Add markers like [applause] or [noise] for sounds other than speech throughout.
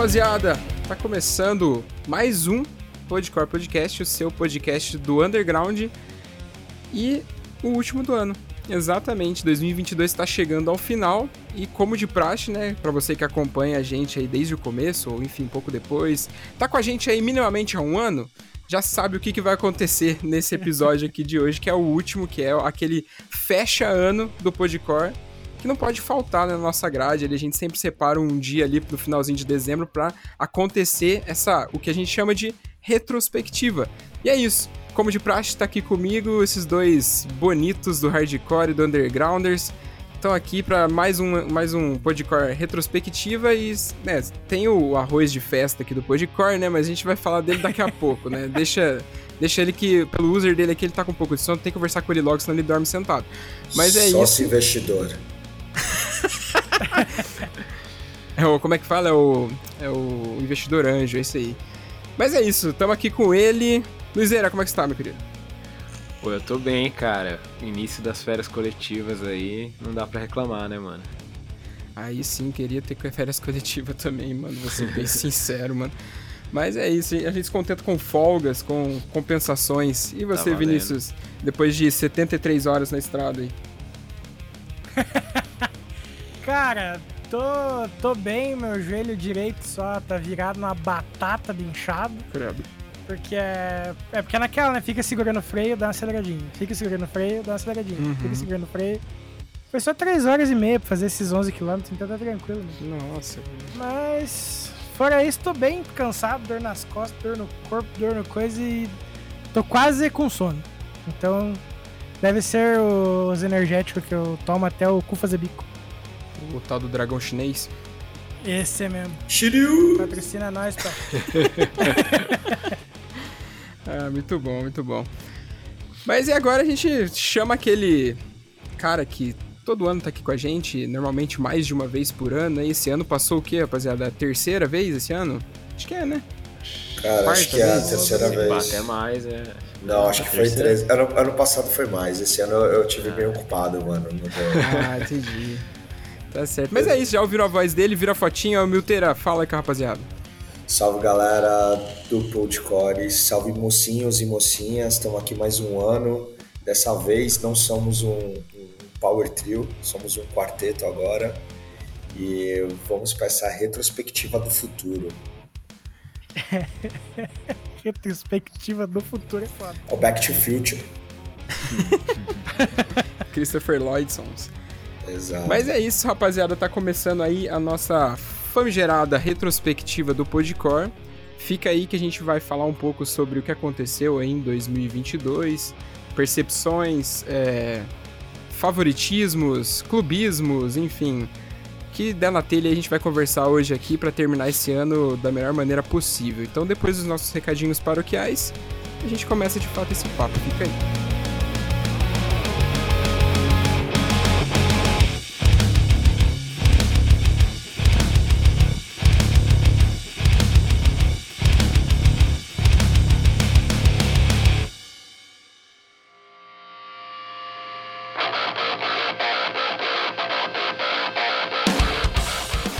rapaziada! Tá começando mais um Podcore Podcast, o seu podcast do Underground e o último do ano. Exatamente, 2022 está chegando ao final e como de praxe, né, para você que acompanha a gente aí desde o começo ou enfim, pouco depois, tá com a gente aí minimamente há um ano, já sabe o que, que vai acontecer nesse episódio aqui de hoje, que é o último, que é aquele fecha ano do Podcore que não pode faltar na nossa grade. A gente sempre separa um dia ali no finalzinho de dezembro para acontecer essa o que a gente chama de retrospectiva. E é isso. Como de praxe, tá aqui comigo esses dois bonitos do hardcore e do undergrounders. Estão aqui para mais um, mais um Podcore retrospectiva e né, tem o arroz de festa aqui do Podcore, né? Mas a gente vai falar dele daqui a [laughs] pouco, né? Deixa, deixa ele que, pelo user dele aqui, ele tá com um pouco de sono, tem que conversar com ele logo, senão ele dorme sentado. Mas é Sócio isso. investidor. É o, como é que fala? É o, é o investidor anjo, é isso aí. Mas é isso, estamos aqui com ele. Luizeira, como é que está, meu querido? Pô, eu tô bem, cara. Início das férias coletivas aí, não dá para reclamar, né, mano? Aí sim, queria ter férias coletivas também, mano. Vou ser bem [laughs] sincero, mano. Mas é isso, a gente se contenta com folgas, com compensações. E você, tá Vinícius, depois de 73 horas na estrada aí? [laughs] Cara, tô, tô bem, meu joelho direito só tá virado numa batata de inchado. Credo. Porque é. É porque é naquela, né? Fica segurando o freio, dá uma aceleradinha. Fica segurando o freio, dá uma aceleradinha. Uhum. Fica segurando o freio. Foi só 3 horas e meia pra fazer esses 11 km, então tá tranquilo. Né? Nossa. Mas. Fora isso, tô bem cansado, dor nas costas, dor no corpo, dor no coisa e. Tô quase com sono. Então, Deve ser os energéticos que eu tomo até o cu fazer bico. O tal do dragão chinês? Esse é mesmo. Shiryu! Patrocina nós, pá. [laughs] ah, muito bom, muito bom. Mas e agora a gente chama aquele cara que todo ano tá aqui com a gente, normalmente mais de uma vez por ano. E esse ano passou o quê, rapaziada? A terceira vez esse ano? Acho que é, né? Cara, Quarta acho que é a terceira vez. Até mais, é. Não, acho que foi três. Ano, ano passado foi mais. Esse ano eu, tive ah. bem ocupado, mano. [laughs] Ah, entendi. Tá certo. Mas é isso, já ouviram a voz dele, vira a fotinha, o Milteira, fala com a rapaziada. Salve galera do Podcore, salve mocinhos e mocinhas, estamos aqui mais um ano. Dessa vez não somos um, um power trio, somos um quarteto agora. E vamos para essa retrospectiva do futuro. [laughs] Retrospectiva do futuro é foda. O Back to Future. [laughs] Christopher Lloydsons. Exato. Mas é isso, rapaziada. Tá começando aí a nossa famigerada retrospectiva do Podcore. Fica aí que a gente vai falar um pouco sobre o que aconteceu em 2022, percepções, é, favoritismos, clubismos, enfim que der na telha a gente vai conversar hoje aqui para terminar esse ano da melhor maneira possível. Então, depois dos nossos recadinhos paroquiais, a gente começa de fato esse papo. Fica aí.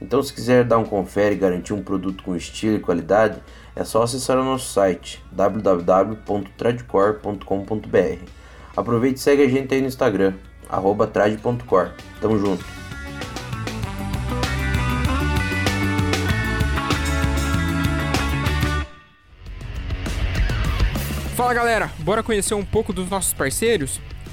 Então, se quiser dar um confere e garantir um produto com estilo e qualidade, é só acessar o nosso site www.tradcore.com.br. Aproveite e segue a gente aí no Instagram, trad.core. Tamo junto! Fala galera, bora conhecer um pouco dos nossos parceiros?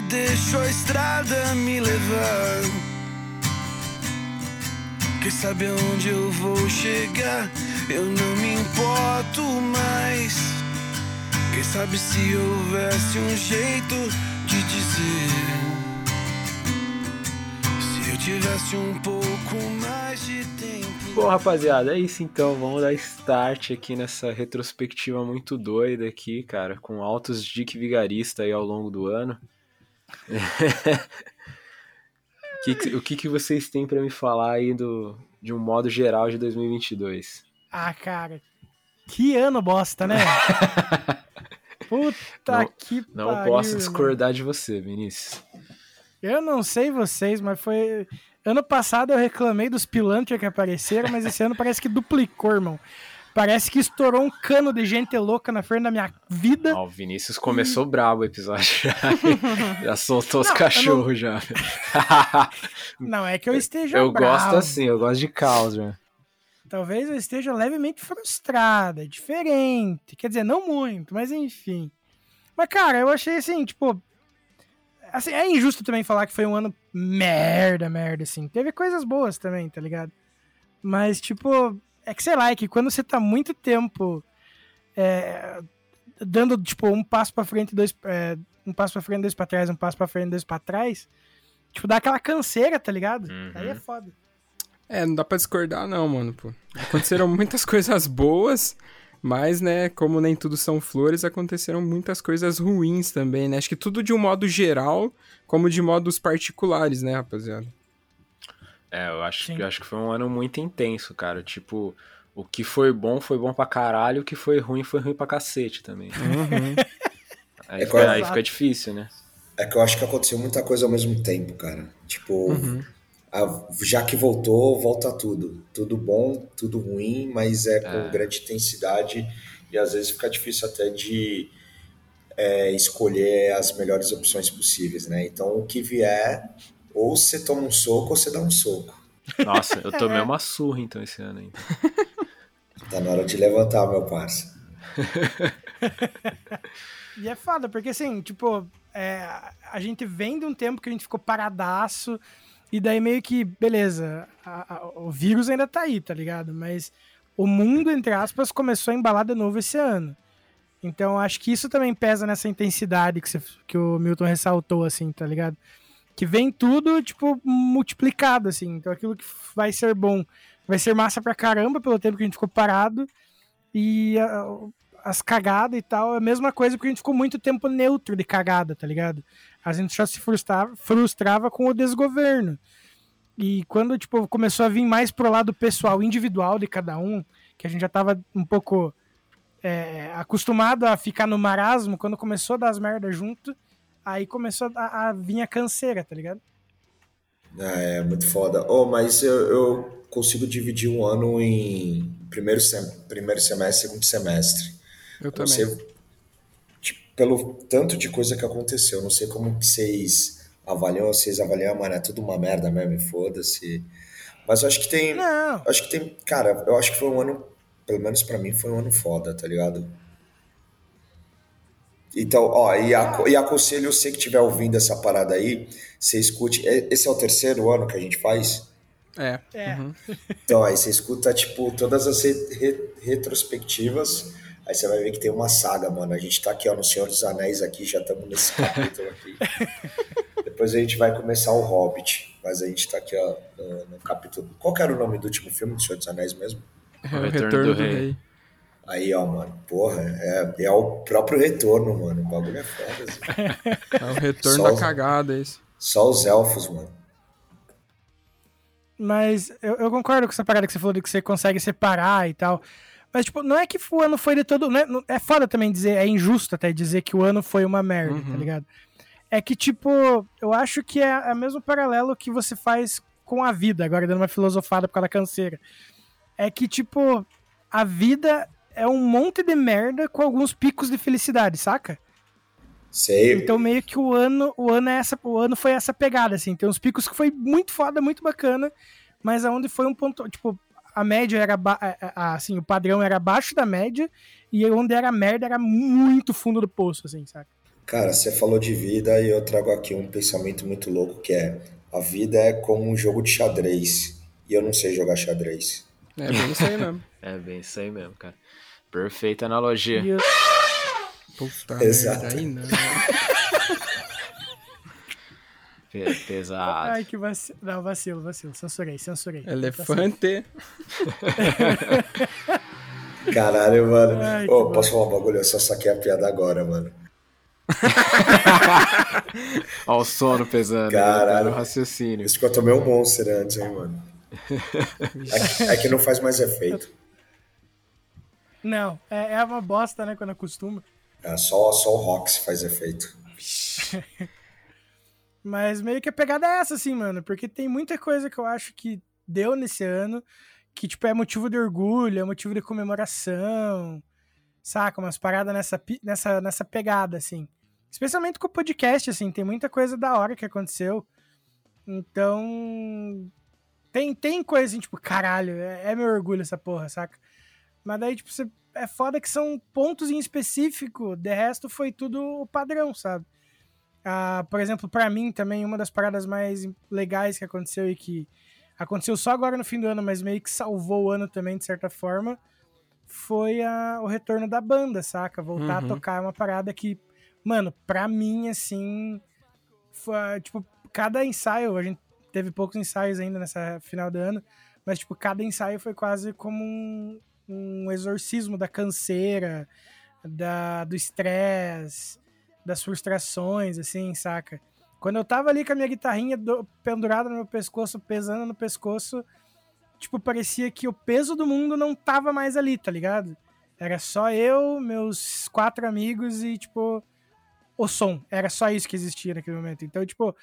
E deixo a estrada me levar. Quem sabe aonde eu vou chegar? Eu não me importo mais. Quem sabe se houvesse um jeito de dizer? Se eu tivesse um pouco mais de tempo. Bom, rapaziada, é isso então. Vamos dar start aqui nessa retrospectiva muito doida aqui, cara, com altos dick vigarista aí ao longo do ano. [laughs] Que que- o que, que vocês têm pra me falar aí do, de um modo geral de 2022? Ah, cara, que ano bosta, né? [laughs] Puta Não- que Não pariu, posso irmão. discordar de você, Vinícius. Eu não sei vocês, mas foi. Ano passado eu reclamei dos pilantras que apareceram, mas esse ano parece que duplicou, irmão. Parece que estourou um cano de gente louca na frente da minha vida. Ó, o Vinícius começou brabo o episódio já. [laughs] já soltou os Não, cachorros já. [laughs] Não é que eu esteja eu bravo. gosto assim, eu gosto de caos, né? Talvez eu esteja levemente frustrada, é diferente. Quer dizer, não muito, mas enfim. Mas, cara, eu achei assim, tipo. Assim, é injusto também falar que foi um ano merda, merda, assim. Teve coisas boas também, tá ligado? Mas, tipo, é que sei lá, é que quando você tá muito tempo é, dando, tipo, um passo pra frente, dois. é, um passo pra frente, dois pra trás, um passo pra frente, dois pra trás. Tipo, dá aquela canseira, tá ligado? Uhum. Aí é foda. É, não dá pra discordar não, mano, pô. Aconteceram [laughs] muitas coisas boas, mas, né, como nem tudo são flores, aconteceram muitas coisas ruins também, né? Acho que tudo de um modo geral, como de modos particulares, né, rapaziada? É, eu acho, Sim. eu acho que foi um ano muito intenso, cara. Tipo, o que foi bom foi bom pra caralho, o que foi ruim foi ruim pra cacete também. Uhum. Aí, É fica, aí fica difícil, né? É que eu acho que aconteceu muita coisa ao mesmo tempo, cara. Tipo, Uhum. a- já que voltou, volta tudo. Tudo bom, tudo ruim, mas é com É. grande intensidade e às vezes fica difícil até de é, escolher as melhores opções possíveis, né? Então, o que vier, ou você toma um soco ou você dá um soco. Nossa, eu tomei uma surra então esse ano ainda. [laughs] Tá na hora de levantar, meu parça. [laughs] E é foda, porque assim, tipo, é, a gente vem de um tempo que a gente ficou paradaço, e daí meio que, beleza, a- a- o vírus ainda tá aí, tá ligado? Mas o mundo, entre aspas, começou a embalar de novo esse ano. Então acho que isso também pesa nessa intensidade que, você- que o Milton ressaltou, assim, tá ligado? Que vem tudo, tipo, multiplicado, assim. Então aquilo que vai ser bom vai ser massa pra caramba pelo tempo que a gente ficou parado. E as cagadas e tal, é a mesma coisa porque a gente ficou muito tempo neutro de cagada, tá ligado? A gente só se frustrava, frustrava com o desgoverno. E quando, tipo, começou a vir mais pro lado pessoal, individual de cada um, que a gente já tava um pouco é, acostumado a ficar no marasmo, quando começou a dar as merdas junto, aí começou a, a vir a canseira, tá ligado? É muito foda. Oh, mas eu, eu consigo dividir um ano em primeiro, sem, primeiro semestre, segundo semestre. Eu também. sei, tipo, pelo tanto de coisa que aconteceu, não sei como que vocês avaliam, vocês avaliam, mano, é tudo uma merda mesmo, e foda-se. Mas eu acho que tem, Não, acho que tem, cara, eu acho que foi um ano, pelo menos pra mim, foi um ano foda, tá ligado? Então, ó, e, aco- e aconselho você que estiver ouvindo essa parada aí, você escute. e- Esse é o terceiro ano que a gente faz? É. é. Então, aí você escuta, tipo, todas as re- re- retrospectivas, aí você vai ver que tem uma saga, mano. A gente tá aqui, ó, no Senhor dos Anéis aqui, já estamos nesse capítulo aqui. [laughs] Depois a gente vai começar o Hobbit, mas a gente tá aqui, ó, no, no capítulo... Qual que era o nome do último filme do Senhor dos Anéis mesmo? É o Retorno retorno do do Rei. rei. Aí, ó, mano, porra, é, é o próprio retorno, mano. O bagulho é foda, assim. [laughs] É o retorno Só da os- cagada, é isso. Só os elfos, mano. Mas eu, eu concordo com essa parada que você falou de que você consegue separar e tal. Mas, tipo, não é que o ano foi de todo. Não é, é foda também dizer, é injusto até dizer que o ano foi uma merda, tá Uhum. ligado? É que, tipo, eu acho que é o mesmo paralelo que você faz com a vida, agora dando uma filosofada por causa da canseira. É que, tipo, a vida é um monte de merda com alguns picos de felicidade, saca? Sei. Então meio que o ano, o ano é essa, o ano foi essa pegada assim. Tem uns picos que foi muito foda, muito bacana, mas aonde foi um ponto, tipo, a média era ba- a- a- assim, o padrão era abaixo da média e onde era merda era muito fundo do poço assim, saca? Cara, você falou de vida e eu trago aqui um pensamento muito louco que é a vida é como um jogo de xadrez e eu não sei jogar xadrez. É bem isso aí mesmo. [laughs] É bem isso aí mesmo, cara. Perfeita analogia. Eu- Puta Exato. merda, aí não. Pe- Pesado. Ai, que vacilo. Não, vacilo, vacilo. Censurei, censurei. Tá Elefante. [laughs] Caralho, mano. Ai, bom. posso falar um bagulho? Eu só saquei a piada agora, mano. [laughs] Olha o sono pesando. Caralho. né? O raciocínio. Isso que eu tomei um monster antes, hein, mano. [laughs] É que, é que não faz mais efeito. Não, é, é uma bosta, né, quando acostuma. É só, só o Rox faz efeito. [laughs] Mas meio que a pegada é essa, assim, mano. Porque tem muita coisa que eu acho que deu nesse ano que, tipo, é motivo de orgulho, é motivo de comemoração. Saca? Umas paradas nessa, nessa, nessa pegada, assim. Especialmente com o podcast, assim. Tem muita coisa da hora que aconteceu. Então. Tem, tem coisa assim, tipo, caralho, é, é meu orgulho essa porra, saca? Mas daí, tipo, você, é foda que são pontos em específico. De resto, foi tudo o padrão, sabe? Ah, por exemplo, pra mim também, uma das paradas mais legais que aconteceu e que aconteceu só agora no fim do ano, mas meio que salvou o ano também, de certa forma, foi a- o retorno da banda, saca? Voltar Uhum. a tocar é uma parada que, mano, pra mim, assim, foi, tipo, cada ensaio, a gente teve poucos ensaios ainda nessa final do ano, mas, tipo, cada ensaio foi quase como um, um exorcismo da canseira, da, do estresse, das frustrações, assim, saca? Quando eu tava ali com a minha guitarrinha do- pendurada no meu pescoço, pesando no pescoço, tipo, parecia que o peso do mundo não tava mais ali, tá ligado? Era só eu, meus quatro amigos e, tipo, o som. Era só isso que existia naquele momento. Então, tipo,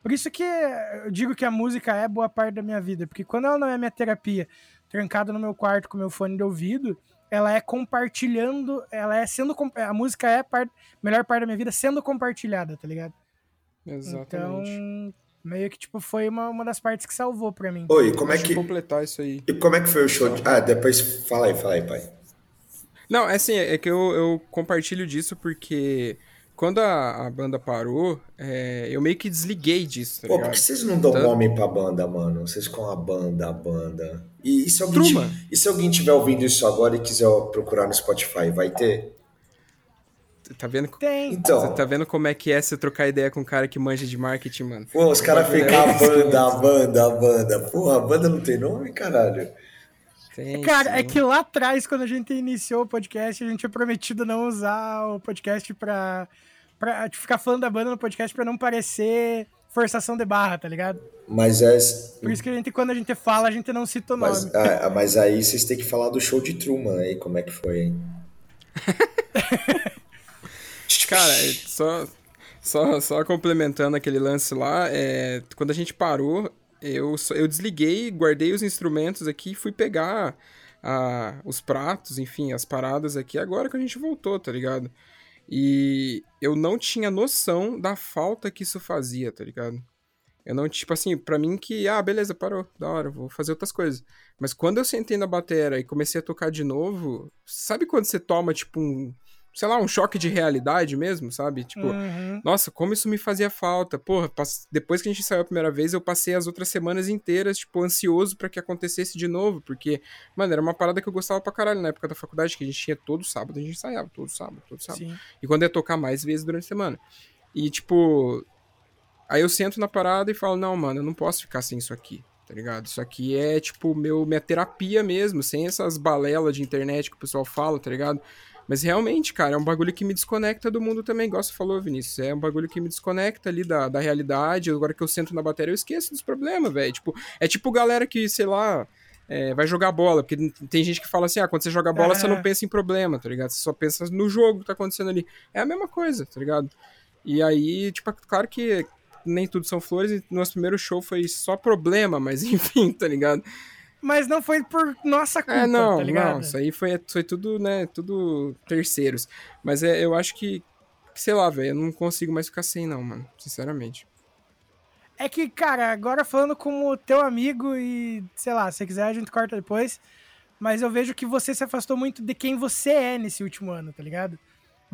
por isso que eu digo que a música é boa parte da minha vida, porque quando ela não é minha terapia, trancada no meu quarto com meu fone de ouvido, ela é compartilhando, ela é sendo, a música é a par- melhor parte da minha vida sendo compartilhada, tá ligado? Exatamente. Então, meio que, tipo, foi uma, uma das partes que salvou pra mim. Oi, como é que. completar isso aí. E como é que foi o show? De... Ah, depois fala aí, fala aí, pai. Não, é assim, é que eu, eu compartilho disso porque quando a, a banda parou, é, eu meio que desliguei disso, tá Pô, por que vocês não dão Tá. nome pra banda, mano? Vocês com a banda, a banda. E, e se alguém Truma. e se alguém tiver ouvindo isso agora e quiser procurar no Spotify, vai ter? Tá vendo? Tem. Então. Você tá vendo como é que é você trocar ideia com um cara que manja de marketing, mano? Pô, os caras ficam é a banda, a banda, a banda. Porra, a banda não tem nome, caralho. Tem, Cara, sim. é que lá atrás, quando a gente iniciou o podcast, a gente tinha prometido não usar o podcast pra, pra tipo, ficar falando da banda no podcast pra não parecer forçação de barra, tá ligado? Mas é. Por isso que a gente, quando a gente fala, a gente não cita o nome. Mas, ah, mas aí vocês têm que falar do show de Truman aí, como é que foi, hein? [laughs] Cara, só, só, só complementando aquele lance lá, é, quando a gente parou, eu, só- eu desliguei, guardei os instrumentos aqui e fui pegar a, os pratos, enfim, as paradas aqui, agora que a gente voltou, tá ligado? E eu não tinha noção da falta que isso fazia, tá ligado? Eu não, tipo assim, pra mim que, ah, beleza, parou, da hora, vou fazer outras coisas. Mas quando eu sentei na bateria e comecei a tocar de novo, sabe quando você toma, tipo, um, sei lá, um choque de realidade mesmo, sabe? Tipo, Uhum. nossa, como isso me fazia falta. Porra, pass- depois que a gente saiu a primeira vez, eu passei as outras semanas inteiras, tipo, ansioso pra que acontecesse de novo, porque, mano, era uma parada que eu gostava pra caralho na época da faculdade, que a gente tinha todo sábado, a gente ensaiava, todo sábado, todo sábado. Sim. E quando ia tocar mais vezes durante a semana. E, tipo, aí eu sento na parada e falo, não, mano, eu não posso ficar sem isso aqui, tá ligado? Isso aqui é, tipo, meu, minha terapia mesmo, sem essas balelas de internet que o pessoal fala, tá ligado? Mas realmente, cara, é um bagulho que me desconecta do mundo também, igual você falou, Vinícius. É um bagulho que me desconecta ali da, da realidade. Agora que eu sento na bateria, eu esqueço dos problemas, velho. Tipo, é tipo galera que, sei lá, é, vai jogar bola. Porque tem gente que fala assim, ah, quando você joga bola, você É. não pensa em problema, tá ligado? Você só pensa no jogo que tá acontecendo ali. É a mesma coisa, tá ligado? E aí, tipo, é claro que nem tudo são flores. E nosso primeiro show foi só problema, mas [laughs] enfim, tá ligado? Mas não foi por nossa culpa, É, não, tá ligado? não, isso aí foi, foi tudo, né, tudo terceiros. Mas é, eu acho que, sei lá, velho, eu não consigo mais ficar sem não, mano, sinceramente. É que, cara, agora falando como teu amigo e, sei lá, se você quiser a gente corta depois, mas eu vejo que você se afastou muito de quem você é nesse último ano, tá ligado?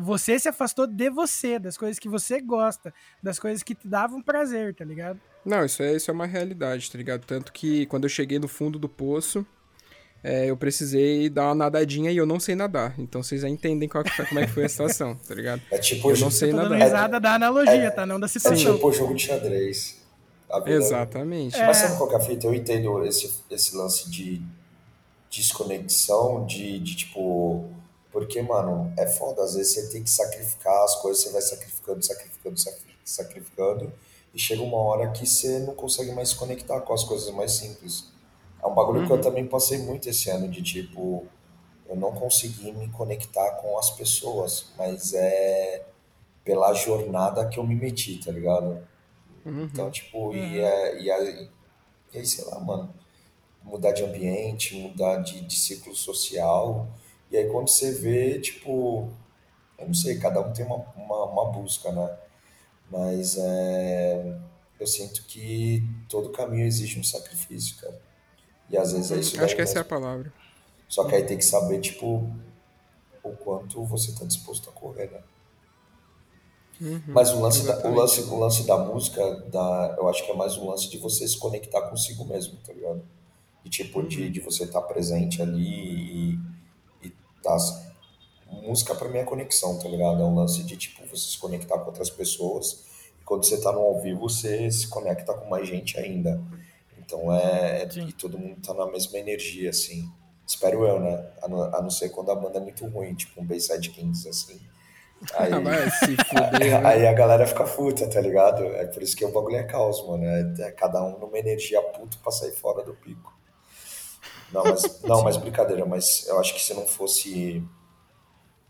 Você se afastou de você, das coisas que você gosta, das coisas que te davam prazer, tá ligado? Não, isso é, isso é uma realidade, tá ligado? Tanto que quando eu cheguei no fundo do poço, é, eu precisei dar uma nadadinha e eu não sei nadar. Então vocês já entendem qual como é que foi a situação, tá ligado? É tipo, Eu não sei Tô dando nadar. risada da analogia, tá? Não da é situação. tipo o jogo de xadrez. Vida- Exatamente. Mas sabe qual que é a fita? Eu entendo esse, esse lance de desconexão, de, de tipo. Porque, mano, é foda. Às vezes você tem que sacrificar as coisas, você vai sacrificando, sacrificando, sacri- sacrificando. E chega uma hora que você não consegue mais se conectar com as coisas mais simples. É um bagulho que eu também passei muito esse ano, de tipo. Eu não consegui me conectar com as pessoas, mas é pela jornada que eu me meti, tá ligado? Então, tipo, e, é, e, aí, e aí, sei lá, mano, mudar de ambiente, mudar de, de ciclo social. E aí quando você vê, tipo, eu não sei, cada um tem uma, uma, uma busca, né? Mas é, eu sinto que todo caminho exige um sacrifício, cara. E às vezes é isso Acho que essa é a mesmo. palavra. Só que aí tem que saber, tipo, o quanto você tá disposto a correr, né? Mas o lance, da, o, lance, o lance da música, da, eu acho que é mais um lance de você se conectar consigo mesmo, tá ligado? E tipo, de, de você estar presente ali e, tá. Música pra mim é conexão, tá ligado? É um lance de tipo, você se conectar com outras pessoas. E quando você tá no ao vivo, você se conecta com mais gente ainda. Então é. Sim. E todo mundo tá na mesma energia, assim. Espero eu, né? A não, a não ser quando a banda é muito ruim, tipo um Bayside Kings, assim. Aí, Vai se fuder, [laughs] né? Aí a galera fica puta, tá ligado? É por isso que o bagulho é caos, mano. É, é cada um numa energia puto pra sair fora do pico. Não, mas, não, mas brincadeira, mas eu acho que se não fosse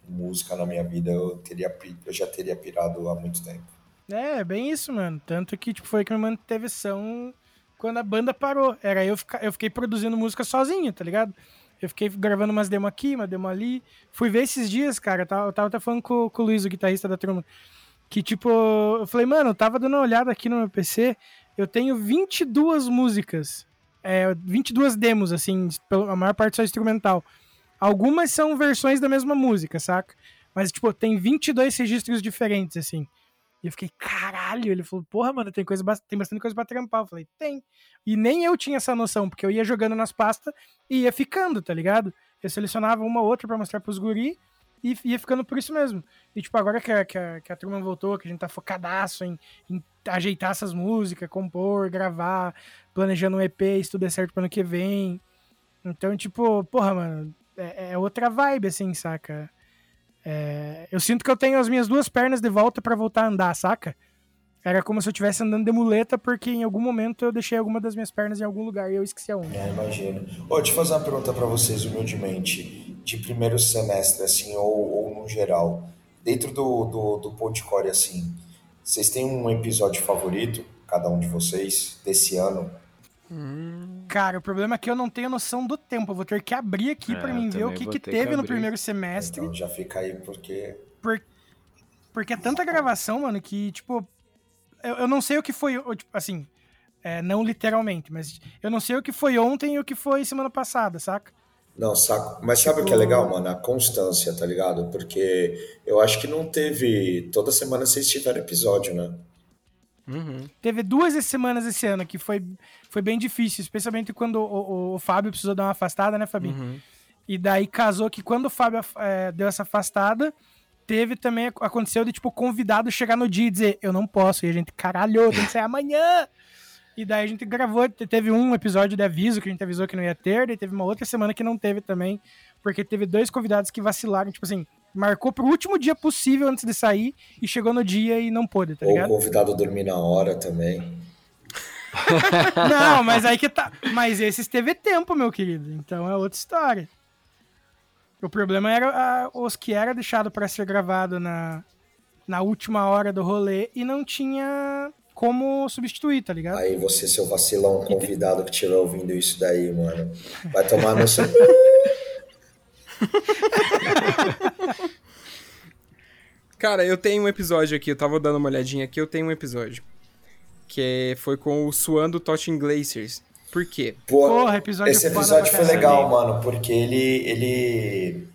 música na minha vida, eu, teria, eu já teria pirado há muito tempo. É, bem isso, mano. Tanto que, tipo, foi que me manteve são quando a banda parou. Era eu, ficar, eu fiquei produzindo música sozinho, tá ligado? Eu fiquei gravando umas demo aqui, uma demo ali. Fui ver esses dias, cara. Eu tava, eu tava até falando com, com o Luiz, o guitarrista da turma. Que, tipo, eu falei, mano, eu tava dando uma olhada aqui no meu PC. Eu tenho 22 músicas. É, 22 demos, assim, a maior parte só instrumental. Algumas são versões da mesma música, saca? Mas, tipo, tem 22 registros diferentes, assim. E eu fiquei, caralho. Ele falou, porra, mano, tem, coisa, tem bastante coisa pra trampar. Eu falei, tem. E nem eu tinha essa noção, porque eu ia jogando nas pastas e ia ficando, tá ligado? Eu selecionava uma ou outra pra mostrar pros guri e ia ficando por isso mesmo. E, tipo, agora que a, que a, que a turma voltou, que a gente tá focadaço em, em ajeitar essas músicas, compor, gravar, planejando um EP, se tudo der certo pro ano que vem. Então, tipo, porra, mano, é, é outra vibe, assim, saca? É, eu sinto que eu tenho as minhas duas pernas de volta pra voltar a andar, saca? Era como se eu estivesse andando de muleta, porque em algum momento eu deixei alguma das minhas pernas em algum lugar e eu esqueci aonde. É, imagino. Ô, deixa eu fazer uma pergunta pra vocês, humildemente. De primeiro semestre, assim, ou, ou no geral. Dentro do, do, do Podcore, assim, vocês têm um episódio favorito, cada um de vocês, desse ano? Cara, o problema é que eu não tenho noção do tempo. Eu vou ter que abrir aqui É, pra eu mim ver o que, que ter que teve no primeiro semestre. Então já fica aí, porque. Por- Porque é tanta gravação, mano, que, tipo, eu, eu não sei o que foi, o- tipo, assim, é, não literalmente, mas eu não sei o que foi ontem e o que foi semana passada, saca? Não, saco. Mas sabe o que é legal, mano? A constância, tá ligado? Porque eu acho que não teve. Toda semana vocês tiveram episódio, né? Uhum. Teve duas semanas esse ano que foi, foi bem difícil, especialmente quando o, o- o Fábio precisou dar uma afastada, né, Fabinho? Uhum. E daí casou que quando o Fábio é, deu essa afastada, teve também, aconteceu de, tipo, o convidado chegar no dia e dizer, eu não posso, e a gente, caralho, tem que sair amanhã! E daí a gente gravou, te- teve um episódio de aviso que a gente avisou que não ia ter, daí teve uma outra semana que não teve também, porque teve dois convidados que vacilaram, tipo assim, marcou pro último dia possível antes de sair e chegou no dia e não pôde, tá Ou o ligado? convidado dormir na hora também. [laughs] Não, mas aí que tá. Mas esses teve tempo, meu querido. Então é outra história. O problema era ah, os que era deixado pra ser gravado na, na última hora do rolê e não tinha como substituir, tá ligado? Aí você, seu vacilão, convidado que estiver ouvindo isso daí, mano, [laughs] vai tomar no seu. [laughs] Cara, eu tenho um episódio aqui, eu tava dando uma olhadinha aqui, eu tenho um episódio. Que foi com o Suando Touching Glaciers. Por quê? Porra, episódio esse episódio foi legal, mano, porque ele. ele...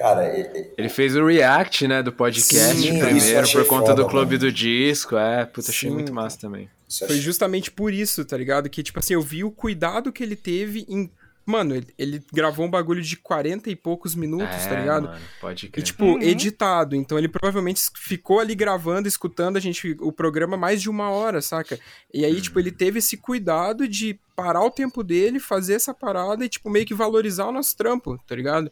Cara, ele- Ele fez o react, né, do podcast Sim, primeiro, achei por conta foda, do Clube mano. do Disco. É, puta, achei Sim, muito cara. massa também. isso Foi achei- justamente por isso, tá ligado? Que, tipo assim, eu vi o cuidado que ele teve em. Mano, ele, ele gravou um bagulho de 40 e poucos minutos, tá É, ligado? Mano, pode E, crer. tipo, Uhum. editado. Então ele provavelmente ficou ali gravando, escutando a gente, o programa mais de uma hora, saca? E aí, tipo, ele teve esse cuidado de parar o tempo dele, fazer essa parada e, tipo, meio que valorizar o nosso trampo, tá ligado?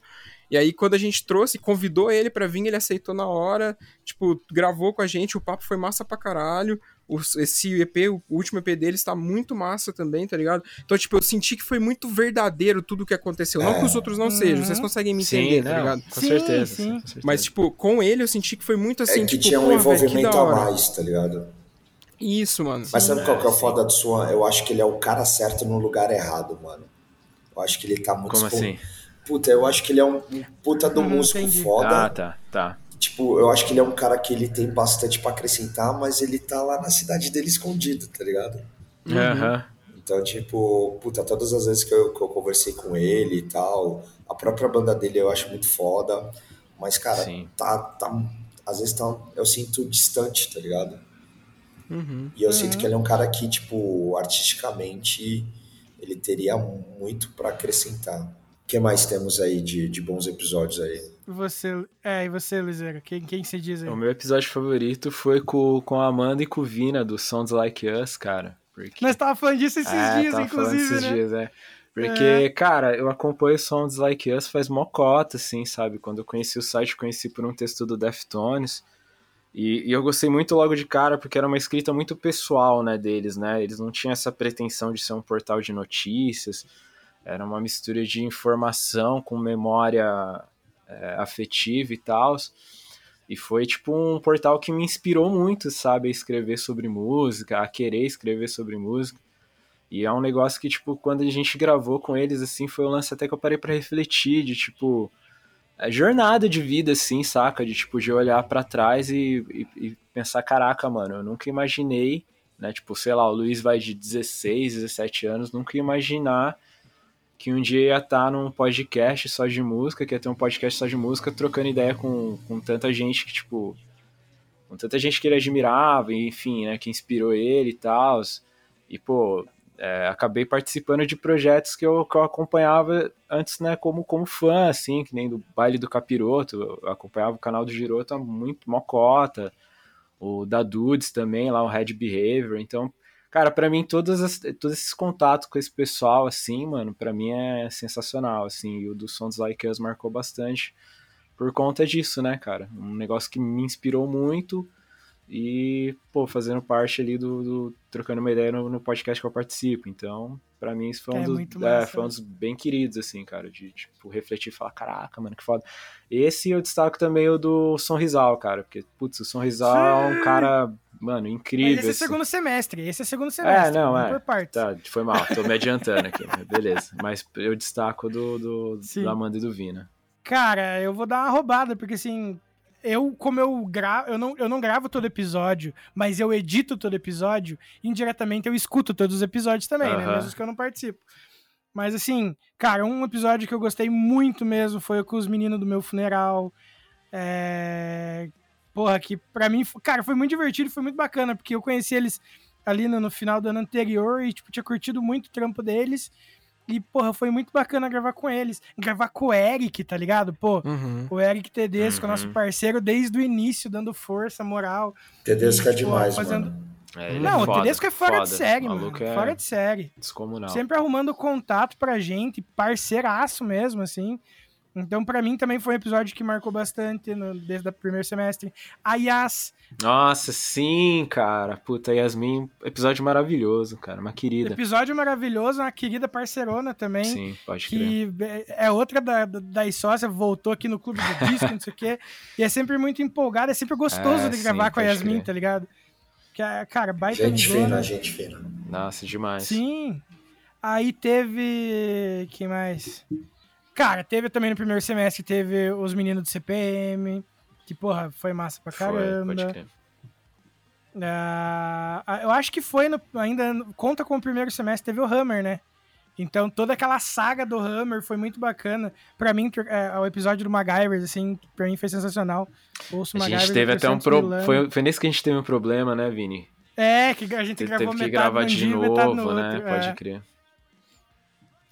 E aí, quando a gente trouxe, convidou ele pra vir, ele aceitou na hora, tipo, gravou com a gente, o papo foi massa pra caralho. O- esse EP, o último EP dele está muito massa também, tá ligado? Então, tipo, eu senti que foi muito verdadeiro tudo o que aconteceu. Não que os outros não sejam, vocês conseguem me entender, Sim, tá não, ligado? com Sim, certeza. sim. com certeza. Mas, tipo, com ele eu senti que foi muito assim, É que tipo, tinha um envolvimento da a mais, tá ligado? Isso, mano. Mas sabe qual que é o foda do Swan? Eu acho que ele é o cara certo no lugar errado, mano. Eu acho que ele tá muito Como espon- assim? Puta, eu acho que ele é um, puta do Uhum, músico entendi. foda. Ah, tá, tá. Tipo, eu acho que ele é um cara que ele tem bastante pra acrescentar, mas ele tá lá na cidade dele escondido, tá ligado? Uhum. Aham. Então, tipo, puta, todas as vezes que eu, que eu conversei com ele e tal, a própria banda dele eu acho muito foda. Mas, cara, Sim. tá, tá. Às vezes tá, eu sinto distante, tá ligado? Uhum. E eu sinto que ele é um cara que, tipo, artisticamente, ele teria muito pra acrescentar. O que mais temos aí de, de bons episódios aí? E Você, é, e você, Liseira? Quem, quem se diz aí? O meu episódio favorito foi com, com a Amanda e com o Vina, do Sounds Like Us, cara. Porque... Nós tava falando disso esses É, dias, tava falando inclusive, esses né? dias, é. Porque, cara, eu acompanho Sounds Like Us faz mocota, assim, sabe? Quando eu conheci o site, conheci por um texto do Deftones. E, e eu gostei muito logo de cara, porque era uma escrita muito pessoal, né, deles, né? Eles não tinham essa pretensão de ser um portal de notícias. Era uma mistura de informação com memória é, afetiva e tal. E foi, tipo, um portal que me inspirou muito, sabe? A escrever sobre música, a querer escrever sobre música. E é um negócio que, tipo, quando a gente gravou com eles, assim, foi um lance até que eu parei pra refletir, de, tipo, é jornada de vida, assim, saca? De, tipo, de olhar pra trás e, e, e pensar, caraca, mano, eu nunca imaginei, né? Tipo, sei lá, o Luiz vai de 16, 17 anos, nunca imaginar que um dia ia estar num podcast só de música, que ia ter um podcast só de música, trocando ideia com, com tanta gente que, tipo, com tanta gente que ele admirava, enfim, né, que inspirou ele e tal. E, pô, é, acabei participando de projetos que eu, que eu acompanhava antes, né, como, como fã, assim, que nem do Baile do Capiroto, eu acompanhava o canal do Giroto há muito mocota, o da Dudes também, lá o Red Behavior, então, cara, para mim, todos, as, todos esses contatos com esse pessoal, assim, mano, para mim é sensacional, assim, e o do Sons Like Us marcou bastante por conta disso, né, cara, um negócio que me inspirou muito, e, pô, fazendo parte ali do, do trocando uma ideia no, no, podcast que eu participo. Então, para mim, isso foi um, É dos, é, foi um dos bem queridos, assim, cara, de, tipo, refletir e falar, caraca, mano, que foda. Esse eu destaco também o do Sonrisal, cara, porque, putz, o Sonrisal é um cara mano, incrível. Mas esse é segundo semestre. Esse é segundo semestre. É, não, é. Por partes. Tá, foi mal, tô me adiantando aqui, [laughs] beleza. Mas eu destaco do, do, Sim. do Amanda e do Vina. Cara, eu vou dar uma roubada, porque assim, eu, como eu gravo, eu não, eu não gravo todo episódio, mas eu edito todo episódio, indiretamente eu escuto todos os episódios também, né? Aham. Mesmo os que eu não participo. Mas assim, cara, um episódio que eu gostei muito mesmo foi com os meninos do meu funeral. É... Porra, que pra mim, cara, foi muito divertido, foi muito bacana, porque eu conheci eles ali no, no final do ano anterior e, tipo, tinha curtido muito o trampo deles. E, porra, foi muito bacana gravar com eles. Gravar com o Eric, tá ligado? Pô, Uhum. o Eric Tedesco, Uhum. nosso parceiro, desde o início, dando força, moral. Tedesco é E, tipo, demais, fazendo- mano. É, não, é o foda, Tedesco é fora de foda. série, O mano. é Fora de série. descomunal. Sempre arrumando contato pra gente, parceiraço mesmo, assim. Então, pra mim, também foi um episódio que marcou bastante no, desde o primeiro semestre. A Yas, Nossa, sim, cara. Puta, Yasmin, episódio maravilhoso, cara. Uma querida. episódio maravilhoso, uma querida parceirona também. Sim, pode crer. que é outra da, da, das sócias, voltou aqui no clube do disco, não sei o quê. E é sempre muito empolgada, é sempre gostoso É, de sim, gravar com a Yasmin, crer. tá ligado? Que é, cara, baita Gente amigona. fina, gente fina. Nossa, demais. Sim. Aí teve. Quem mais? Cara, teve também no primeiro semestre, teve os meninos do CPM. Que, porra, foi massa pra Foi, caramba. pode crer. Ah, eu acho que foi no- ainda. Conta com o primeiro semestre, teve o Hammer, né? Então toda aquela saga do Hammer foi muito bacana. Pra mim, é, o episódio do MacGyver, assim, pra mim foi sensacional. Ouço A MacGyver gente teve até um 300 pro... mil anos. foi, foi nesse que a gente teve um problema, né, Vini? É, que a gente Teve, gravou teve que gravar de metade no novo, né? outro, Pode é. crer.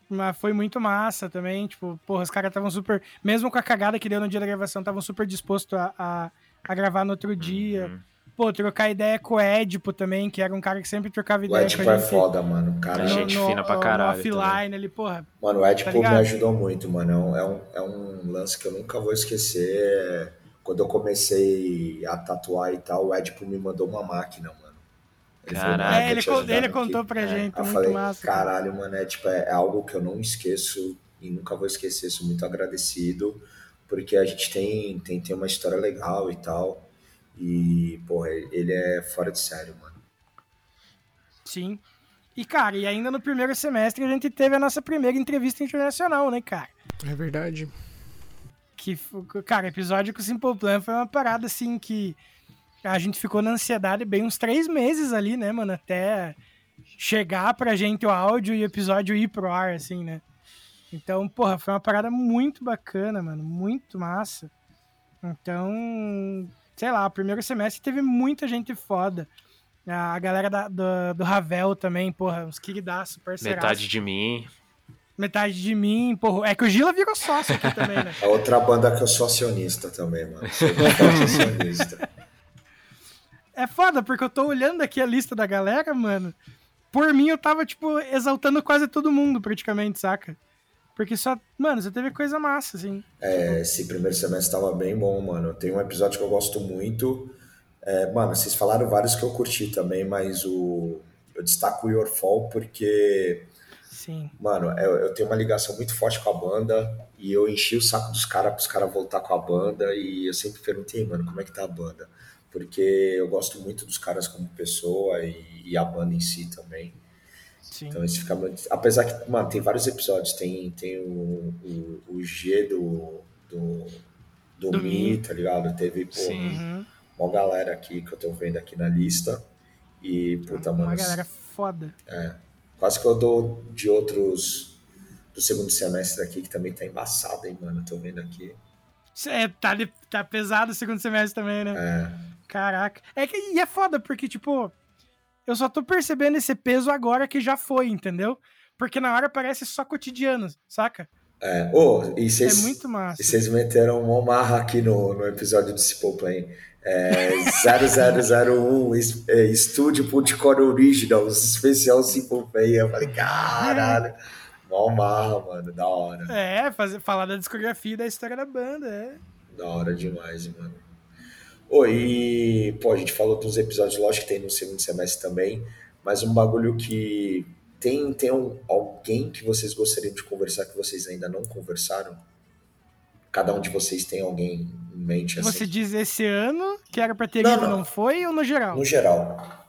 Mas foi muito massa também, tipo, porra, os caras estavam super. Mesmo com a cagada que deu no dia da gravação, estavam super dispostos a, a, a gravar no outro dia. Uhum. Pô, trocar ideia com o Edipo também, que era um cara que sempre trocava O ideia Edipo com a é gente. foda, mano. Cara, A gente fina pra caralho No offline, ele, porra. Mano, o Edipo Tá me ajudou muito, mano. É um, é, um, é um lance que eu nunca vou esquecer. Quando eu comecei a tatuar e tal, o Edipo me mandou uma máquina, mano. Ele falou, Caralho. "Mano, É, ele con- ele aqui." contou pra É, gente, muito falei, massa, cara. caralho, mano, é, tipo, é, é algo que eu não esqueço e nunca vou esquecer. Sou muito agradecido, porque a gente tem, tem, tem uma história legal e tal. E, porra, ele é fora de sério, mano. Sim. E, cara, e ainda no primeiro semestre a gente teve a nossa primeira entrevista internacional, né, cara? É verdade. Que, cara, episódio com o Simple Plan foi uma parada assim que a gente ficou na ansiedade bem uns três meses ali, né, mano? Até chegar pra gente o áudio e o episódio ir pro ar, assim, né? Então, porra, foi uma parada muito bacana, mano. Muito massa. Então, sei lá, o primeiro semestre teve muita gente foda. A galera da- do, do Ravel também, porra, uns queridaços, parceiraços. Metade de mim. Metade de mim, porra. É que o Gila virou sócio aqui também, né? [laughs] É outra banda que eu sou acionista também, mano. Sou acionista. [laughs] É foda, porque eu tô olhando aqui a lista da galera, mano. Por mim, eu tava, tipo, exaltando quase todo mundo, praticamente, saca? Porque só. Mano, você teve coisa massa, assim. É, esse primeiro semestre tava bem bom, mano. Tem um episódio que eu gosto muito. É, mano, vocês falaram vários que eu curti também, mas o eu destaco o Your Fall porque, Sim. mano, eu, eu tenho uma ligação muito forte com a banda e eu enchi o saco dos caras pros caras voltar com a banda e eu sempre perguntei, mano, como é que tá a banda? Porque eu gosto muito dos caras como pessoa e, e a banda em si também. Sim. Então esse fica muito. Apesar que, mano, tem vários episódios. Tem, tem o, o, o G do, do, do, Do Mi, Mi. tá ligado? Teve, pô, Sim. Uhum. uma galera aqui que eu tô vendo aqui na lista. E, puta, Uma mano, galera foda. quase que eu dou de outros do segundo semestre aqui, que também tá embaçado, hein, mano? Tô vendo aqui. É, tá, tá pesado o segundo semestre também, né? É, Caraca. É que, e é foda, porque, tipo, eu só tô percebendo esse peso agora que já foi, entendeu? Porque na hora parece só cotidiano, saca? é. Ô, e É vocês. muito massa. E vocês meteram uma marra aqui no, no episódio do Simple Play. É, 0001 es- é, Estúdio Multicore Originals, especial Simple Play. Eu falei, caralho, mó marra, mano, da hora. É, fazer, falar da discografia e da história da banda, é. Da hora demais, mano. Oi, e, pô, a gente falou dos episódios, lógico que tem no segundo semestre também, mas um bagulho que tem, tem um- alguém que vocês gostariam de conversar que vocês ainda não conversaram? Cada um de vocês tem alguém em mente. Assim. Você diz esse ano, que era pra ter não, ido, não. não foi, ou no geral? No geral.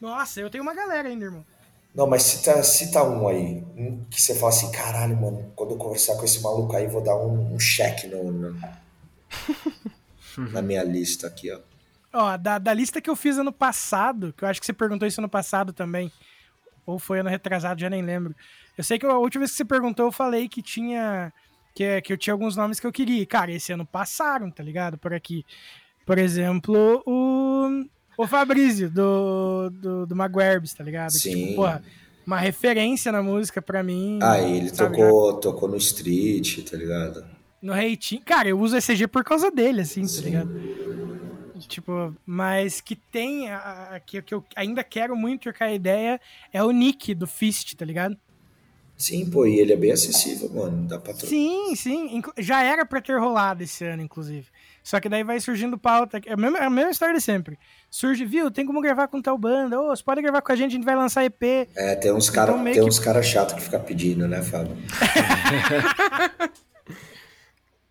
Nossa, eu tenho uma galera ainda, irmão. Não, mas cita, cita um aí. Um que você fala assim, caralho, mano, quando eu conversar com esse maluco aí, vou dar um, um cheque no, no [laughs] na minha lista aqui, ó. Ó, da, da lista que eu fiz ano passado, que eu acho que você perguntou isso ano passado também, ou foi ano retrasado, já nem lembro. Eu sei que a última vez que você perguntou, eu falei que tinha. Que, que eu tinha alguns nomes que eu queria. Cara, esse ano passaram, tá ligado? Por aqui. Por exemplo, o o Fabrício, do, do, do Maguerbs, tá ligado? Sim. tipo, porra, uma referência na música pra mim. Ah, ele tocou, tocou no Street, tá ligado? No Reitinho. Cara, eu uso ECG por causa dele, assim, Sim. tá ligado? Tipo, mas que tem. A, a, que, que eu ainda quero muito trocar ideia é o Nick do Fist, tá ligado? Sim, pô, e ele é bem acessível, mano. Dá pra Sim, sim. Já era pra ter rolado esse ano, inclusive. Só que daí vai surgindo pauta. É a mesma, é a mesma história de sempre. Surge, viu? Tem como gravar com tal banda. Ô, oh, você pode gravar com a gente, a gente vai lançar EP. É, tem uns caras então, tem que... cara chatos que ficam pedindo, né, Fábio? [laughs]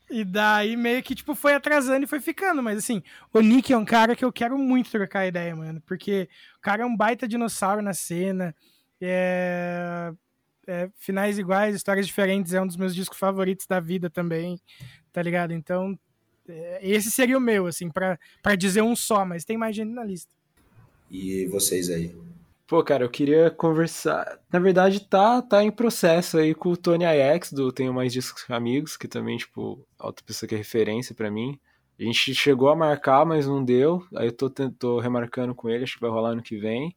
e daí meio que, tipo, foi atrasando e foi ficando. Mas assim, o Nick é um cara que eu quero muito trocar ideia, mano. Porque o cara é um baita dinossauro na cena. É... é... Finais iguais, histórias diferentes. É um dos meus discos favoritos da vida também. Tá ligado? Então é, esse seria o meu, assim, para dizer um só, mas tem mais gente na lista. E vocês aí? Pô, cara, eu queria conversar. Na verdade, tá, tá em processo aí com o Tony IX, do Tenho Mais Discos Amigos, que também, tipo, outra pessoa que é referência para mim. A gente chegou a marcar, mas não deu. Aí eu tô, tô remarcando com ele, acho que vai rolar ano que vem.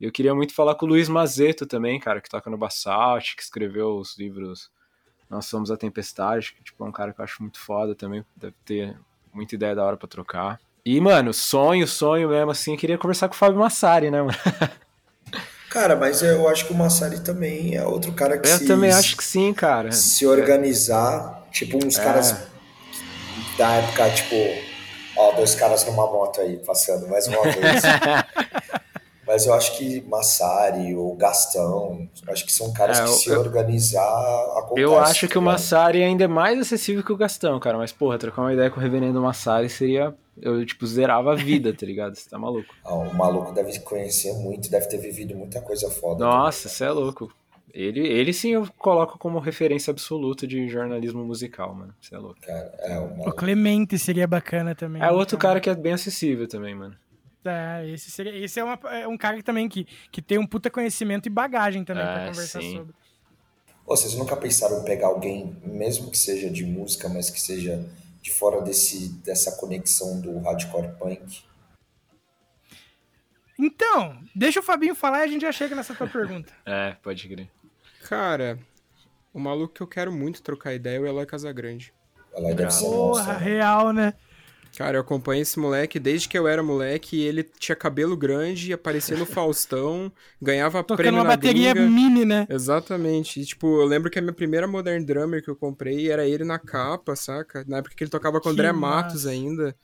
E eu queria muito falar com o Luiz Mazeto também, cara, que toca no Basalt, que escreveu os livros nós somos a Tempestade, que tipo, é um cara que eu acho muito foda também, deve ter muita ideia da hora para trocar. E, mano, sonho, sonho mesmo, assim, eu queria conversar com o Fábio Massari, né, mano? [laughs] Cara, mas eu acho que o Massari também é outro cara que eu se... Eu também acho que sim, cara. Se organizar, tipo, uns é. caras da época, tipo... Ó, dois caras numa moto aí, passando mais uma vez. [laughs] Mas eu acho que Massari ou Gastão, acho que são caras é, que se eu, organizar acontece. Eu acho que o Massari ainda é mais acessível que o Gastão, cara. Mas, porra, trocar uma ideia com o reverendo Massari seria. Eu, tipo, zerava a vida, tá ligado? Você tá maluco. Ah, o maluco deve conhecer muito, deve ter vivido muita coisa foda. Nossa, você é louco. Ele, ele sim eu coloco como referência absoluta de jornalismo musical, mano. Você é louco. Cara, é, o, o Clemente seria bacana também. É outro cara que é bem acessível também, mano. É, esse, seria, esse é, uma, é um cara que, também que, que tem um puta conhecimento e bagagem também é, pra conversar sim. sobre. vocês nunca pensaram em pegar alguém, mesmo que seja de música, mas que seja de fora desse, dessa conexão do hardcore punk? Então, deixa o Fabinho falar e a gente já chega nessa tua pergunta. [laughs] É, pode crer. Cara, o maluco que eu quero muito trocar ideia é o Eloy Casagrande. Eloy deve ser Porra, né? real, né? Cara, eu acompanho esse moleque desde que eu era moleque. ele tinha cabelo grande, aparecia no [laughs] Faustão, ganhava Tocando prêmio uma bateria gringa. mini, né? Exatamente. E, tipo, eu lembro que a minha primeira Modern Drummer que eu comprei era ele na capa, saca? Na época que ele tocava com o André massa. Matos ainda.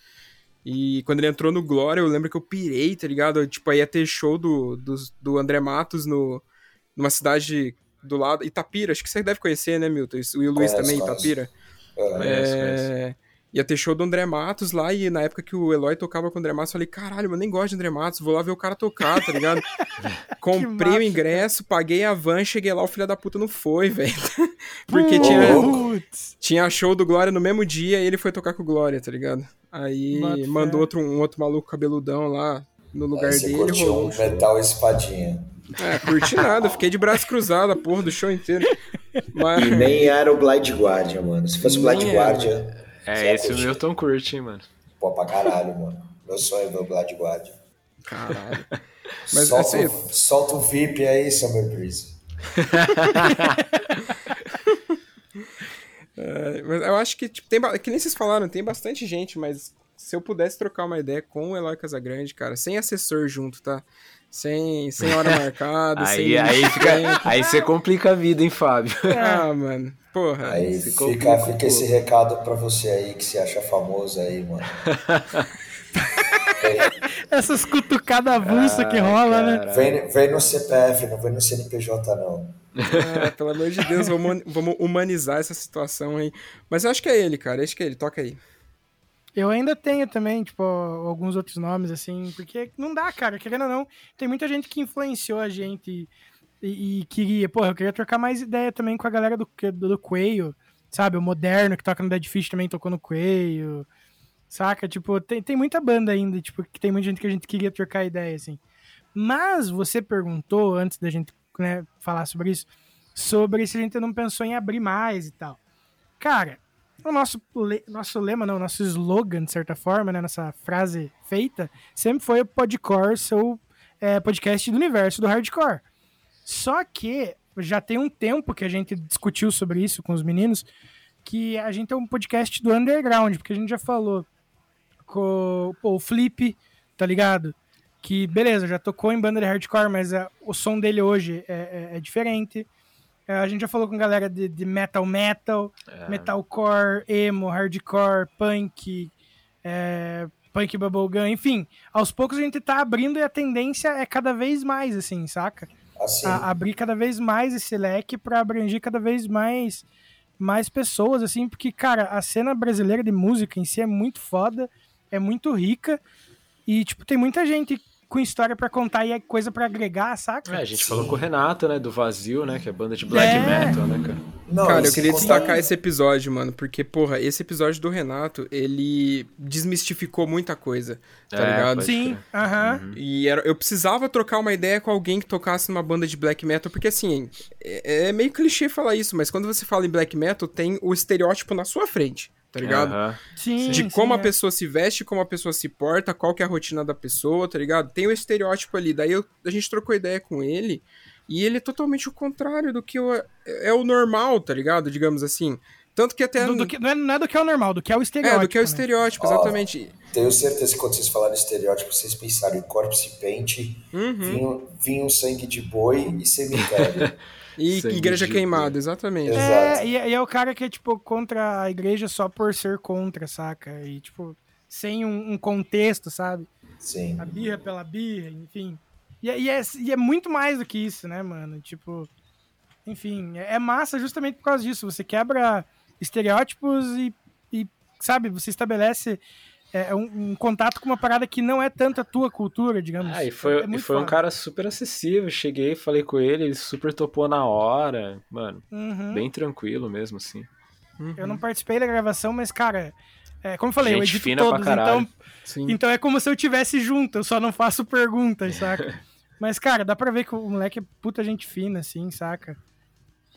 E quando ele entrou no Glória, eu lembro que eu pirei, tá ligado? Tipo, ia ter show do, do, do André Matos no, numa cidade do lado. Itapira, acho que você deve conhecer, né, Milton? E o Luiz também, Itapira. é ia ter show do André Matos lá, e na época que o Eloy tocava com o André Matos, eu falei, caralho, eu nem gosto de André Matos, vou lá ver o cara tocar, tá ligado? [laughs] Comprei o ingresso, paguei a van, cheguei lá, o filho da puta não foi, [laughs] velho. Porque tinha, tinha show do Glória no mesmo dia e ele foi tocar com o Glória, tá ligado? Aí mandou outro, um outro maluco cabeludão lá no lugar Aí você dele. Curtiu um metal espadinha. É, curti nada, fiquei de braço cruzado a porra do show inteiro. Mas... E nem era o Blind Guardian, mano. Se fosse o Blind Guardian, é, esse é o Milton curte, hein, mano. Pô, pra caralho, mano. Meu sonho é ver o Blood Guardian. Caralho. [laughs] Mas solta, assim... solta o VIP aí, Summer Breeze. [laughs] é, mas eu acho que, tipo, tem, que nem vocês falaram, tem bastante gente, mas se eu pudesse trocar uma ideia com o Eloy Casagrande, cara, sem assessor junto, tá? Sem, sem hora [laughs] marcada, aí, sem... Aí, fica, aí você complica a vida, hein, Fábio? Ah, mano. Porra. Aí fica, fica esse recado pra você aí que se acha famoso aí, mano. [laughs] Essas cutucadas avulsas ah, que rola, né? Vem, vem no CPF, não vem no CNPJ, não. Ah, pelo amor de Deus, vamos, vamos humanizar essa situação aí. Mas eu acho que é ele, cara. Acho que é ele. Toca aí. Eu ainda tenho também, tipo, alguns outros nomes, assim, porque não dá, cara, querendo ou não, tem muita gente que influenciou a gente e, queria, porra, eu queria trocar mais ideia também com a galera do, do, do sabe? O Moderno, que toca no Dead Fish, também tocou no Coelho, saca? Tipo, tem, tem muita banda ainda, tipo, que tem muita gente que a gente queria trocar ideia, assim. Mas você perguntou, antes da gente né, falar sobre isso, sobre se a gente não pensou em abrir mais e tal. Cara, o nosso, nosso lema, não, nosso slogan, de certa forma, né, nossa frase feita, sempre foi o Podcore, seu é, podcast do universo do hardcore. Só que já tem um tempo que a gente discutiu sobre isso com os meninos, que a gente é um podcast do underground, porque a gente já falou com pô, o Flip, tá ligado? Que, beleza, já tocou em banda de hardcore, mas é, o som dele hoje é, é, é diferente. É, a gente já falou com galera de, de metal metal, é. metalcore, emo, hardcore, punk, é, punk bubblegum, enfim. Aos poucos a gente tá abrindo e a tendência é cada vez mais, assim, saca? Assim. A, abrir cada vez mais esse leque para abranger cada vez mais mais pessoas, assim, porque, cara, a cena brasileira de música em si é muito foda, é muito rica, e, tipo, tem muita gente com história para contar e é coisa para agregar, saca? É, a gente Sim. falou com o Renato, né, do Vazio, né, que é banda de black é. metal, né, cara? Não, cara, eu queria destacar esse episódio, mano, porque, porra, esse episódio do Renato, ele desmistificou muita coisa, tá é, ligado? Sim, aham. Uh -huh. E era, eu precisava trocar uma ideia com alguém que tocasse numa banda de black metal, porque, assim, é, é meio clichê falar isso, mas quando você fala em black metal, tem o estereótipo na sua frente tá ligado? Uhum. Sim, de como sim, a é. pessoa se veste, como a pessoa se porta, qual que é a rotina da pessoa, tá ligado? Tem o um estereótipo ali. Daí eu, a gente trocou ideia com ele e ele é totalmente o contrário do que o, é, é o normal, tá ligado? Digamos assim. Tanto que até. Do, do que, não, é, não, é, do que é o normal, do que é o estereótipo. É, do que é o estereótipo, né? exatamente. Oh, tenho certeza que quando vocês falaram estereótipo, vocês pensaram em corpse paint, uhum. vinho, vinho, sangue de boi e cemitério. [laughs] E Sangue igreja queimada, exatamente. É, e, e, é o cara que é, tipo, contra a igreja só por ser contra, saca? E, tipo, sem um, um contexto, sabe? Sim. A birra pela birra, enfim. E, e, é, e é muito mais do que isso, né, mano? Tipo, enfim, é, é massa justamente por causa disso. Você quebra estereótipos e, e sabe, você estabelece é, é, um, um, contato com uma parada que não é tanto a tua cultura, digamos. Ah, e foi, é e foi um cara super acessível. Cheguei, falei com ele, ele super topou na hora. Mano, uhum. bem tranquilo mesmo, assim. Uhum. Eu não participei da gravação, mas, cara, é, como eu falei, Gente eu edito fina todos, então, então é como se eu tivesse junto, eu só não faço perguntas, saca? [laughs] mas, cara, dá pra ver que o moleque é puta gente fina, assim, saca?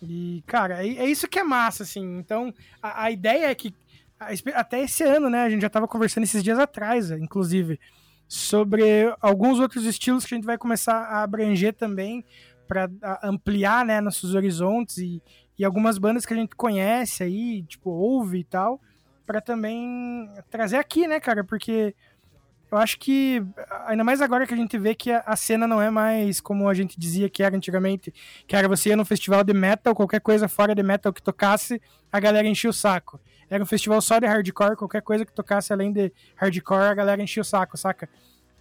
E, cara, é, é isso que é massa, assim. Então, a, a ideia é que até esse ano, né? A gente já estava conversando esses dias atrás, inclusive, sobre alguns outros estilos que a gente vai começar a abranger também para ampliar, né, nossos horizontes e, e algumas bandas que a gente conhece aí, tipo, ouve e tal, para também trazer aqui, né, cara? Porque eu acho que, ainda mais agora que a gente vê que a, cena não é mais como a gente dizia que era antigamente, que era você ia no festival de metal, qualquer coisa fora de metal que tocasse, a galera enchia o saco. Era um festival só de hardcore, qualquer coisa que tocasse além de hardcore, a galera enchia o saco, saca?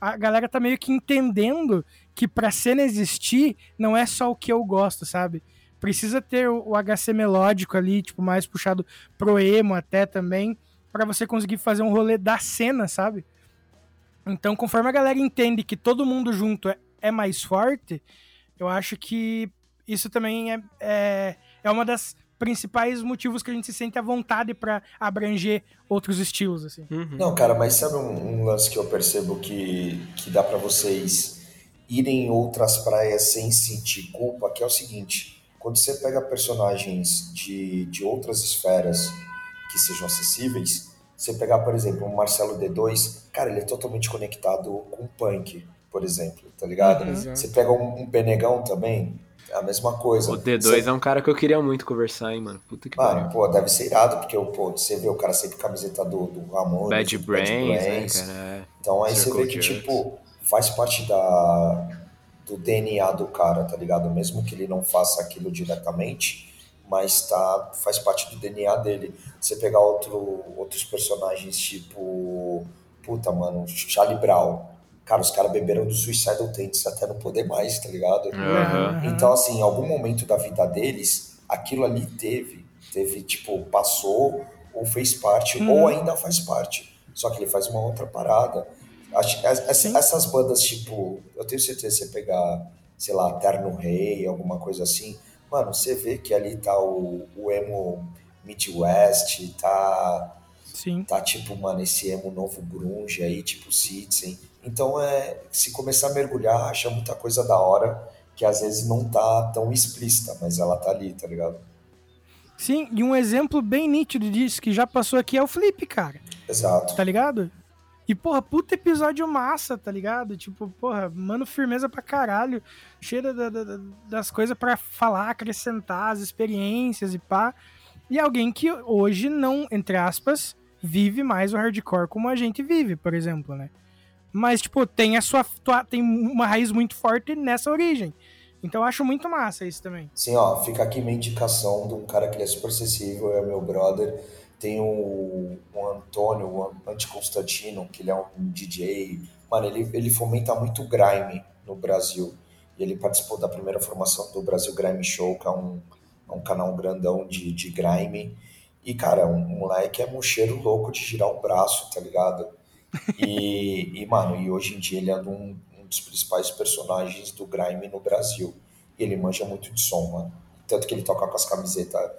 A galera tá meio que entendendo que pra cena existir, não é só o que eu gosto, sabe? Precisa ter o HC melódico ali, tipo, mais puxado pro emo até também, para você conseguir fazer um rolê da cena, sabe? Então, conforme a galera entende que todo mundo junto é, é mais forte, eu acho que isso também é, é, é uma das principais motivos que a gente se sente à vontade para abranger outros estilos, assim. Uhum. Não, cara, mas sabe um, um, lance que eu percebo que, que dá para vocês irem em outras praias sem sentir culpa, que é o seguinte, quando você pega personagens de, de outras esferas que sejam acessíveis, você pegar, por exemplo, um Marcelo D2, cara, ele é totalmente conectado com punk, por exemplo, tá ligado? Uhum. Você pega um, um Benegão também, a mesma coisa. O D2 você... é um cara que eu queria muito conversar, hein, mano. Puta que pariu. pô, deve ser irado, porque pô, você vê o cara sempre camiseta do, do Ramon. Bad Brains, Bad Brains. Né, cara? É. Então aí Circle você vê que, Jerks. tipo, faz parte da, do DNA do cara, tá ligado? Mesmo que ele não faça aquilo diretamente, mas tá, faz parte do DNA dele. Você pegar outro, outros personagens, tipo, puta, mano, Charlie Brown Cara, os caras beberam do Suicidal Tendencies até não poder mais, tá ligado? Uhum. Então, assim, em algum momento da vida deles, aquilo ali teve, teve, tipo, passou ou fez parte, uhum. ou ainda faz parte. só que ele faz uma outra parada. Acho que essa, essas bandas, tipo, eu tenho certeza que você pegar, sei lá, Terno Rei, alguma coisa assim, mano, você vê que ali tá o, o emo Midwest, tá. Sim. Tá tipo, mano, esse emo novo grunge aí, tipo Citizen. Então, é, se começar a mergulhar, acha muita coisa da hora que às vezes não tá tão explícita, mas ela tá ali, tá ligado? Sim, e um exemplo bem nítido disso que já passou aqui é o Flip, cara. Exato. Tá ligado? E, porra, puta episódio massa, tá ligado? Tipo, porra, mano, firmeza pra caralho. Cheira da, da, das coisas para falar, acrescentar as experiências e pá. E alguém que hoje não, entre aspas, vive mais o hardcore como a gente vive, por exemplo, né? Mas, tipo, tem a sua. Tem uma raiz muito forte nessa origem. Então eu acho muito massa isso também. Sim, ó, fica aqui minha indicação de um cara que é super acessível, é meu brother. Tem o, o Antônio, o Anticonstantino, que ele é um DJ. Mano, ele, ele fomenta muito grime no Brasil. E ele participou da primeira formação do Brasil Grime Show, que é um, é um canal grandão de, de grime. E, cara, um, um moleque é mocheiro louco de girar o braço, tá ligado? E, e, mano, e hoje em dia ele é um, um dos principais personagens do grime no Brasil. E ele manja muito de som, mano. Tanto que ele toca com as camisetas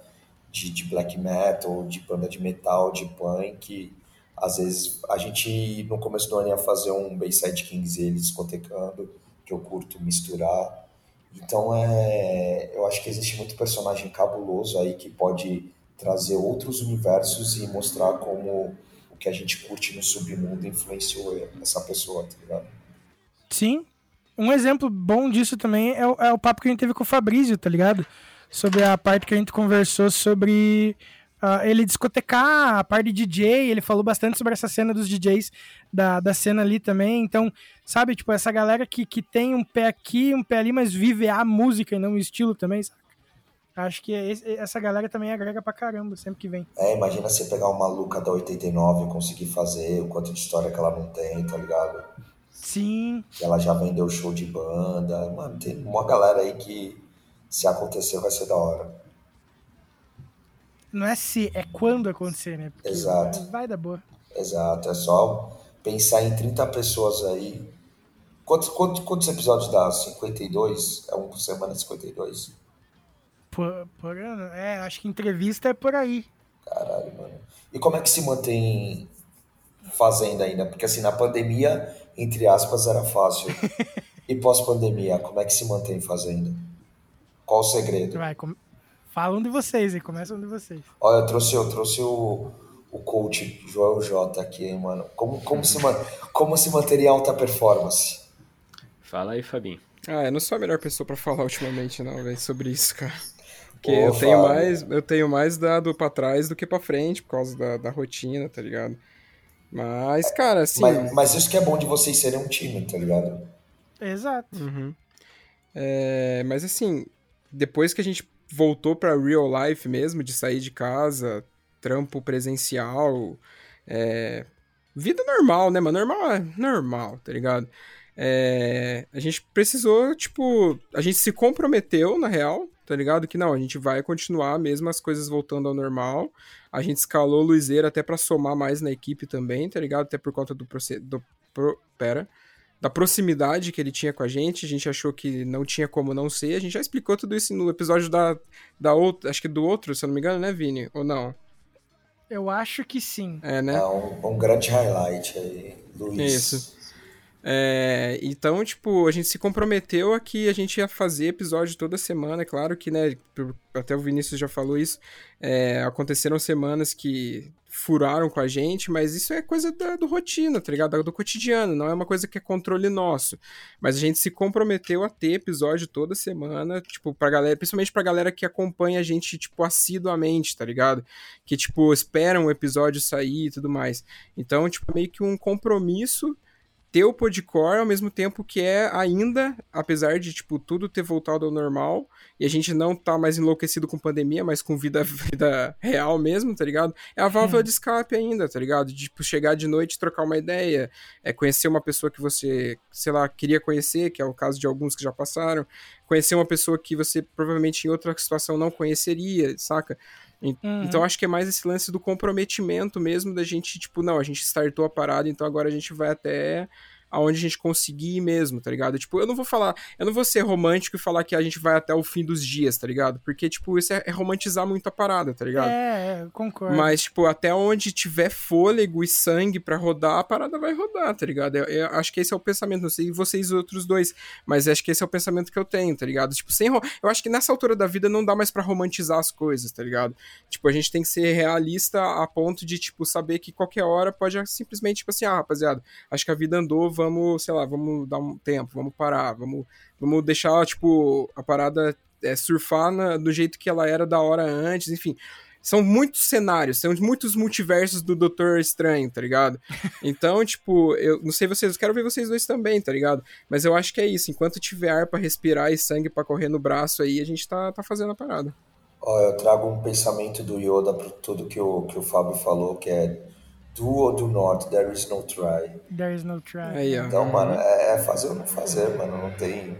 de, de black metal, de banda de metal, de punk. Às vezes a gente no começo do ano ia fazer um Bayside Kings ele discotecando, que eu curto misturar. Então é, eu acho que existe muito personagem cabuloso aí que pode trazer outros universos e mostrar como o que a gente curte no submundo influenciou essa pessoa, tá ligado? Sim. Um exemplo bom disso também é o, é o papo que a gente teve com o Fabrício, tá ligado? sobre a parte que a gente conversou sobre uh, ele discotecar, a parte de DJ, ele falou bastante sobre essa cena dos DJs da, da cena ali também. Então, sabe, tipo, essa galera que, que tem um pé aqui, um pé ali, mas vive a música e não o estilo também, sabe? Acho que esse, essa galera também agrega pra caramba sempre que vem. É, imagina você pegar uma Luca da 89 e conseguir fazer o quanto de história que ela não tem, tá ligado? Sim. Ela já vendeu show de banda. Mano, tem uma galera aí que se acontecer, vai ser da hora. Não é se, é quando acontecer, né? Porque Exato. Vai dar boa. Exato, é só pensar em 30 pessoas aí. Quantos, quantos, quantos episódios dá? 52? É um por semana 52? Por, por ano? É, acho que entrevista é por aí. Caralho, mano. E como é que se mantém fazendo ainda? Porque assim, na pandemia, entre aspas, era fácil. [laughs] e pós-pandemia, como é que se mantém fazendo? Qual o segredo? Vai, com... Fala um de vocês aí, começa um de vocês. Olha, eu trouxe, eu trouxe o, o coach Joel J aqui, hein, mano. Como, como, se, como se manteria alta performance? Fala aí, Fabinho. Ah, eu não sou a melhor pessoa para falar ultimamente, não, velho, sobre isso, cara. Porque eu tenho mais, eu tenho mais dado para trás do que para frente por causa da, da rotina, tá ligado? Mas, cara, assim. Mas, mas, isso que é bom de vocês serem um time, tá ligado? Exato. Uhum. É, mas assim, depois que a gente voltou para real life mesmo, de sair de casa, trampo presencial, é, vida normal, né, mano? Normal é normal, tá ligado? É, a gente precisou, tipo, a gente se comprometeu, na real, tá ligado? Que não, a gente vai continuar mesmo as coisas voltando ao normal. A gente escalou o Luizeiro até para somar mais na equipe também, tá ligado? Até por conta do, do pro, pera, da proximidade que ele tinha com a gente, a gente achou que não tinha como não ser, a gente já explicou tudo isso no episódio da, da outra, acho que do outro, se eu não me engano, né, Vini? Ou não? Eu acho que sim. É, né? É um, um grande highlight aí, Luiz. Isso. É, então, tipo, a gente se comprometeu a que a gente ia fazer episódio toda semana. É claro que, né, até o Vinícius já falou isso, é, aconteceram semanas que furaram com a gente, mas isso é coisa da, do rotina, tá ligado? Do cotidiano, não é uma coisa que é controle nosso. Mas a gente se comprometeu a ter episódio toda semana, tipo, pra galera, principalmente pra galera que acompanha a gente, tipo, assiduamente, tá ligado? Que, tipo, esperam o episódio sair e tudo mais. Então, tipo, meio que um compromisso ter o podcore ao mesmo tempo que é ainda, apesar de, tipo, tudo ter voltado ao normal e a gente não tá mais enlouquecido com pandemia, mas com vida, [laughs] vida real mesmo, tá ligado? É a válvula de escape ainda, tá ligado? De, tipo, chegar de noite, trocar uma ideia, é conhecer uma pessoa que você, sei lá, queria conhecer, que é o caso de alguns que já passaram, conhecer uma pessoa que você provavelmente em outra situação não conheceria, saca? Uhum. Então acho que é mais esse lance do comprometimento mesmo da gente, tipo, não, a gente startou a parada, então agora a gente vai até aonde a gente conseguir mesmo, tá ligado? Tipo, eu não vou falar, eu não vou ser romântico e falar que a gente vai até o fim dos dias, tá ligado? Porque, tipo, isso é, é romantizar muito a parada, tá ligado? É, é concordo. Mas, tipo, até onde tiver fôlego e sangue para rodar, a parada vai rodar, tá ligado? Eu, eu, acho que esse é o pensamento, não sei vocês outros dois, mas acho que esse é o pensamento que eu tenho, tá ligado? Tipo, sem eu acho que nessa altura da vida não dá mais para romantizar as coisas, tá ligado? Tipo, a gente tem que ser realista a ponto de, tipo, saber que qualquer hora pode simplesmente, tipo assim, ah, rapaziada, acho que a vida andou, vamos sei lá, vamos dar um tempo, vamos parar, vamos, vamos deixar, tipo, a parada é, surfar na, do jeito que ela era da hora antes, enfim. São muitos cenários, são muitos multiversos do Doutor Estranho, tá ligado? [laughs] Então, tipo, eu não sei vocês, eu quero ver vocês dois também, tá ligado? Mas eu acho que é isso, enquanto tiver ar pra respirar e sangue para correr no braço aí, a gente tá, tá fazendo a parada. Ó, eu trago um pensamento do Yoda para tudo que o, que o Fábio falou, que é do or do not, there is no try. There is no try. Aí, então, mano, é, é fazer ou não fazer, mano. Não tem,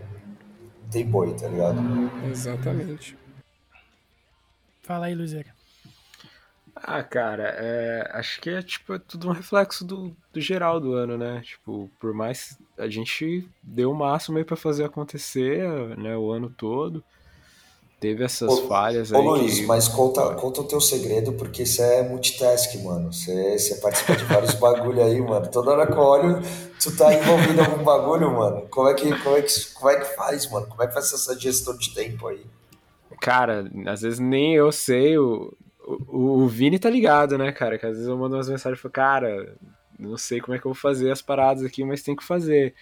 não tem boi, tá ligado? Exatamente. Fala aí, Luizeira. Ah, cara, é, acho que é tipo é tudo um reflexo do, do geral do ano, né? Tipo, por mais a gente deu o máximo aí para fazer acontecer, né, o ano todo teve essas ô, falhas ô, aí. Ô Luiz, que... mas conta, conta o teu segredo, porque você é multitask, mano. Você, você participa de vários [laughs] bagulho aí, mano. Toda hora que eu olho, tu tá envolvido em algum bagulho, mano. Como é, que, como, é que, como é que faz, mano? Como é que faz essa gestão de tempo aí? Cara, às vezes nem eu sei, o, o, o Vini tá ligado, né, cara? Que às vezes eu mando umas mensagens e falo, cara, não sei como é que eu vou fazer as paradas aqui, mas tem que fazer.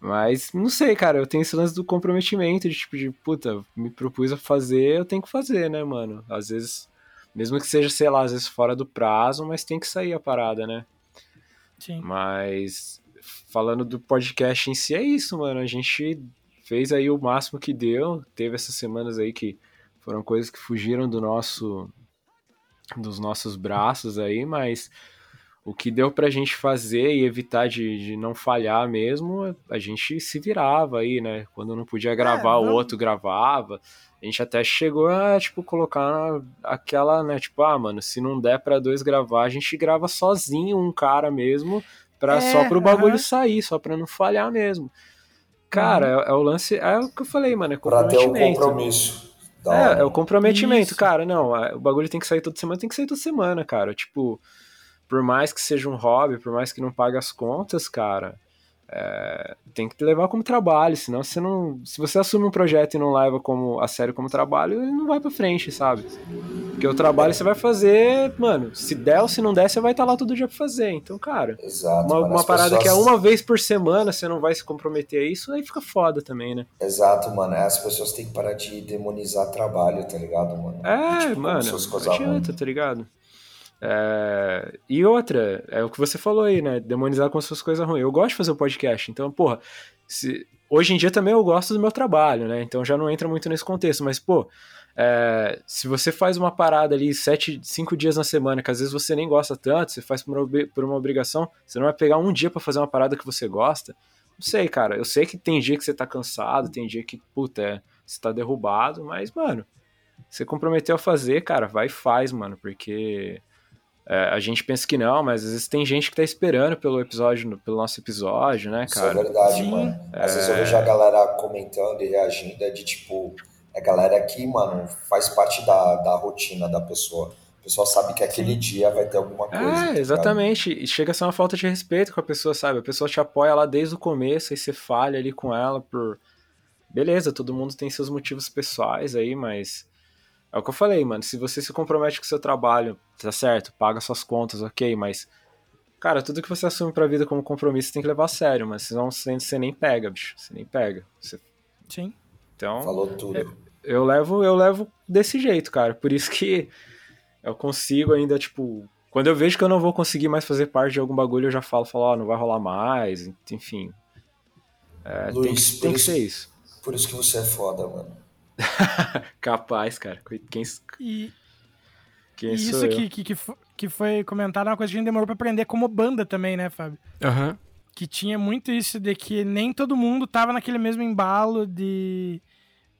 Mas não sei, cara, eu tenho esse lance do comprometimento, de tipo, de puta, me propus a fazer, eu tenho que fazer, né, mano? Às vezes, mesmo que seja, sei lá, às vezes fora do prazo, mas tem que sair a parada, né? Sim. Mas falando do podcast em si, é isso, mano. A gente fez aí o máximo que deu. Teve essas semanas aí que foram coisas que fugiram do nosso dos nossos braços aí, mas o que deu pra gente fazer e evitar de, de não falhar mesmo, a gente se virava aí, né? Quando não podia gravar, é, o outro gravava. A gente até chegou a, tipo, colocar aquela, né? Tipo, ah, mano, se não der para dois gravar, a gente grava sozinho, um cara mesmo, pra, é, só pro bagulho sair, só pra não falhar mesmo. Cara, uhum. é, é, o lance, é o que eu falei, mano, é comprometimento. Pra ter o compromisso. É, é o comprometimento, Isso. cara. Não, o bagulho tem que sair toda semana, tem que sair toda semana, cara. Tipo, por mais que seja um hobby, por mais que não pague as contas, cara, é, tem que levar como trabalho, senão você não. Se você assume um projeto e não leva como a sério como trabalho, ele não vai pra frente, sabe? Porque o trabalho você vai fazer, mano, se der ou se não der, você vai estar tá lá todo dia pra fazer. Então, cara, Exato, uma, uma parada pessoas... que é uma vez por semana, você não vai se comprometer a isso, aí fica foda também, né? Exato, mano. As pessoas têm que parar de demonizar trabalho, tá ligado, mano? É, tipo, mano, não adianta, tá ligado? É... E outra, é o que você falou aí, né? Demonizar com suas coisas ruins. Eu gosto de fazer o podcast, então, porra, se... hoje em dia também eu gosto do meu trabalho, né? Então já não entra muito nesse contexto, mas, pô, é... se você faz uma parada ali sete, cinco dias na semana, que às vezes você nem gosta tanto, você faz por uma, por uma obrigação, você não vai pegar um dia para fazer uma parada que você gosta. Não sei, cara. Eu sei que tem dia que você tá cansado, tem dia que, puta, é, você tá derrubado, mas, mano, você comprometeu a fazer, cara, vai e faz, mano, porque é, a gente pensa que não, mas às vezes tem gente que tá esperando pelo episódio, pelo nosso episódio, né, cara? Isso é verdade, Sim. mano. Às é... vezes eu vejo a galera comentando e reagindo, é de tipo, a galera que, mano, faz parte da, da rotina da pessoa. A pessoa sabe que aquele dia vai ter alguma coisa. É, exatamente. E chega a ser uma falta de respeito com a pessoa, sabe? A pessoa te apoia lá desde o começo, e você falha ali com ela por. Beleza, todo mundo tem seus motivos pessoais aí, mas é o que eu falei, mano. Se você se compromete com o seu trabalho, tá certo, paga suas contas, ok, mas. Cara, tudo que você assume pra vida como compromisso você tem que levar a sério, mas senão você, você nem pega, bicho. Você nem pega. Você... Sim. Então. Falou tudo. Eu, eu, levo, eu levo desse jeito, cara. Por isso que eu consigo ainda, tipo. Quando eu vejo que eu não vou conseguir mais fazer parte de algum bagulho, eu já falo, falo, ó, oh, não vai rolar mais, enfim. É, Luiz, tem, tem que ser isso. Por isso que você é foda, mano. [laughs] Capaz, cara. Quem, e, quem e isso que, que, que, foi comentado é uma coisa que a gente demorou pra aprender como banda também, né, Fábio? Aham. Uhum. Que tinha muito isso de que nem todo mundo tava naquele mesmo embalo de,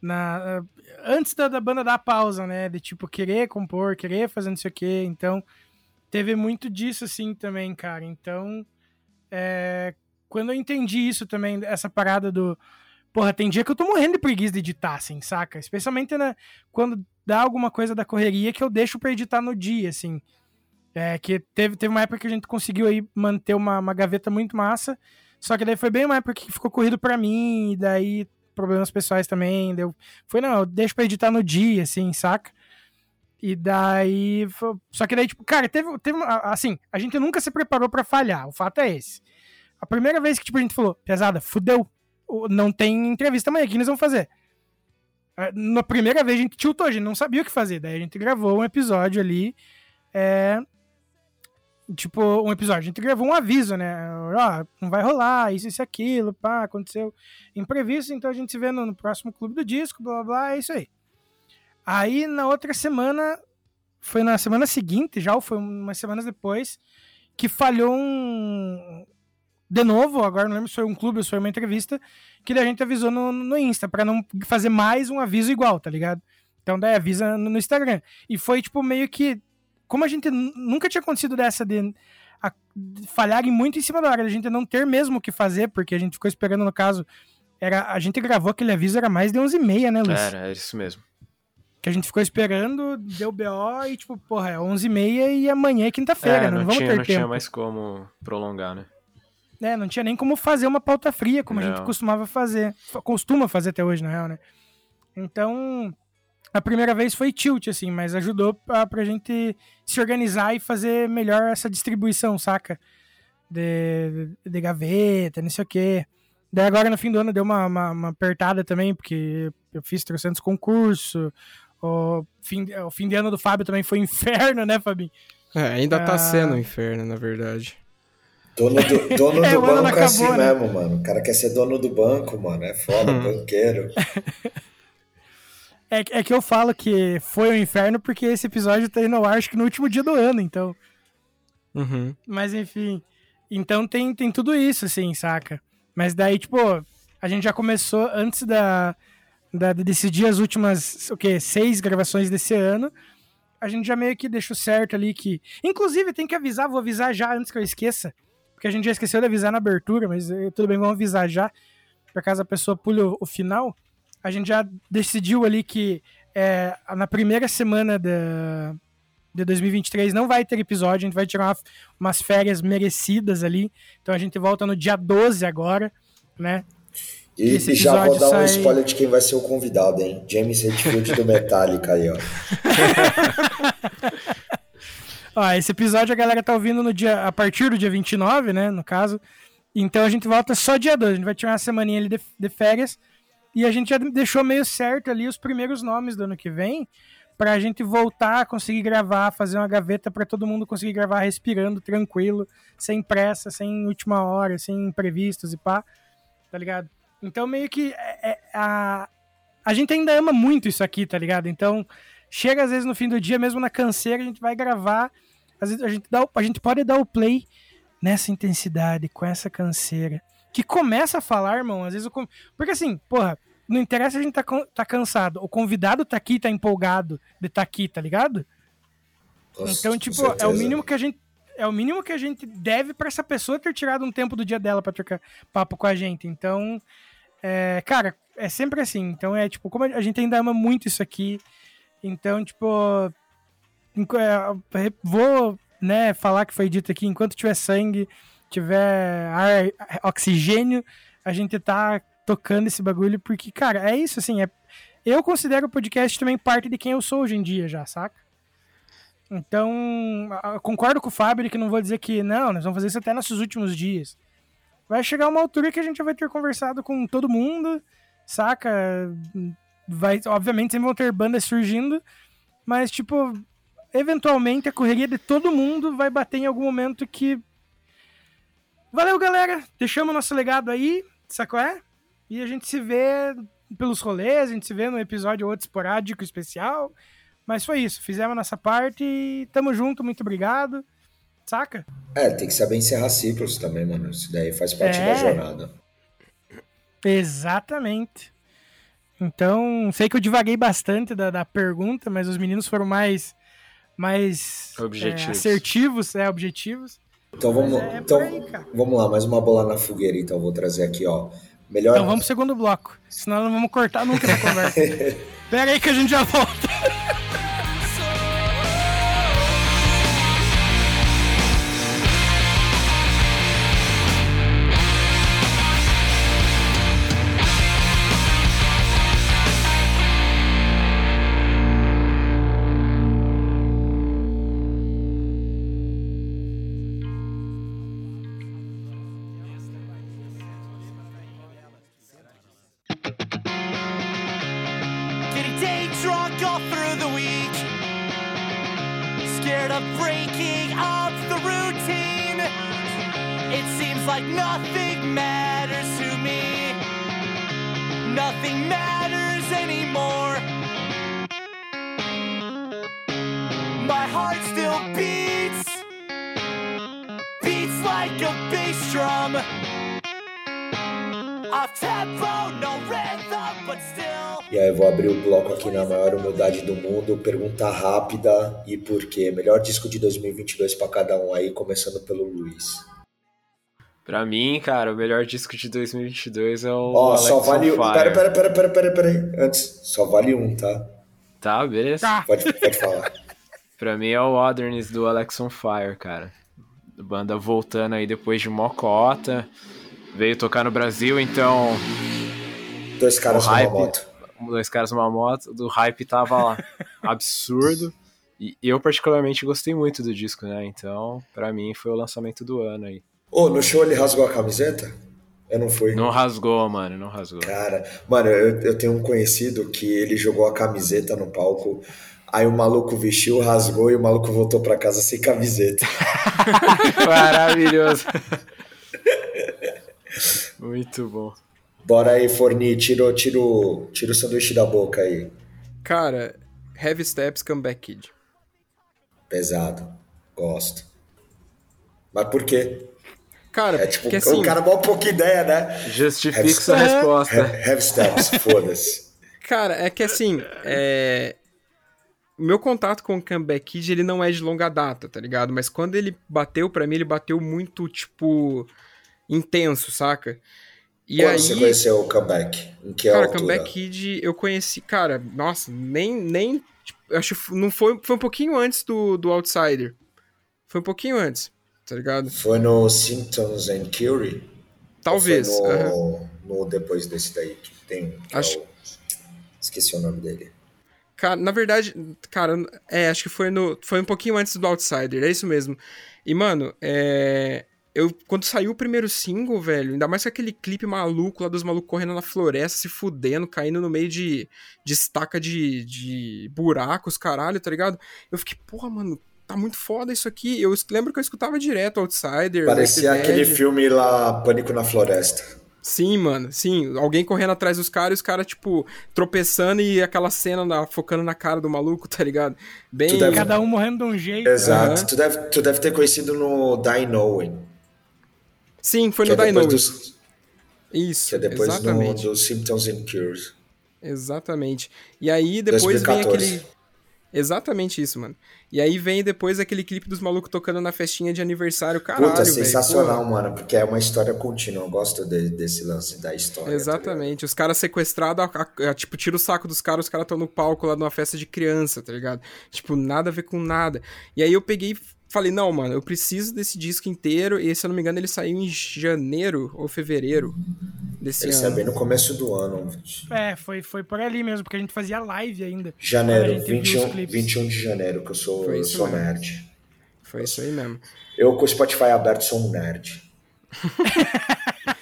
na, antes da, da banda dar a pausa, né? De tipo, querer compor, querer fazer não sei o quê. Então, teve muito disso, assim, também, cara. Então, é, quando eu entendi isso também, essa parada do. Porra, tem dia que eu tô morrendo de preguiça de editar, assim, saca? Especialmente né, quando dá alguma coisa da correria que eu deixo pra editar no dia, assim. É, que teve, teve uma época que a gente conseguiu aí manter uma, uma gaveta muito massa. Só que daí foi bem uma época que ficou corrido para mim, e daí problemas pessoais também. Deu, foi, não, deixa pra editar no dia, assim, saca? E daí. Foi, só que daí, tipo, cara, teve, teve. Assim, a gente nunca se preparou para falhar. O fato é esse. A primeira vez que tipo, a gente falou, pesada, fudeu. Não tem entrevista amanhã, o que nós vamos fazer? É, na primeira vez a gente tiltou, a gente não sabia o que fazer. Daí a gente gravou um episódio ali. É, tipo, um episódio. A gente gravou um aviso, né? Ó, não vai rolar, isso, isso, aquilo, pá, aconteceu imprevisto, então a gente se vê no, no próximo clube do disco, blá, blá, blá, é isso aí. Aí na outra semana, foi na semana seguinte já, ou foi umas semanas depois, que falhou um. De novo, agora não lembro se foi um clube ou se foi uma entrevista, que a gente avisou no, no Insta, para não fazer mais um aviso igual, tá ligado? Então daí avisa no, no Instagram. E foi tipo meio que como a gente nunca tinha acontecido dessa de, a, de falharem muito em cima da hora, a gente não ter mesmo o que fazer, porque a gente ficou esperando, no caso, era a gente gravou aquele aviso, era mais de 11h30, né, Luiz? Era, era isso mesmo. Que a gente ficou esperando, deu BO e tipo, porra, é 11h30 e amanhã é quinta-feira, é, não, não, vamos tinha, ter não tempo. tinha mais como prolongar, né? É, não tinha nem como fazer uma pauta fria, como Não. a gente costumava fazer, costuma fazer até hoje, na real, né? Então, a primeira vez foi tilt, assim, mas ajudou pra, pra gente se organizar e fazer melhor essa distribuição, saca? De, de gaveta, não sei o quê. Daí agora no fim do ano deu uma, uma, uma apertada também, porque eu fiz 300 concursos. O fim, o fim de ano do Fábio também foi [laughs] inferno, né, Fabinho? É, ainda tá Ah. sendo um inferno, na verdade. Dono do, dono [laughs] É, do o ano não banco é assim acabou, né? mesmo, mano. O cara quer ser dono do banco, mano. É foda, Hum. banqueiro. [laughs] É, é que eu falo que foi um inferno porque esse episódio tá indo ao ar, acho que no último dia do ano, então. Uhum. Mas enfim. Então tem, tem tudo isso, assim, saca? Mas daí, tipo, a gente já começou antes da, da de decidir as últimas, o quê? Seis gravações desse ano. A gente já meio que deixou certo ali que. Inclusive, tem que avisar, vou avisar já antes que eu esqueça. Porque a gente já esqueceu de avisar na abertura, mas eh, tudo bem, vamos avisar já. Por caso a pessoa pule o, o final. A gente já decidiu ali que é, na primeira semana da, de 2023 não vai ter episódio, a gente vai tirar uma- umas férias merecidas ali. Então a gente volta no dia 12 agora, né? E, e já vou dar um sai- spoiler de quem vai ser o convidado, hein? James Hetfield do Metallica aí, ó. [laughs] Ó, esse episódio a galera tá ouvindo no dia, a partir do dia 29, né, no caso. Então a gente volta só dia 12, a gente vai tirar uma semaninha ali de, de férias. E a gente já deixou meio certo ali os primeiros nomes do ano que vem, pra gente voltar a conseguir gravar, fazer uma gaveta pra todo mundo conseguir gravar respirando, tranquilo, sem pressa, sem última hora, sem imprevistos e pá, tá ligado? Então meio que é- é- a, a gente ainda ama muito isso aqui, tá ligado? Então chega às vezes no fim do dia, mesmo na canseira, a gente vai gravar, às vezes a gente, dá, a gente pode dar o play nessa intensidade, com essa canseira. Que começa a falar, irmão, às vezes eu. Porque assim, porra, não interessa a gente tá, tá cansado. O convidado tá aqui, tá empolgado de tá aqui, tá ligado? Com- Então, tipo, é o mínimo que a gente. É o mínimo que a gente deve pra essa pessoa ter tirado um tempo do dia dela pra trocar papo com a gente. Então, é, cara, é sempre assim. Então é tipo, como a gente ainda ama muito isso aqui. Então, tipo, é, vou, né, falar que foi dito aqui, enquanto tiver sangue, tiver ar, oxigênio, a gente tá tocando esse bagulho, porque, cara, é isso, assim, é, eu considero o podcast também parte de quem eu sou hoje em dia já, saca? Então, concordo com o Fábio que não vou dizer que, não, nós vamos fazer isso até nossos últimos dias. Vai chegar uma altura que a gente vai ter conversado com todo mundo, saca? Vai, obviamente sempre vão ter bandas surgindo, mas, tipo, eventualmente a correria de todo mundo vai bater em algum momento que. Valeu, galera! Deixamos nosso legado aí, sacou? É? E a gente se vê pelos rolês, a gente se vê num episódio ou outro esporádico especial. Mas foi isso, fizemos a nossa parte e tamo junto, muito obrigado. Saca? É, tem que saber encerrar ciclos também, mano. Isso daí faz parte É. da jornada. Exatamente. Então, sei que eu divaguei bastante da, da pergunta, mas os meninos foram mais, mais Objetivos. é, assertivos, é, objetivos. Então vamos, é então, aí, cara. vamos lá, mais uma bola na fogueira, então eu vou trazer aqui, ó. Melhor. Então vamos pro segundo bloco, senão não vamos cortar nunca essa [laughs] conversa. Pera aí que a gente já volta. Aqui na maior humildade do mundo, pergunta rápida e por quê? Melhor disco de 2022 pra cada um aí, começando pelo Luiz. Pra mim, cara, o melhor disco de 2022 é o Ó, Alex só vale. Pera, pera, pera, pera, pera, pera. Antes, só vale um, tá? Tá, beleza. Tá. Pode, pode falar. [laughs] Pra mim é o Otherness do Alex on Fire, cara. Banda voltando aí depois de Mocota. Veio tocar no Brasil, então Dois caras numa moto. Dois caras numa moto, do hype tava [laughs] absurdo. E eu particularmente gostei muito do disco, né? Então, pra mim foi o lançamento do ano aí. Ô, no show ele rasgou a camiseta? Eu não fui. Não rasgou, mano, não rasgou. Cara, mano, eu, eu tenho um conhecido que ele jogou a camiseta no palco, aí o maluco vestiu, rasgou e o maluco voltou pra casa sem camiseta. [laughs] Maravilhoso. [laughs] Muito bom. Bora aí, Forni, tira, o- tira, tira o sanduíche da boca aí. Cara, Heavy Steps Comeback Kid. Pesado. Gosto. Mas por quê? Cara, É tipo, assim, o cara mal pouca ideia, né? Justifique Heavy- sua resposta. Have, have steps, [laughs] foda-se. cara, é que assim, é... o meu contato com o Comeback Kid, ele não é de longa data, tá ligado? Mas quando ele bateu pra mim, ele bateu muito, tipo, intenso, saca? E Quando aí, você conheceu o comeback? Em que cara, altura? Comeback Kid, eu conheci, cara, nossa, nem, nem, tipo, acho que não foi, foi um pouquinho antes do, do Outsider. Foi um pouquinho antes, tá ligado? Foi no Symptoms and Cure? Talvez. Ou foi aham. no, no depois desse daí que tem. que é Acho- o- Esqueci o nome dele. Cara, na verdade, cara, é, acho que foi no. Foi um pouquinho antes do Outsider, é isso mesmo. E, mano, é. Eu, quando saiu o primeiro single, velho, ainda mais com aquele clipe maluco lá dos malucos correndo na floresta, se fudendo, caindo no meio de, de estaca de, de buracos, caralho, tá ligado? Eu fiquei, porra, mano, tá muito foda isso aqui. Eu lembro que eu escutava direto Outsider. Parecia aquele filme lá, Pânico na Floresta. Sim, mano, sim. Alguém correndo atrás dos caras e os caras, tipo, tropeçando e aquela cena na- focando na cara do maluco, tá ligado? Bem. Deve- Cada um morrendo de um jeito. Exato. Aham. Tu, deve, tu deve ter conhecido no Die Knowing. Sim, foi que no é Dino. dos, Isso, que é depois exatamente. dos Symptoms and Cures. Exatamente. E aí depois 2014. vem aquele. Exatamente isso, mano. E aí vem depois aquele clipe dos malucos tocando na festinha de aniversário, caralho, Puta, sensacional, pô. mano, porque é uma história contínua. Eu gosto de- desse lance da história. tá? Exatamente. Os caras sequestrados, tipo, tira o saco dos caras, os caras estão no palco lá numa festa de criança, tá ligado? Tipo, nada a ver com nada. E aí eu peguei falei, não, mano, eu preciso desse disco inteiro. E se eu não me engano, ele saiu em janeiro ou fevereiro desse Ele ano. saiu bem no começo do ano. É, foi, foi por ali mesmo, porque a gente fazia live ainda. Janeiro, gente viu os 21, clipes. 21 de janeiro, que eu sou, Foi eu sou mesmo. nerd. Foi isso aí mesmo. Eu com o Spotify aberto sou um nerd. [laughs]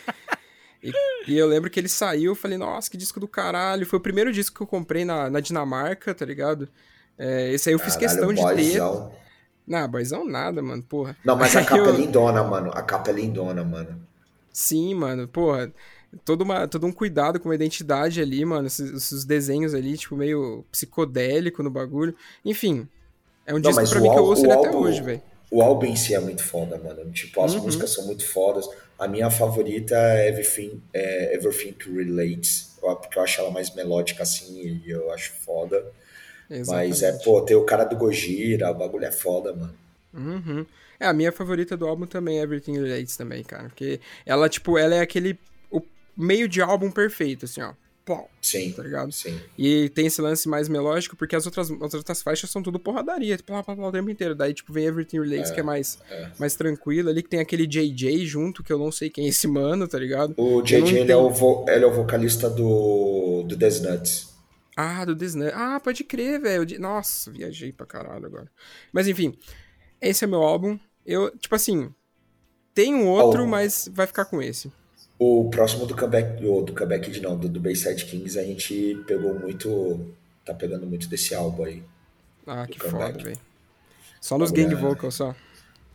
E, e eu lembro que ele saiu, eu falei, nossa, que disco do caralho. Foi o primeiro disco que eu comprei na, na Dinamarca, tá ligado? É, esse aí eu fiz questão de ter. Não, boyzão nada, mano, porra. Não, mas a [laughs] capa eu- é lindona, mano. A capa é lindona, mano. Sim, mano, porra. Todo, uma, todo um cuidado com a identidade ali, mano. Esses, esses desenhos ali, tipo, meio psicodélico no bagulho. Enfim, é um Não, disco pra mim que eu ouço ele até álbum- hoje, velho. O álbum em si é muito foda, mano. Tipo, as Uhum. músicas são muito fodas. A minha favorita é Everything, é Everything Relates. porque eu acho ela mais melódica assim e eu acho foda. Mas é, pô, tem o cara do Gojira, o bagulho é foda, mano. Uhum. É, a minha favorita do álbum também é Everything Relates também, cara. Porque ela, tipo, ela é aquele. O meio de álbum perfeito, assim, ó. Sim, tá ligado? sim. E tem esse lance mais melódico, porque as outras, as outras faixas são tudo porradaria, tipo, plá, plá, plá, o tempo inteiro. Daí, tipo, vem Everything Relates, que é mais, é. mais tranquilo ali, que tem aquele JJ junto, que eu não sei quem é esse mano, tá ligado? O JJ ele é, o vo- ele é o vocalista do, do Death Nuts. Ah, do Disney. Ah, pode crer, velho. Nossa, viajei pra caralho agora. Mas enfim, esse é meu álbum. Eu, tipo assim, tem um outro, Oh. mas vai ficar com esse. O próximo do comeback, ou do comeback de não, do, do Bayside Kings, a gente pegou muito. Tá pegando muito desse álbum aí. Ah, que comeback. foda, velho. Só nos gang vocals só.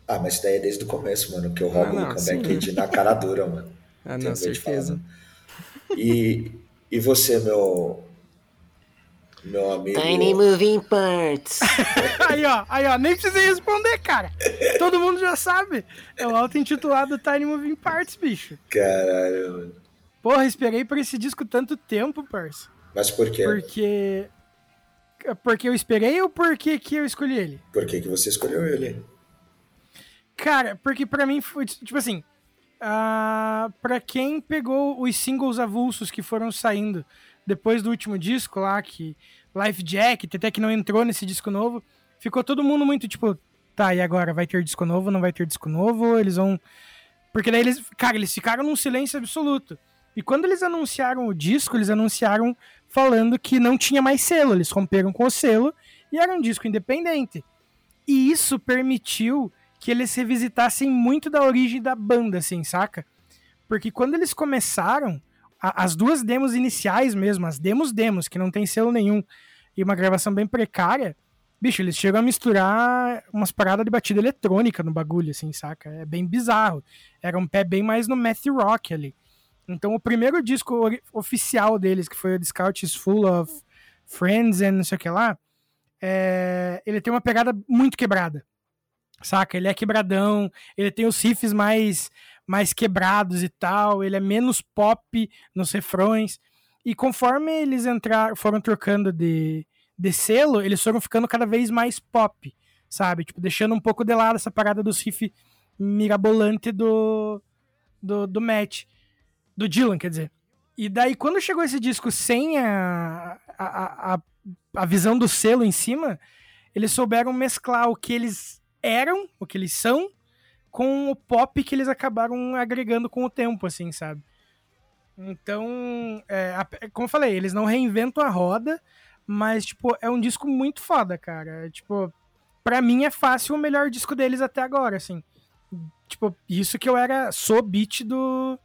Ah, mas isso daí é desde o começo, mano, que eu roubo não, o comeback sim. de na cara dura, mano. Ah, não, de falar, certeza. não. E, e você, meu. Meu amigo. Tiny Moving Parts. [laughs] Aí, ó, aí, ó, nem precisei responder, cara. Todo mundo já sabe. É o auto-intitulado Tiny Moving Parts, bicho. Caralho, mano. Porra, esperei por esse disco tanto tempo, parça. Mas por quê? Porque. Porque eu esperei ou porque que eu escolhi ele? Por que, que você escolheu ele? Cara, porque pra mim foi, tipo assim, ah, pra quem pegou os singles avulsos que foram saindo depois do último disco lá, que Life Jacket, até que não entrou nesse disco novo, ficou todo mundo muito tipo, tá, e agora? Vai ter disco novo? Não vai ter disco novo? Eles vão... Porque daí eles, cara, eles ficaram num silêncio absoluto. E quando eles anunciaram o disco, eles anunciaram falando que não tinha mais selo, eles romperam com o selo e era um disco independente. E isso permitiu que eles revisitassem muito da origem da banda, assim, saca? Porque quando eles começaram, a- as duas demos iniciais mesmo, as demos demos, que não tem selo nenhum, e uma gravação bem precária, bicho, eles chegam a misturar umas paradas de batida eletrônica no bagulho, assim, saca? É bem bizarro. Era um pé bem mais no math rock ali. Então o primeiro disco oficial deles, que foi o The Scout is Full of Friends and não sei o que lá, é, ele tem uma pegada muito quebrada. Saca? Ele é quebradão, ele tem os riffs mais, mais quebrados e tal, ele é menos pop nos refrões. E conforme eles entraram, foram trocando de, de selo, eles foram ficando cada vez mais pop, sabe? Tipo, deixando um pouco de lado essa parada dos riffs mirabolante do, do, do Matt, do Dylan, quer dizer. E daí, quando chegou esse disco sem a, a, a, a visão do selo em cima, eles souberam mesclar o que eles eram, o que eles são, com o pop que eles acabaram agregando com o tempo, assim, sabe? Então, é, como eu falei, eles não reinventam a roda, mas, tipo, é um disco muito foda, cara. Tipo, pra mim é fácil o melhor disco deles até agora, assim. Tipo, isso que eu era, sou beat do,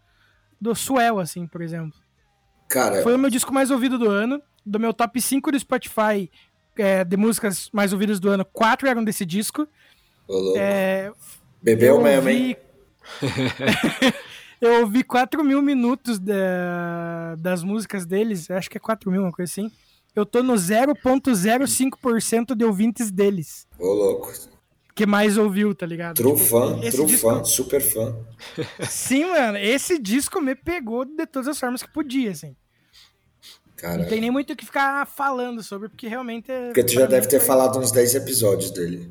do Swell, assim, por exemplo. Cara, Foi o meu disco mais ouvido do ano. Do meu top 5 do Spotify é, de músicas mais ouvidas do ano, quatro eram desse disco. É, Bebeu eu mesmo, ouvi- hein? [laughs] eu ouvi 4 mil minutos da- das músicas deles, acho que é 4 mil, uma coisa assim. Eu tô no 0.05% de ouvintes deles, Ô louco. que mais ouviu, tá ligado? True Tipo, disco- super fã. Sim, mano, esse disco me pegou de todas as formas que podia, assim. Cara, Não tem nem muito o que ficar falando sobre, porque realmente é. porque tu já deve ter falado uns 10 episódios dele.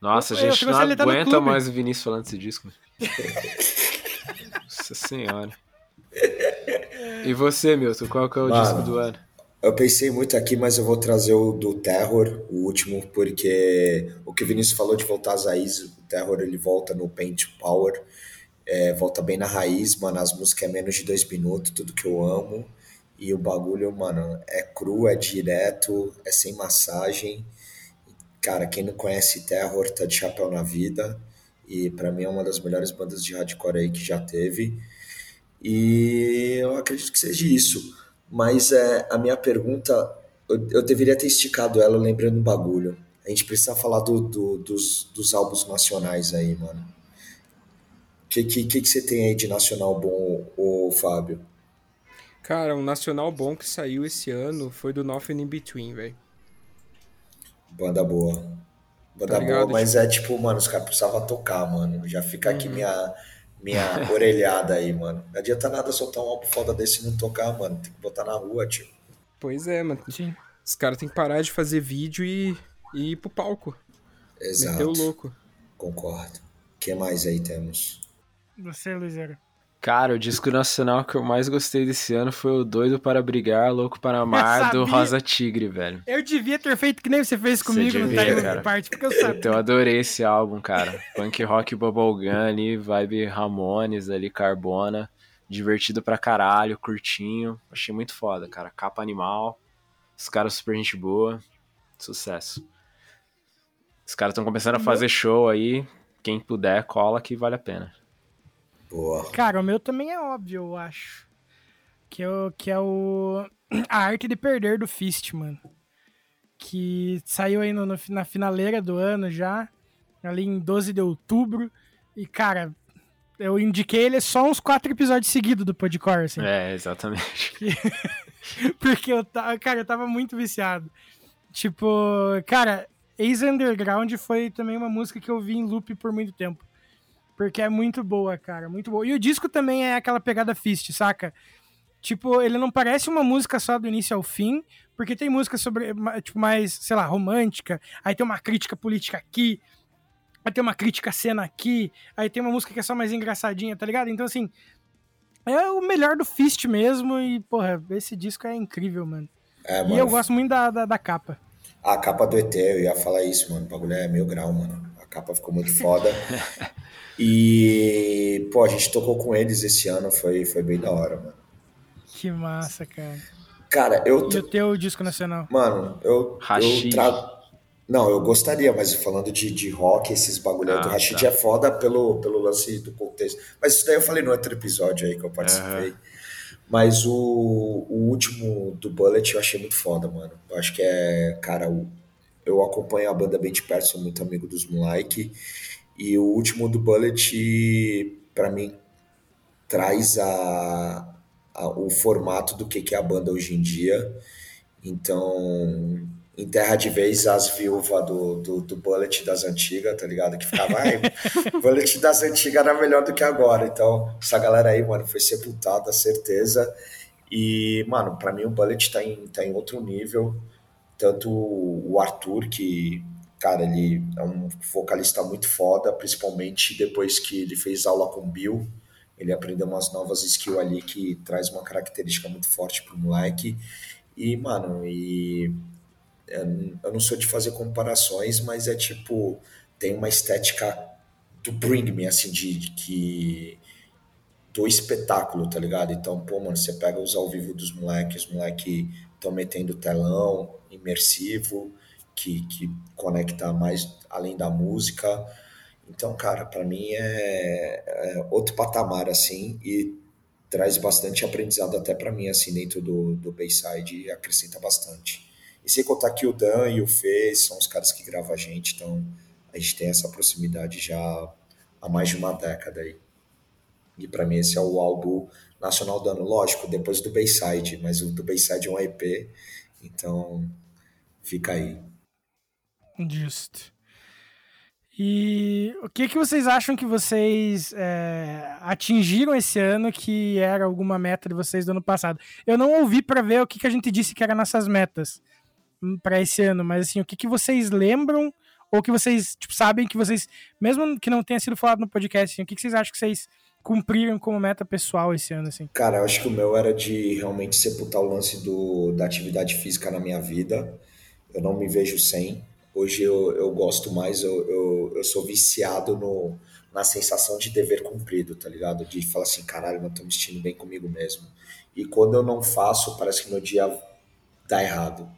Nossa, a gente não trouxe ele, tá aguenta mais o Vinícius falando desse disco. [laughs] Nossa senhora. E você, Milton, qual que é o Mano. disco do ano? Eu pensei muito aqui, mas eu vou trazer o do Terror, o último, porque o que o Vinícius falou de voltar às raízes, o Terror ele volta no Paint Power, é, volta bem na raiz, mano, as músicas é menos de dois minutos, tudo que eu amo, e o bagulho, mano, é cru, é direto, é sem massagem. Cara, quem não conhece Terror tá de chapéu na vida, e pra mim é uma das melhores bandas de hardcore aí que já teve. E eu acredito que seja isso. Mas é, a minha pergunta, eu, eu deveria ter esticado ela lembrando um bagulho. A gente precisa falar do, do- dos, dos álbuns nacionais aí, mano. O que, que, que, que você tem aí de nacional bom, ô Fábio? Cara, um nacional bom que saiu esse ano foi do Nothing in Between, velho. Banda boa. Banda Tá ligado? boa, mas é tipo, mano, os caras precisavam tocar, mano. Já fica aqui Uhum. minha, minha [laughs] orelhada aí, mano. Não adianta nada soltar um álbum foda desse e não tocar, mano. Tem que botar na rua, tio. Pois é, mano. Sim. Os caras têm que parar de fazer vídeo e, e ir pro palco. Exato. Meter o louco. Concordo. O que mais aí temos? Você, Luizera. Cara, o disco nacional que eu mais gostei desse ano foi o Doido para Brigar, Louco para Amar, do. Rosa Tigre, velho. Eu devia ter feito que nem você fez comigo no devia, Time cara. Party, porque eu sabia. Então eu adorei esse álbum, cara. Punk rock bubblegum ali, vibe Ramones ali, Carbona. Divertido pra caralho, curtinho. Achei muito foda, cara. Capa animal. Os caras super gente boa. Sucesso. Os caras estão começando a fazer show aí. Quem puder, cola que vale a pena. Boa. Cara, o meu também é óbvio, eu acho. Que é o, que é o [clears throat] A Arte de Perder do Fist, mano. Que saiu aí no, no- na finaleira do ano já, ali em 12 de outubro. E, cara, eu indiquei ele só uns quatro episódios seguidos do Podcore, assim. É, exatamente. [laughs] Porque eu tava, cara, eu tava muito viciado. Tipo, cara, Ace Underground foi também uma música que eu vi em loop por muito tempo. Porque é muito boa, cara, muito boa. E o disco também é aquela pegada Fist, saca? Tipo, ele não parece uma música só do início ao fim, porque tem música sobre, tipo, mais, sei lá, romântica, aí tem uma crítica política aqui, aí tem uma crítica cena aqui, aí tem uma música que é só mais engraçadinha, tá ligado? Então, assim, é o melhor do Fist mesmo e, porra, esse disco é incrível, mano. É, E mano. eu gosto muito da, da, da capa. A capa do ET, eu ia falar isso, mano. O bagulho é mil grau, mano. Capa ficou muito foda. [laughs] E, pô, a gente tocou com eles esse ano, foi, foi bem da hora, mano. Que massa, cara. Cara, eu. E o teu disco nacional? Mano, eu. Rashid. eu trago. Não, eu gostaria, mas falando de, de rock, esses bagulho Ah, do Rashid tá. é foda pelo, pelo lance do contexto. Mas isso daí eu falei no outro episódio aí que eu participei. Mas o, o último do Bullet eu achei muito foda, mano. Eu acho que é, cara, o- eu acompanho a banda bem de perto, sou muito amigo dos moleque. E o último do Bullet, pra mim, traz a, a- o formato do que, que é a banda hoje em dia. Então, enterra de vez as viúvas do, do, do Bullet das antigas, tá ligado? Que ficava, ai, [laughs] Bullet das antigas era melhor do que agora. Então, essa galera aí, mano, foi sepultada, certeza. E, mano, pra mim o Bullet tá em, tá em outro nível. Tanto o Arthur, que, cara, ele é um vocalista muito foda, principalmente depois que ele fez aula com Bill. Ele aprendeu umas novas skills ali que traz uma característica muito forte pro moleque. E, mano, e eu eu não sou de fazer comparações, mas é tipo, tem uma estética do Bring Me, assim, de, de que do espetáculo, tá ligado? Então, pô, mano, você pega os ao vivo dos moleques, os moleques estão metendo telão imersivo, que, que conecta mais além da música. Então, cara, pra mim é, é outro patamar, assim, e traz bastante aprendizado até pra mim, assim, dentro do, do Bayside, e acrescenta bastante. E sem contar que o Dan e o Fê são os caras que gravam a gente, então a gente tem essa proximidade já há mais de uma década aí. E pra mim esse é o álbum nacional do ano, lógico, depois do Bayside, mas o do Bayside é um EP, então fica aí. Justo. E o que, que vocês acham que vocês é, atingiram esse ano que era alguma meta de vocês do ano passado? Eu não ouvi pra ver o que, que a gente disse que eram nossas metas hum, pra esse ano, mas assim, o que, que vocês lembram ou que vocês tipo, sabem que vocês, mesmo que não tenha sido falado no podcast, assim, o que, que vocês acham que vocês cumpriram como meta pessoal esse ano, assim? Cara, eu acho que o meu era de realmente sepultar o lance do, da atividade física na minha vida. Eu não me vejo sem. Hoje eu, eu gosto mais, eu, eu, eu sou viciado no, na sensação de dever cumprido, tá ligado? De falar assim, caralho, não tô me sentindo bem comigo mesmo. E quando eu não faço, parece que meu dia dá errado.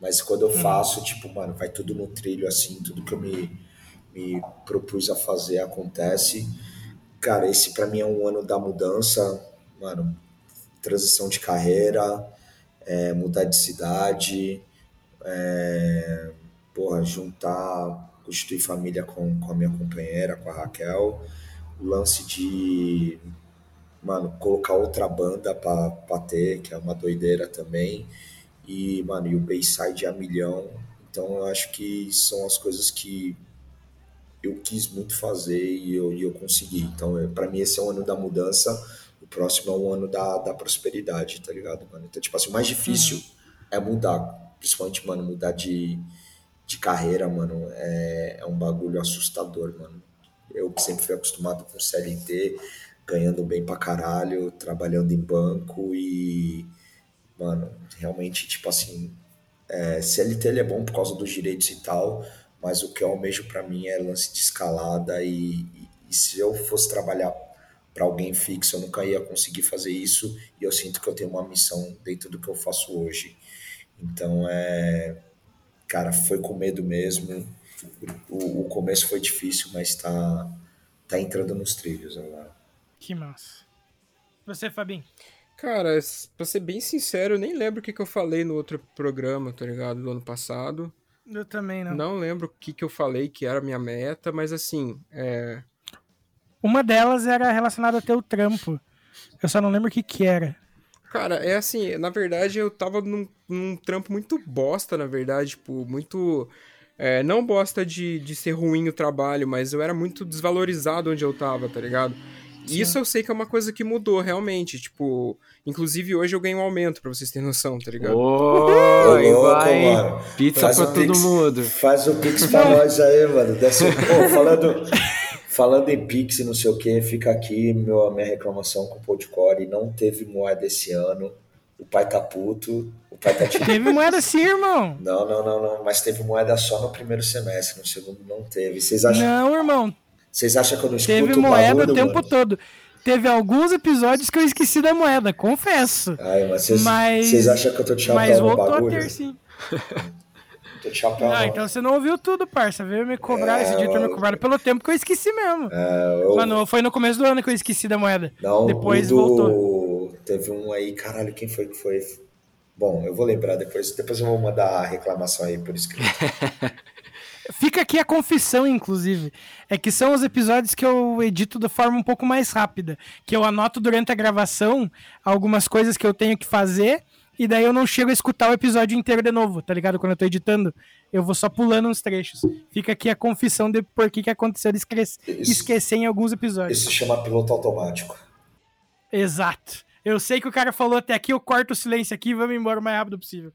Mas quando eu faço, tipo, mano, vai tudo no trilho, assim, tudo que eu me, me propus a fazer acontece. Cara, esse pra mim é um ano da mudança, mano, transição de carreira, é, mudar de cidade, é, porra, juntar, constituir família com, com a minha companheira, com a Raquel, o lance de, mano, colocar outra banda pra, pra ter, que é uma doideira também, e, mano, e o Bayside a milhão, então eu acho que são as coisas que eu quis muito fazer e eu, e eu consegui. Então, é, para mim, esse é o ano da mudança. O próximo é o ano da, da prosperidade, tá ligado, mano? Então, tipo assim, o mais difícil é mudar. Principalmente, mano, mudar de, de carreira, mano, é, é um bagulho assustador, mano. Eu que sempre fui acostumado com CLT, ganhando bem pra caralho, trabalhando em banco e, mano, realmente, tipo assim, é, CLT ele é bom por causa dos direitos e tal, mas o que eu almejo para mim é lance de escalada e, e, e se eu fosse trabalhar para alguém fixo, eu nunca ia conseguir fazer isso e eu sinto que eu tenho uma missão dentro do que eu faço hoje. Então, é, cara, foi com medo mesmo. O, o começo foi difícil, mas tá, tá entrando nos trilhos agora. Que massa. Você, Fabinho? Cara, pra ser bem sincero, eu nem lembro o que, que eu falei no outro programa, tá ligado? Do ano passado. Eu também não. Não lembro o que, que eu falei que era a minha meta, mas assim, é. Uma delas era relacionada ao teu trampo. Eu só não lembro o que que era. Cara, é assim, na verdade eu tava num, num trampo muito bosta, na verdade, tipo, muito. É, não bosta de, de ser ruim o trabalho, mas eu era muito desvalorizado onde eu tava, tá ligado? E isso eu sei que é uma coisa que mudou, realmente. Tipo, inclusive hoje eu ganho um aumento, pra vocês terem noção, tá ligado? Oh, louco, vai. mano. Pizza Faz pra todo Pix. mundo. Faz o Pix pra [laughs] nós aí, mano. Desce... Pô, falando, falando em Pix e não sei o que, fica aqui meu, minha reclamação com o Podcore. Não teve moeda esse ano. O pai tá puto. O pai tá tipo. Teve moeda sim, irmão. Não, não, não, não. Mas teve moeda só no primeiro semestre. No segundo não teve. Vocês acham, Não, irmão. Vocês acham que eu não escuto Teve moeda barulho, o tempo mano? todo. Teve alguns episódios que eu esqueci da moeda, confesso. Ai, mas vocês, Mas- vocês acham que eu tô te Mas chapando o voltou a ter sim. [laughs] Tô te chapando. Ah, então você não ouviu tudo, parça. Veio me cobrar, esse dia me cobraram pelo tempo que eu esqueci mesmo. É, eu- Mano, foi no começo do ano que eu esqueci da moeda. Não, Depois do... voltou. Teve um aí, caralho, quem foi que foi? Bom, eu vou lembrar depois. Depois eu vou mandar a reclamação aí por escrito. [laughs] Fica aqui a confissão, inclusive. É que são os episódios que eu edito de forma um pouco mais rápida. Que eu anoto durante a gravação algumas coisas que eu tenho que fazer. E daí eu não chego a escutar o episódio inteiro de novo, tá ligado? Quando eu tô editando, eu vou só pulando uns trechos. Fica aqui a confissão de por que, que aconteceu de esque- Isso. esquecer em alguns episódios. Isso se chama piloto automático. Exato. Eu sei que o cara falou até aqui, eu corto o silêncio aqui e vamos embora o mais rápido possível.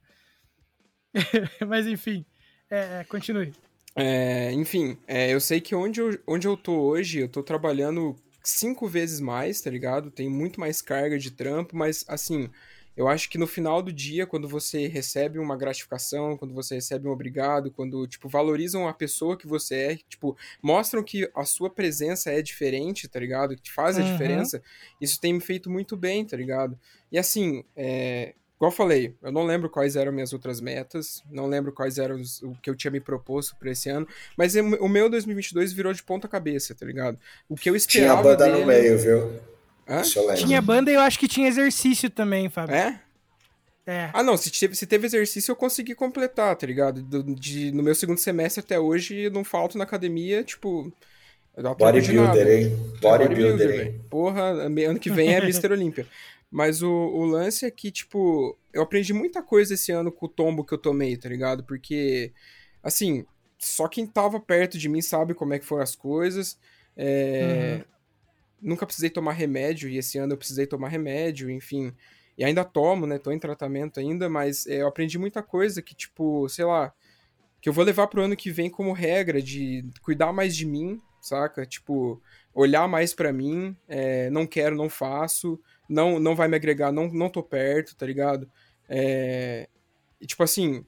[laughs] Mas enfim, é, é, continue. É, enfim, é, eu sei que onde eu, onde eu tô hoje, eu tô trabalhando cinco vezes mais, tá ligado? Tem muito mais carga de trampo, mas assim, eu acho que no final do dia, quando você recebe uma gratificação, quando você recebe um obrigado, quando, tipo, valorizam a pessoa que você é, tipo, mostram que a sua presença é diferente, tá ligado? Que faz a Uhum. diferença, isso tem me feito muito bem, tá ligado? E assim, é, Igual eu falei, eu não lembro quais eram minhas outras metas, não lembro quais eram os- o que eu tinha me proposto pra esse ano, mas o meu 2022 virou de ponta cabeça, tá ligado? O que eu Tinha esperava banda dele... no meio, viu? Hã? Tinha banda e eu acho que tinha exercício também, Fábio. É? É. Ah, não, se teve, se teve exercício eu consegui completar, tá ligado? Do- de, no meu segundo semestre até hoje, eu não falto na academia, tipo... Bodybuilder, hein? Bodybuilder, hein? Porra, ano que vem é [laughs] Mr. Olímpia. Mas o, o lance é que, tipo, eu aprendi muita coisa esse ano com o tombo que eu tomei, tá ligado? Porque, assim, só quem tava perto de mim sabe como é que foram as coisas. É, Nunca precisei tomar remédio, e esse ano eu precisei tomar remédio, enfim. E ainda tomo, né? Tô em tratamento ainda, mas é, eu aprendi muita coisa que, tipo, sei lá, que eu vou levar pro ano que vem como regra de cuidar mais de mim, saca? Tipo, olhar mais pra mim, é, não quero, não faço, não, não vai me agregar, não, não tô perto, tá ligado? É, e tipo assim,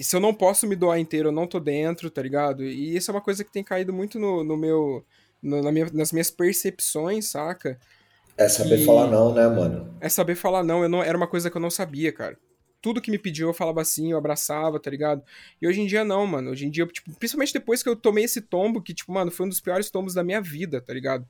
se eu não posso me doar inteiro, eu não tô dentro, tá ligado? E isso é uma coisa que tem caído muito no, no meu. no- na minha- nas minhas percepções, saca? É saber falar não, né, mano? É saber falar não, eu não. Era uma coisa que eu não sabia, cara. Tudo que me pediu eu falava assim, eu abraçava, tá ligado? E hoje em dia não, mano. Hoje em dia, tipo, principalmente depois que eu tomei esse tombo, que, tipo, mano, foi um dos piores tombos da minha vida, tá ligado?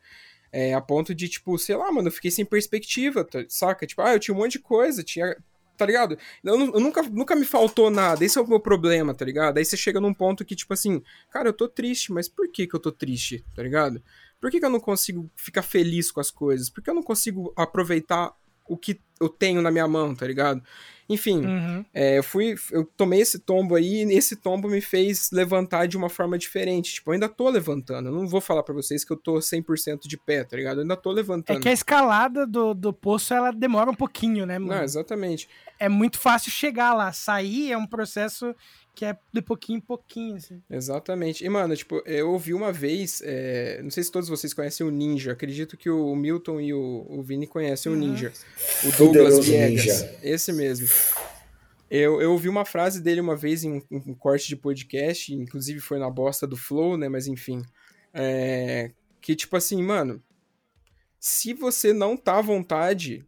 É, a ponto de, tipo, sei lá, mano, eu fiquei sem perspectiva, tá- saca? Tipo, ah, eu tinha um monte de coisa, tinha. Tá ligado? Eu, eu nunca, nunca me faltou nada, esse é o meu problema, tá ligado? Aí você chega num ponto que, tipo assim, cara, eu tô triste, mas por que que eu tô triste, tá ligado? Por que, que eu não consigo ficar feliz com as coisas? Por que eu não consigo aproveitar o que eu tenho na minha mão, tá ligado? Enfim, Uhum. é, eu fui. Eu tomei esse tombo aí e esse tombo me fez levantar de uma forma diferente. Tipo, eu ainda tô levantando. Eu não vou falar pra vocês que eu tô 100% de pé, tá ligado? Eu ainda tô É levantando. que a escalada do, do poço, ela demora um pouquinho, né, mano? Não, exatamente. É muito fácil chegar lá. Sair é um processo que é de pouquinho em pouquinho, assim. Exatamente. E, mano, tipo, eu ouvi uma vez. é, Não sei se todos vocês conhecem o Ninja. Acredito que o Milton e o, o Vini conhecem Uhum. o Ninja. O Douglas Viegas. Ninja. Esse mesmo. Eu, eu ouvi uma frase dele uma vez em um, um corte de podcast, inclusive foi na bosta do Flow, né? Mas enfim. É, que tipo assim, mano. Se você não tá à vontade,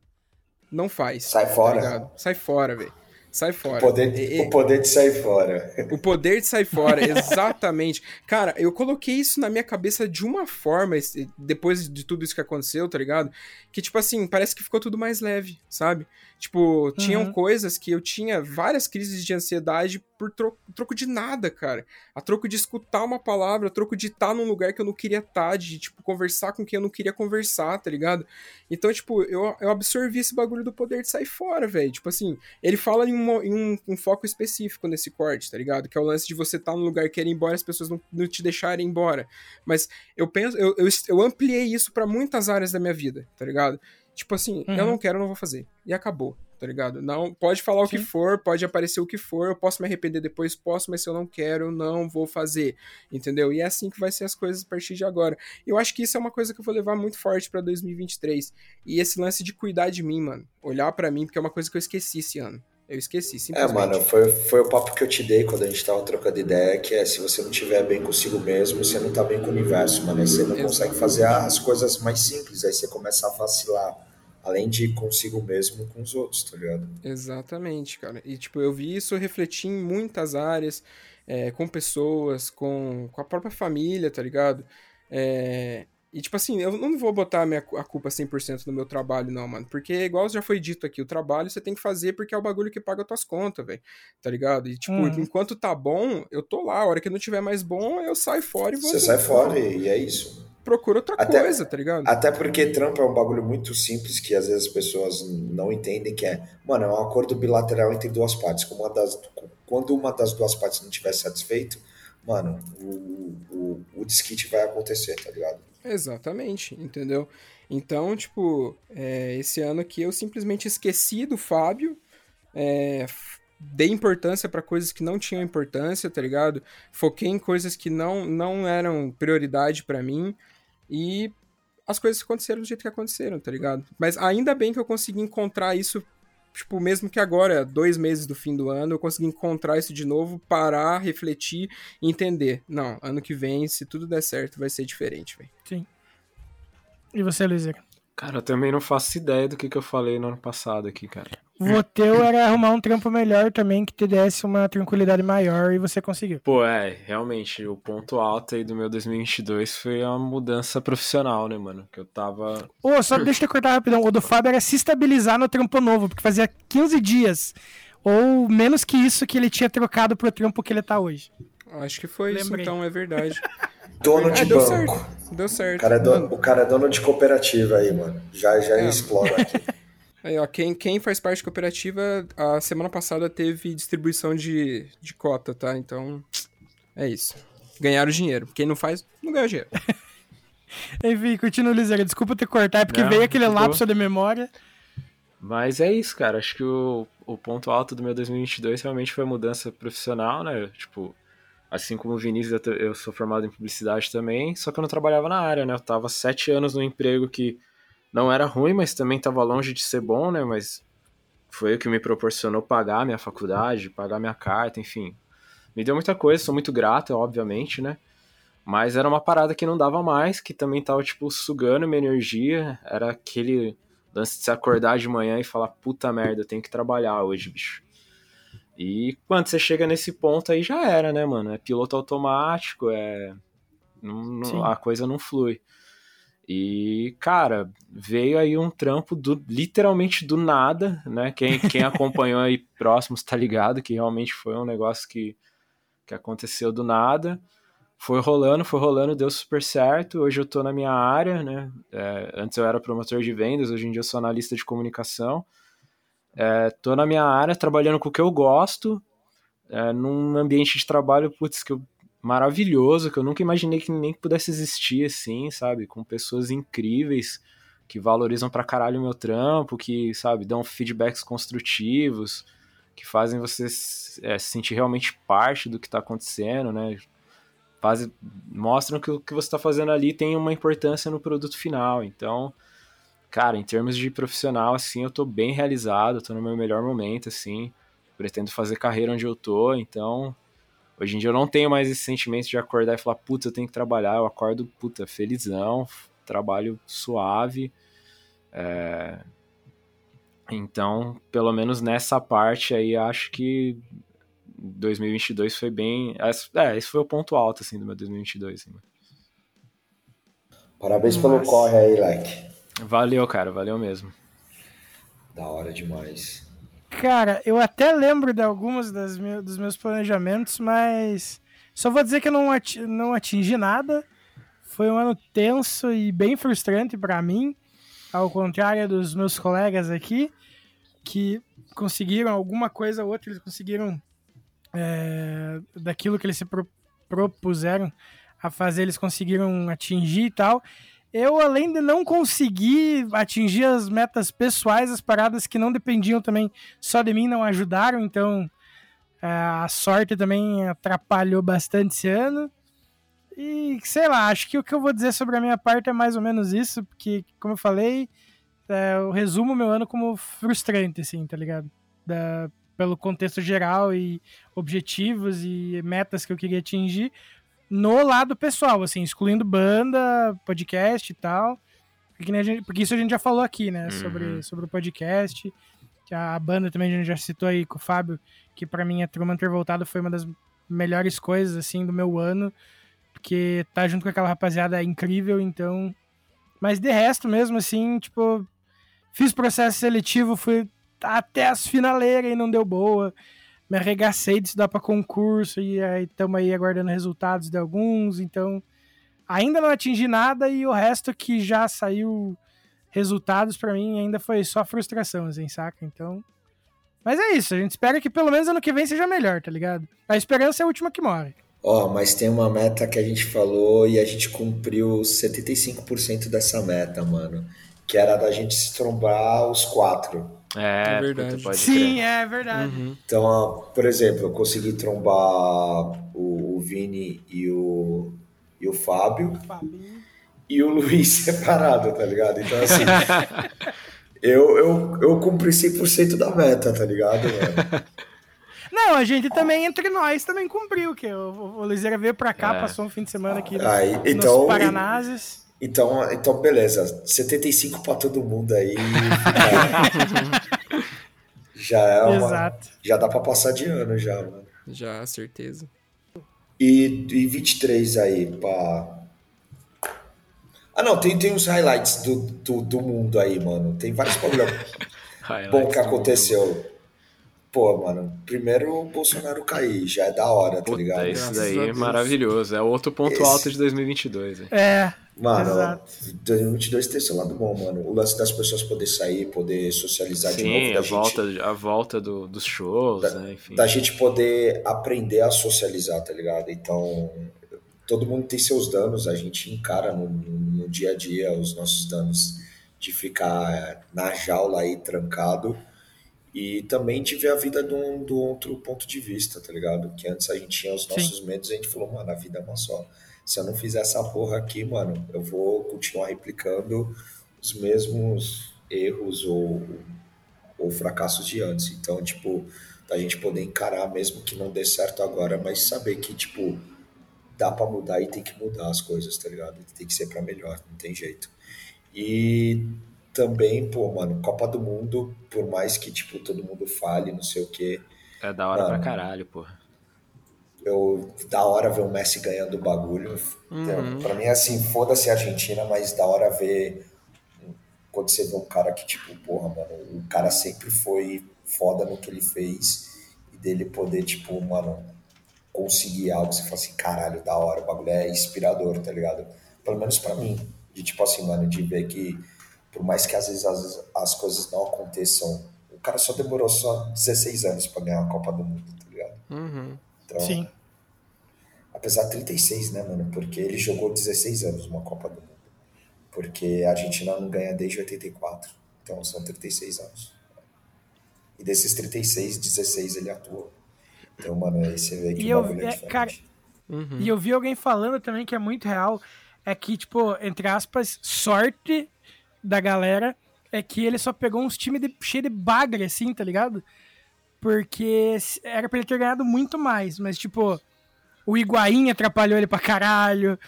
não faz. Sai tá fora. ligado? Sai fora, velho. Sai O fora. poder, E- o poder de sair fora. o poder de sair fora, exatamente. Cara, eu coloquei isso na minha cabeça de uma forma, depois de tudo isso que aconteceu, tá ligado? Que, tipo assim, parece que ficou tudo mais leve, sabe? Tipo, tinham Uhum. coisas que eu tinha várias crises de ansiedade por tro- troco de nada, cara. A troco de escutar uma palavra, a troco de estar num lugar que eu não queria estar, de, tipo, conversar com quem eu não queria conversar, tá ligado? Então, tipo, eu, eu absorvi esse bagulho do poder de sair fora, velho. Tipo assim, ele fala em, uma- em um, um foco específico nesse corte, tá ligado? Que é o lance de você estar num lugar que ir embora as pessoas não, não te deixarem embora. Mas eu penso, eu, eu, eu ampliei isso pra muitas áreas da minha vida, tá ligado? Tipo assim, eu Uhum. não quero, eu não vou fazer. E acabou, tá ligado? Não, pode falar o que Sim. for, pode aparecer o que for, eu posso me arrepender depois, posso, mas se eu não quero, eu não vou fazer, entendeu? E é assim que vai ser as coisas a partir de agora. Eu acho que isso é uma coisa que eu vou levar muito forte pra 2023. E esse lance de cuidar de mim, mano. Olhar pra mim, porque é uma coisa que eu esqueci esse ano. Eu esqueci, É, simplesmente. mano, foi, foi o papo que eu te dei quando a gente tava trocando ideia, que é se você não tiver bem consigo mesmo, você não tá bem com o universo, mano. Aí você não Exato. consegue fazer as coisas mais simples, aí você começa a vacilar. Além de ir consigo mesmo com os outros, tá ligado? Exatamente, cara. E, tipo, eu vi isso refletir em muitas áreas, é, com pessoas, com, com a própria família, tá ligado? É, e, tipo assim, eu não vou botar a, minha, a culpa 100% no meu trabalho, não, mano. Porque, igual já foi dito aqui, o trabalho você tem que fazer porque é o bagulho que paga as tuas contas, velho. Tá ligado? E, tipo, Uhum. enquanto tá bom, eu tô lá. A hora que não tiver mais bom, eu saio fora e vou... Você sai fora e é isso. Procura outra Até- coisa, tá ligado? Até porque trampo é um bagulho muito simples que às vezes as pessoas não entendem que é, mano, é um acordo bilateral entre duas partes. Como uma das, quando uma das duas partes não estiver satisfeito, mano, o, o, o desquite vai acontecer, tá ligado? Exatamente, entendeu? Então, tipo, é, esse ano aqui eu simplesmente esqueci do Fábio, é, dei importância pra coisas que não tinham importância, tá ligado? Foquei em coisas que não, não eram prioridade pra mim e as coisas aconteceram do jeito que aconteceram, tá ligado? Mas ainda bem que eu consegui encontrar isso, tipo, mesmo que agora, dois meses do fim do ano, eu consegui encontrar isso de novo, parar, refletir e entender. Não, ano que vem, se tudo der certo, vai ser diferente, velho. E você, Luizera? Cara, eu também não faço ideia do que, que eu falei no ano passado aqui, cara. O teu era arrumar um trampo melhor também, que te desse uma tranquilidade maior e você conseguiu. Pô, é, realmente, o ponto alto aí do meu 2022 foi a mudança profissional, né, mano? Que eu tava. Ô, só [coughs] deixa eu cortar rapidão. O do Fábio era se estabilizar no trampo novo, porque fazia 15 dias. Ou menos que isso que ele tinha trocado pro trampo que ele tá hoje. Acho que foi Lembrei. isso, então, é verdade. [laughs] Dono de Ah, deu banco. certo. Deu O certo. cara, é dono, o cara é dono de cooperativa aí, mano. Já, já É. explora aqui. [laughs] aí, ó, quem, quem faz parte da cooperativa, a semana passada teve distribuição de, de cota, tá? Então, é isso. Ganharam dinheiro. Quem não faz, não ganha dinheiro. [laughs] Enfim, continua, Luizera. Desculpa te cortar, é porque Não, veio aquele ficou. lapso de memória. Mas é isso, cara. Acho que o, o ponto alto do meu 2022 realmente foi a mudança profissional, né? Tipo, assim como o Vinícius, eu sou formado em publicidade também, só que eu não trabalhava na área, né? Eu tava sete anos num emprego que não era ruim, mas também tava longe de ser bom, né? Mas foi o que me proporcionou pagar minha faculdade, pagar minha carta, enfim. Me deu muita coisa, sou muito grato, obviamente, né? Mas era uma parada que não dava mais, que também tava, tipo, sugando minha energia. Era aquele lance de se acordar de manhã e falar, puta merda, eu tenho que trabalhar hoje, bicho. E quando você chega nesse ponto aí já era, né, mano? É piloto automático, é. não- não- a coisa não flui. E, cara, veio aí um trampo do, literalmente do nada, né? Quem, quem acompanhou aí próximos tá ligado que realmente foi um negócio que, que aconteceu do nada. foi rolando, foi rolando, deu super certo. Hoje eu tô na minha área, né? É, antes eu era promotor de vendas, hoje em dia eu sou analista de comunicação. É, tô na minha área, trabalhando com o que eu gosto, é, num ambiente de trabalho, putz, que eu, maravilhoso, que eu nunca imaginei que nem pudesse existir assim, sabe? Com pessoas incríveis que valorizam pra caralho o meu trampo, que, sabe, dão feedbacks construtivos, que fazem você é, se sentir realmente parte do que tá acontecendo, né? Faz, mostram que o que você está fazendo ali tem uma importância no produto final. Então, cara, em termos de profissional, assim, eu tô bem realizado, tô no meu melhor momento, assim, pretendo fazer carreira onde eu tô, então, hoje em dia eu não tenho mais esse sentimento de acordar e falar, puta, eu tenho que trabalhar, eu acordo, puta, felizão, trabalho suave, é... então, pelo menos nessa parte aí, acho que 2022 foi bem. É, esse foi o ponto alto, assim, do meu 2022. Assim. Parabéns Nossa. pelo corre aí, Like. Valeu, cara, valeu mesmo. Da hora demais. Cara, eu até lembro de alguns meus, dos meus planejamentos, mas só vou dizer que eu não, atingi, não atingi nada. Foi um ano tenso e bem frustrante para mim, ao contrário dos meus colegas aqui, que conseguiram alguma coisa ou outra, eles conseguiram é, daquilo que eles se pro, propuseram a fazer, eles conseguiram atingir e tal. Eu, além de não conseguir atingir as metas pessoais, as paradas que não dependiam também só de mim, não ajudaram, então é, a sorte também atrapalhou bastante esse ano. E sei lá, acho que o que eu vou dizer sobre a minha parte é mais ou menos isso, porque, como eu falei, é, eu resumo meu ano como frustrante, assim, tá ligado? Da, pelo contexto geral e objetivos e metas que eu queria atingir no lado pessoal, assim, excluindo banda, podcast e tal. Porque, gente, porque isso a gente já falou aqui, né? Uhum. Sobre, sobre o podcast. Que a banda também a gente já citou aí com o Fábio, que para mim a Truman ter voltado foi uma das melhores coisas, assim, do meu ano. Porque tá junto com aquela rapaziada é incrível, então. Mas de resto mesmo, assim, tipo, fiz processo seletivo, fui até as finaleiras e não deu boa. Me arregacei de estudar para concurso e aí estamos aí aguardando resultados de alguns. Então, ainda não atingi nada e o resto que já saiu resultados para mim ainda foi só frustração, assim, saca? Então. Mas é isso, a gente espera que pelo menos ano que vem seja melhor, tá ligado? A esperança é a última que morre. Ó, oh, mas tem uma meta que a gente falou e a gente cumpriu 75% dessa meta, mano. Que era da gente se trombar os quatro. É, é verdade. Sim, é verdade. Uhum. Então, por exemplo, eu consegui trombar o, o Vini e o, e o Fábio. E o Luiz [laughs] separado, tá ligado? Então, assim, [laughs] eu, eu, eu cumpri 100% da meta, tá ligado? [laughs] Não, a gente também, entre nós, também cumpriu, que o, o Luiz veio pra cá, é. passou um fim de semana aqui Aí, nos então, Paranazes. Então, então beleza. 75 para todo mundo aí. [laughs] já é uma, Exato. Já dá para passar de ano já, mano. Já, certeza. E, e 23 aí, pá. Ah, não, tem, tem uns highlights do, do, do mundo aí, mano. Tem vários problemas bom que aconteceu. Pô, mano, primeiro o Bolsonaro cair, já é da hora, tá Puta, ligado? Isso daí é maravilhoso. É outro ponto Esse... alto de 2022. Hein? É, Mano, Exato. 2022 tem seu lado bom, mano. O lance das pessoas poder sair, poder socializar Sim, de novo. Da a, gente, volta, a volta do, dos shows, da, né? Enfim. Da gente poder aprender a socializar, tá ligado? Então, todo mundo tem seus danos, a gente encara no, no dia a dia os nossos danos de ficar na jaula aí trancado e também de ver a vida do, do outro ponto de vista, tá ligado? Que antes a gente tinha os nossos Sim. medos e a gente falou, mano, a vida é uma só se eu não fizer essa porra aqui, mano, eu vou continuar replicando os mesmos erros ou, ou fracassos de antes. Então, tipo, da gente poder encarar, mesmo que não dê certo agora, mas saber que, tipo, dá para mudar e tem que mudar as coisas, tá ligado? Tem que ser para melhor, não tem jeito. E também, pô, mano, Copa do Mundo, por mais que, tipo, todo mundo fale, não sei o quê. É da hora mano, pra caralho, porra eu da hora ver o Messi ganhando o bagulho. Uhum. Então, pra mim é assim, foda-se a Argentina, mas da hora ver quando você vê um cara que, tipo, porra, mano, o cara sempre foi foda no que ele fez e dele poder, tipo, mano, conseguir algo, você fala assim, caralho, da hora, o bagulho é inspirador, tá ligado? Pelo menos pra mim. De tipo assim, mano, de ver que por mais que às vezes, vezes as coisas não aconteçam, o cara só demorou só 16 anos pra ganhar a Copa do Mundo, tá ligado? Uhum. Então, Sim. Apesar de 36, né, mano? Porque ele jogou 16 anos uma Copa do Mundo. Porque a Argentina não ganha desde 84. Então são 36 anos. E desses 36, 16 ele atuou. Então, mano, aí você vê que E o eu, é é, cara, Uhum. e eu vi alguém falando também que é muito real, é que, tipo, entre aspas, sorte da galera é que ele só pegou uns times de, cheio de bagre, assim, tá ligado? Porque era pra ele ter ganhado muito mais, mas, tipo, o Higuaín atrapalhou ele pra caralho,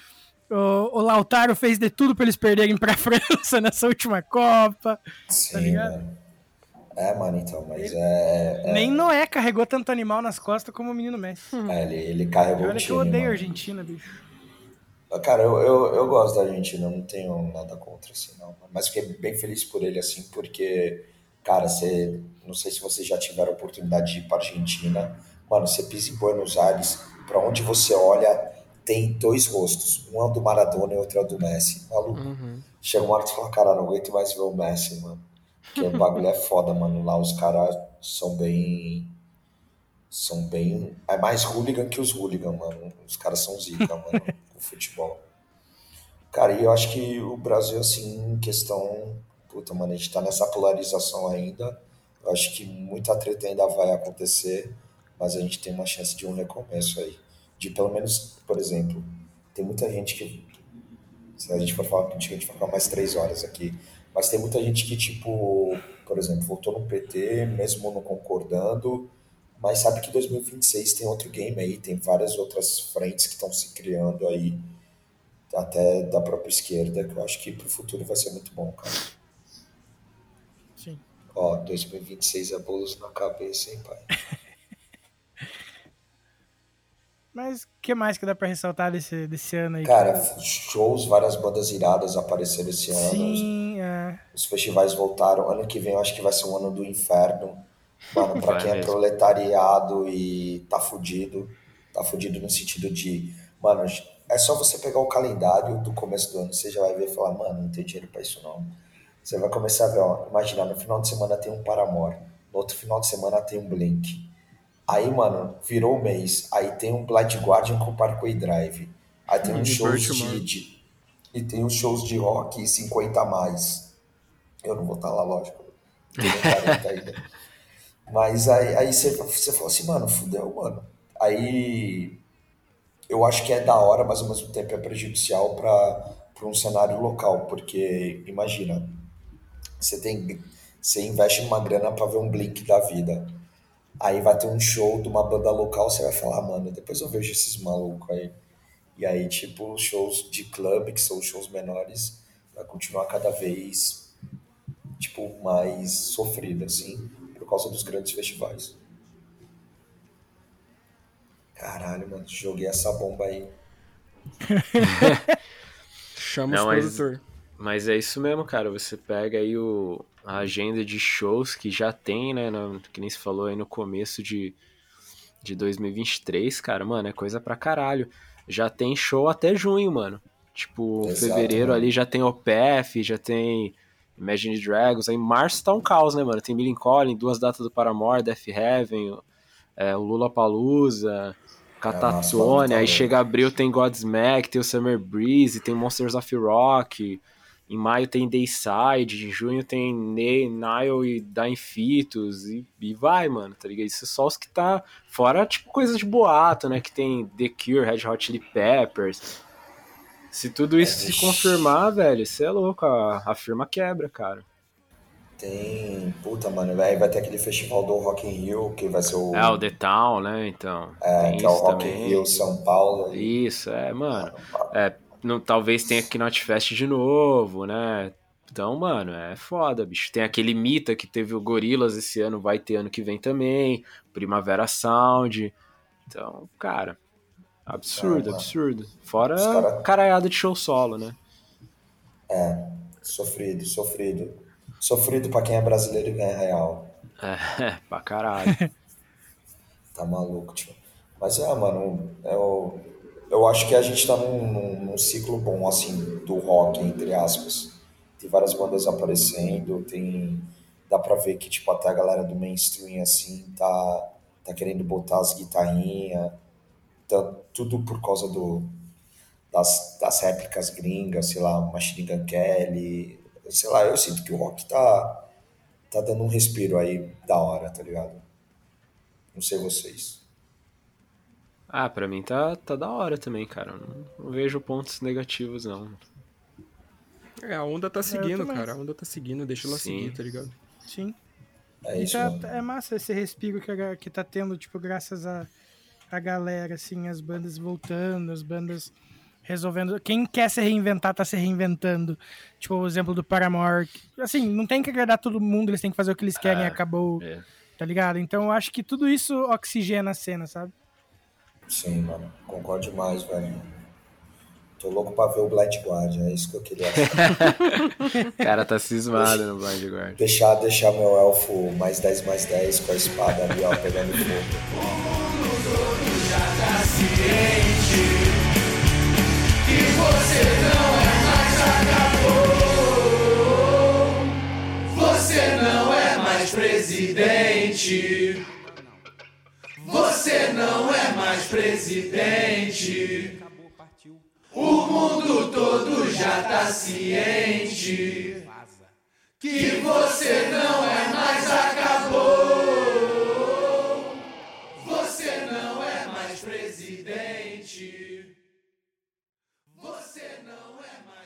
o, o Lautaro fez de tudo pra eles perderem pra [laughs] França nessa última Copa. Sim, tá ligado? mano. É, mano, então, mas é. é, Nem Noé carregou tanto animal nas costas como o menino Messi. é, ele, ele carregou Olha o que time. eu odeio a mano. Argentina, bicho. Cara, eu, eu, eu gosto da Argentina, eu não tenho nada contra, assim, não. Mas fiquei bem feliz por ele, assim, porque, cara, você. Não sei se vocês já tiveram a oportunidade de ir pra Argentina. Mano, você pisa em Buenos Aires, pra onde você olha, tem dois rostos. Um é o do Maradona e outro é o do Messi. Maluco. Uhum. Chega uma hora que você fala, cara, não aguento mais ver o Messi, mano. Porque o bagulho é foda, mano. Lá os caras são bem. São bem. É mais hooligan que os hooligan, mano. Os caras são zica, mano, [laughs] com futebol. Cara, e eu acho que o Brasil, assim, em questão. Puta, mano, a gente tá nessa polarização ainda. Eu acho que muita treta ainda vai acontecer, mas a gente tem uma chance de um recomeço aí. De pelo menos, por exemplo, tem muita gente que se a gente for falar contigo, a gente vai ficar mais três horas aqui. Mas tem muita gente que, tipo, por exemplo, votou no PT, mesmo não concordando, mas sabe que 2026 tem outro game aí, tem várias outras frentes que estão se criando aí, até da própria esquerda, que eu acho que pro futuro vai ser muito bom, cara. Ó, 2026 é bolos na cabeça, hein, pai? [laughs] Mas o que mais que dá pra ressaltar desse, desse ano aí? Cara, shows, várias bandas iradas apareceram esse ano. Sim, é. Os festivais voltaram. Ano que vem eu acho que vai ser um ano do inferno. Mano, pra Vai quem é mesmo. proletariado e tá fudido, tá fudido no sentido de, mano, é só você pegar o calendário do começo do ano, você já vai ver e falar, mano, não tem dinheiro pra isso não. Você vai começar a ver, ó, imagina, no final de semana tem um Paramore, no outro final de semana tem um Blink. Aí, mano, virou o mês, aí tem um Blind Guardian com Parkway Drive. Aí tem uns de shows de, de- e tem uns shows de rock 50 a mais. Eu não vou estar lá, lógico. Tenho 40 ainda. Mas aí, aí você, você falou assim, mano, fudeu, mano. Aí eu acho que é da hora, mas ao mesmo tempo é prejudicial para um cenário local, porque imagina, você tem, você investe uma grana para ver um Blink da vida. Aí vai ter um show de uma banda local, você vai falar, "Ah, mano, depois eu vejo esses malucos aí. E aí, tipo, os shows de clube, que são os shows menores, vai continuar cada vez, tipo, mais sofrido, assim, por causa dos grandes festivais. Caralho, mano, joguei essa bomba aí. [laughs] Chama Não, mas- produtor. Mas é isso mesmo, cara. Você pega aí o, a agenda de shows que já tem, né? no- que nem se falou aí no começo de, de 2023, cara. Mano, é coisa pra caralho. Já tem show até junho, mano. Tipo, Exato, fevereiro mano. ali já tem OPF, já tem Imagine Dragons. Aí março tá um caos, né, mano? Tem Millen Collin, duas datas do Paramore, Death Heaven, é, o Lula Palusa, Catatone. aí louco. chega abril, tem Godsmack, tem o Summer Breeze, tem Monsters of Rock. Em maio tem Dayside, em junho tem Ne- Nile e Dying Fetus, e, e vai, mano, tá ligado? Isso é só os que tá fora, tipo, coisas de boato, né? Que tem The Cure, Red Hot Chili Peppers. Se tudo isso se vixe. confirmar, velho, você é louco, a, a firma quebra, cara. Tem. Puta, mano, aí vai ter aquele festival do Rock in Rio, que vai ser o. É, o The Town, né? Então, é, que é o Rock in também. Rio São Paulo. E, Isso, é, mano. É, não, talvez tenha Knot Fest de novo, né? Então, mano, é foda, bicho. Tem aquele Mita que teve o Gorilas esse ano, vai ter ano que vem também. Primavera Sound. Então, cara, absurdo, É, absurdo. Fora cara- caraiada de show solo, né? sofrido, sofrido. Sofrido pra quem é brasileiro e ganha real. É, [laughs] pra caralho. [laughs] Tá maluco, tio. Mas é, mano, eu, eu acho que a gente tá num, num, num ciclo bom, assim, do rock, entre aspas. Tem várias bandas aparecendo, tem. Dá pra ver que, tipo, até a galera do mainstream, assim, tá, tá querendo botar as guitarrinhas. Tá, tudo por causa do, das, das réplicas gringas, sei lá, Machine Gun Kelly. Sei lá, eu sinto que o rock tá, tá dando um respiro aí da hora, tá ligado? Não sei vocês. Ah, pra mim tá, tá da hora também, cara. Não, não vejo pontos negativos, não. É, a onda tá eu seguindo, também. cara. A onda tá seguindo, deixa ela Sim. seguir, tá ligado? Sim. É isso, tá- é massa esse respiro que, a- que tá tendo, tipo, graças a, a galera, assim, as bandas voltando, as bandas resolvendo. Quem quer se reinventar tá se reinventando. Tipo, o exemplo do Paramore. Assim, não tem que agradar todo mundo, eles têm que fazer o que eles querem e É, acabou, é. tá ligado? Então eu acho que tudo isso oxigena a cena, sabe? Sim, mano. Concordo demais, velho. Tô louco pra ver o Blind Guardian, é isso que eu queria achar. O [laughs] cara tá cismado no Blind Guard. deixar, deixar meu elfo mais 10 mais 10 com a espada ali, ó, pegando fogo. Você não é mais presidente. Você não é mais presidente. O mundo todo já tá ciente que você não é mais acabou. Você não é mais presidente. Você não é mais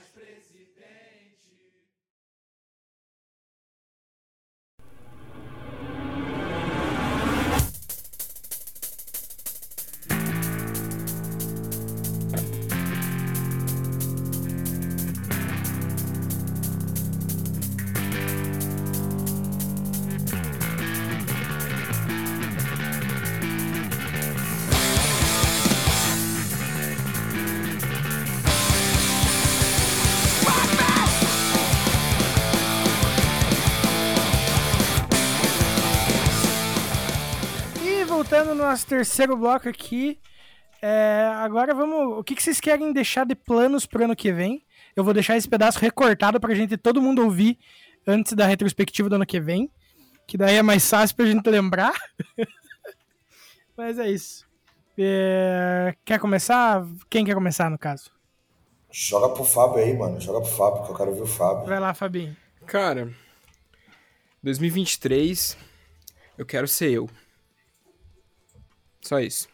nosso terceiro bloco aqui, é, agora vamos. O que, que vocês querem deixar de planos pro ano que vem? Eu vou deixar esse pedaço recortado pra gente todo mundo ouvir antes da retrospectiva do ano que vem. Que daí é mais fácil pra gente lembrar. [laughs] Mas é isso. É, quer começar? Quem quer começar, no caso? Joga pro Fábio aí, mano. Joga pro Fábio, que eu quero ver o Fábio. Vai lá, Fabinho. Cara, 2023, eu quero ser eu. Só isso.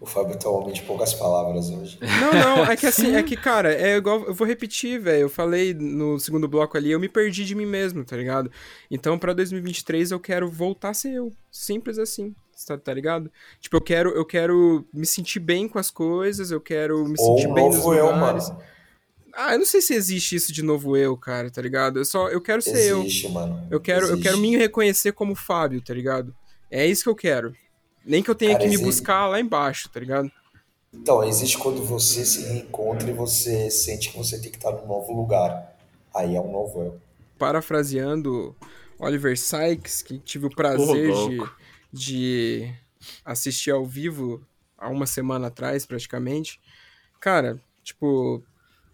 O Fábio tá um homem de poucas palavras hoje. [laughs] Não, não, é que assim, é que, cara, é igual. Eu vou repetir, velho. Eu falei no segundo bloco ali, eu me perdi de mim mesmo, tá ligado? Então, pra 2023, eu quero voltar a ser eu. Simples assim. Tá, tá ligado? Tipo, eu quero, eu quero me sentir bem com as coisas, eu quero me Ou sentir um bem nos novo eu, lugares. mano. Ah, eu não sei se existe isso de novo eu, cara, tá ligado? Eu só, eu quero ser eu. Existe, mano. Eu quero, eu Existe. quero me reconhecer como Fábio, tá ligado? É isso que eu quero. Nem que eu tenha Cara, que me existe- buscar lá embaixo, tá ligado? Então, existe quando você se reencontra e você sente que você tem que estar num novo lugar. Aí é um novo eu. Parafraseando Oliver Sykes, que tive o prazer Ô, de, de assistir ao vivo há uma semana atrás, praticamente. Cara, tipo,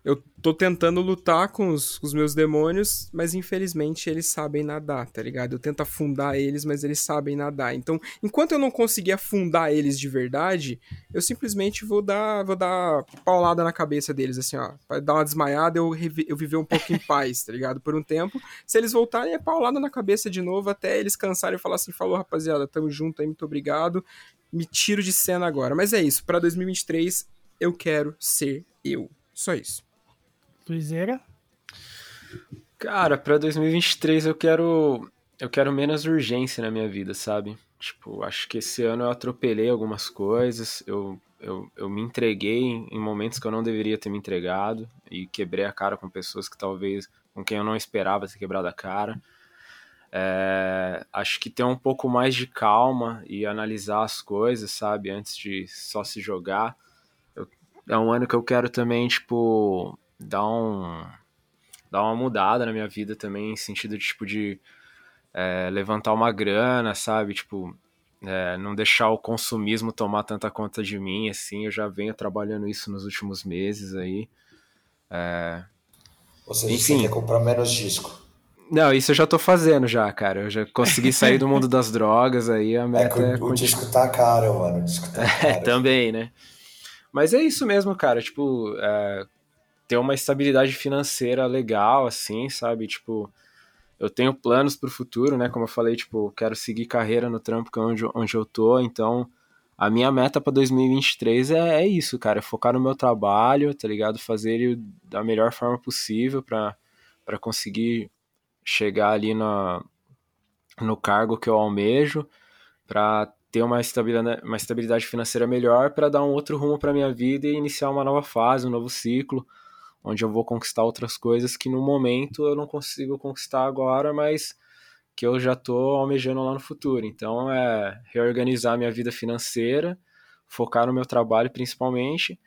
eu tô tentando lutar com os, com os meus demônios, mas infelizmente eles sabem nadar, tá ligado? Eu tento afundar eles, mas eles sabem nadar. Então, enquanto eu não conseguir afundar eles de verdade, eu simplesmente vou dar, vou dar paulada na cabeça deles, assim, ó. Vai dar uma desmaiada, eu, eu viver um pouco em paz, tá ligado? Por um tempo. Se eles voltarem, é paulada na cabeça de novo, até eles cansarem e falar assim, falou, rapaziada, tamo junto aí, muito obrigado. Me tiro de cena agora. Mas é isso, pra 2023, eu quero ser eu. Só isso. Luizeira. Cara, pra 2023 eu quero eu quero menos urgência na minha vida, sabe? Tipo, acho que esse ano eu atropelei algumas coisas, eu, eu, eu me entreguei em em momentos que eu não deveria ter me entregado e quebrei a cara com pessoas que talvez com quem eu não esperava ter quebrado a cara. É, acho que ter um pouco mais de calma e analisar as coisas, sabe? Antes de só se jogar. Eu- é um ano que eu quero também, tipo, dar um dar uma mudada na minha vida também, em sentido de, tipo, de é, levantar uma grana, sabe? Tipo, é, não deixar o consumismo tomar tanta conta de mim, assim, eu já venho trabalhando isso nos últimos meses aí. É, Ou seja, Enfim. você quer comprar menos disco. Não, isso eu já tô fazendo já, cara. Eu já consegui sair do mundo das [laughs] drogas, aí a É meta que é, o, o disco tá caro, mano. O disco tá [laughs] É, caro. também, né? Mas é isso mesmo, cara. Tipo, é, ter uma estabilidade financeira legal, assim, sabe? Tipo, eu tenho planos pro futuro, né? Como eu falei, tipo, quero seguir carreira no trampo que é onde, onde eu tô. Então, a minha meta pra 2023 é, é isso, cara. É focar no meu trabalho, tá ligado? Fazer ele da melhor forma possível pra conseguir chegar ali na, no cargo que eu almejo, pra ter uma estabilidade, uma estabilidade financeira melhor para dar um outro rumo para minha vida e iniciar uma nova fase, um novo ciclo, onde eu vou conquistar outras coisas que no momento eu não consigo conquistar agora, mas que eu já tô almejando lá no futuro. Então é reorganizar minha vida financeira, focar no meu trabalho principalmente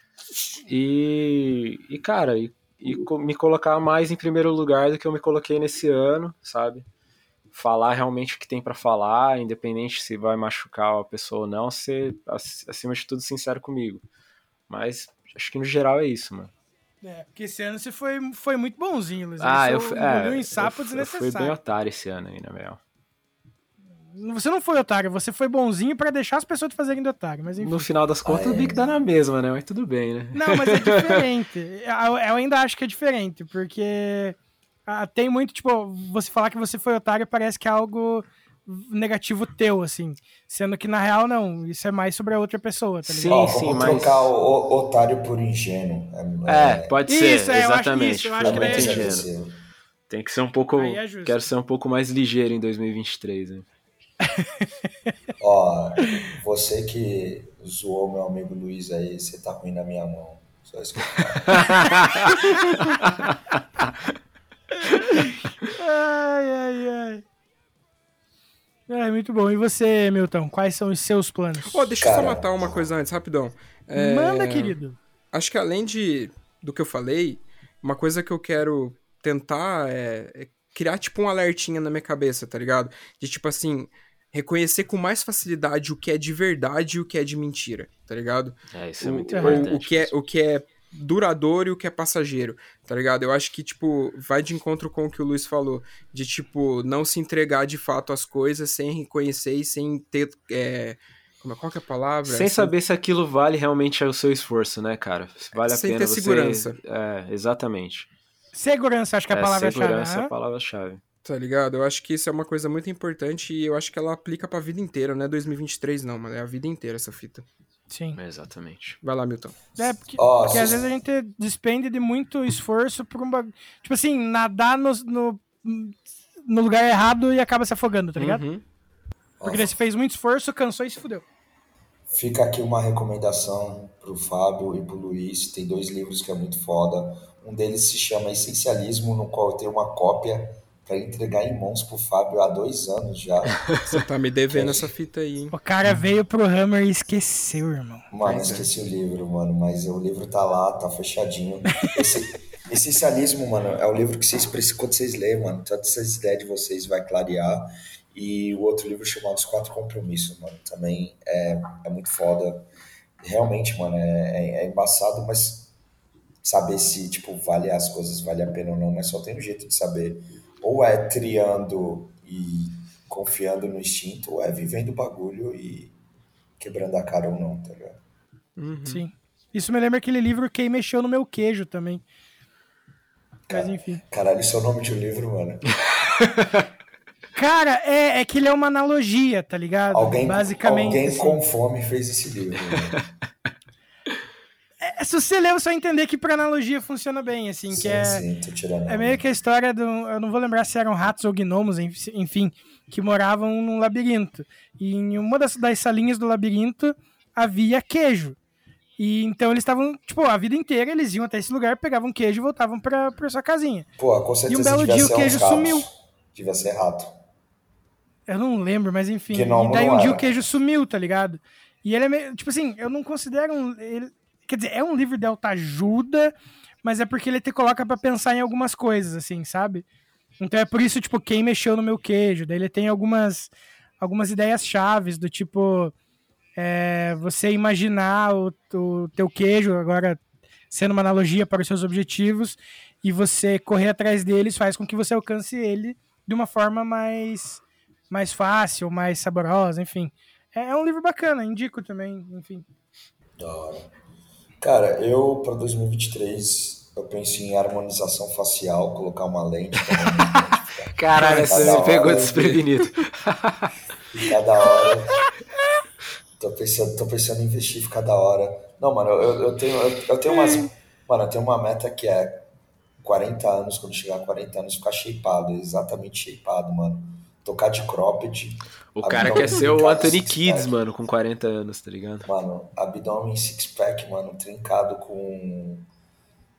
e, e cara, e, e me colocar mais em primeiro lugar do que eu me coloquei nesse ano, sabe? falar realmente o que tem pra falar, independente se vai machucar a pessoa ou não, ser, ac- acima de tudo, sincero comigo. Mas acho que no geral é isso, mano. É, porque esse ano você foi, foi muito bonzinho, Luiz. Ah, eu, fui- é, em sapo eu, eu fui bem otário esse ano aí, na real. Você não foi otário, você foi bonzinho pra deixar as pessoas te fazerem de otário, mas enfim. No final das contas, Ah, o é. bico dá na mesma, né? Mas tudo bem, né? Não, mas é [laughs] diferente. Eu eu ainda acho que é diferente, porque ah, tem muito, tipo, você falar que você foi otário parece que é algo negativo teu, assim. Sendo que na real não, isso é mais sobre a outra pessoa, tá ligado? Sim, sim, vamos mas- trocar o, o- otário por ingênuo. É, pode ser, Isso, é, eu acho exatamente. isso, eu acho que é Realmente ingênuo. Tem que ser um pouco. É. Quero ser um pouco mais ligeiro em 2023, né? [laughs] Ó, você que zoou meu amigo Luiz aí, você tá ruim na minha mão. Só isso que eu. [laughs] Ai, ai, ai. Ai, muito bom. E você, Milton, quais são os seus planos? Ó, deixa eu só Cara. matar uma coisa antes, rapidão. É, Manda, querido. Acho que além de do que eu falei, uma coisa que eu quero tentar é, é criar tipo um alertinha na minha cabeça, tá ligado? De tipo assim, reconhecer com mais facilidade o que é de verdade e o que é de mentira, tá ligado? É, isso é muito o- importante. o que é, o que é duradouro e o que é passageiro, tá ligado? Eu acho que, tipo, vai de encontro com o que o Luiz falou, de, tipo, não se entregar de fato às coisas sem reconhecer e sem ter, é, como, é- qual que é a palavra? Sem saber se aquilo vale realmente o seu esforço, né, cara? Se vale a Sem pena ter você... segurança. É, exatamente. Segurança, acho que é a É, palavra-chave. segurança é aham. a palavra-chave. Tá ligado? Eu acho que isso é uma coisa muito importante e eu acho que ela aplica pra vida inteira, não é 2023 não, mano, é a vida inteira essa fita. Sim. Exatamente. Vai lá, Milton. É, porque, Ó, porque às vezes a gente despende de muito esforço por um bagulho. Tipo assim, nadar no, no, no lugar errado e acaba se afogando, tá ligado? Uhum. Porque daí você fez muito esforço, cansou e se fudeu. Fica aqui uma recomendação pro Fábio e pro Luiz. Tem dois livros que é muito foda. Um deles se chama Essencialismo, no qual eu tenho uma cópia para entregar em mãos pro Fábio há dois anos já. [laughs] Você tá me devendo essa fita aí, hein? O cara veio pro Hammer e esqueceu, irmão. Mano, Pois é. esqueci o livro, mano, mas o livro tá lá, tá fechadinho. Esse, [laughs] essencialismo, mano, é o livro que vocês precisam, quando vocês lerem, mano, todas essas ideias de vocês vai clarear. E o outro livro chamado Os Quatro Compromissos, mano, também é, é muito foda. Realmente, mano, é, é, é embaçado, mas saber se, tipo, vale as coisas, vale a pena ou não, mas só tem um jeito de saber. Ou é triando e confiando no instinto, ou é vivendo o bagulho e quebrando a cara ou não, tá ligado? Uhum. Sim. Isso me lembra aquele livro Quem Mexeu no Meu Queijo também. Mas enfim. Caralho, isso é o nome de um livro, mano. [laughs] Cara, é, é que ele é uma analogia, tá ligado? Alguém, Basicamente. alguém assim. com fome fez esse livro. Mano. [laughs] É, se você ler, você vai entender que pra analogia funciona bem, assim, que sim, é. sim. É meio que a história do. Eu não vou lembrar se eram ratos ou gnomos, enf- enfim, que moravam num labirinto. E em uma das, das salinhas do labirinto havia queijo. E então eles estavam, tipo, a vida inteira eles iam até esse lugar, pegavam queijo e voltavam pra, pra sua casinha. Pô, com certeza E um belo dia o queijo sumiu. Devia ser rato. Eu não lembro, mas enfim. E daí um dia o queijo sumiu, tá ligado? E ele é meio. Tipo assim, eu não considero um. ele- quer dizer, é um livro de autoajuda, mas é porque ele te coloca pra pensar em algumas coisas, assim, sabe? Então é por isso, tipo, quem mexeu no meu queijo. Daí ele tem algumas. algumas ideias chaves do tipo é, você imaginar o, o teu queijo agora sendo uma analogia para os seus objetivos e você correr atrás deles faz com que você alcance ele de uma forma mais mais fácil, mais saborosa, enfim. É, é um livro bacana, indico também, enfim. Da hora. Cara, eu para 2023 eu penso em harmonização facial, colocar uma lente. [laughs] Caralho, você me pegou desprevenido. [laughs] Cada hora. Tô pensando, tô pensando em investir, ficar da hora. Não, mano, eu, eu tenho, eu, eu tenho umas. Mano, eu tenho uma meta que é 40 anos, quando chegar a 40 anos, ficar shapeado, exatamente shapeado, mano. Tocar de cropped. O cara quer ser o Anthony Kids, mano, com 40 anos, tá ligado? Mano, abdômen six-pack, mano, trincado com,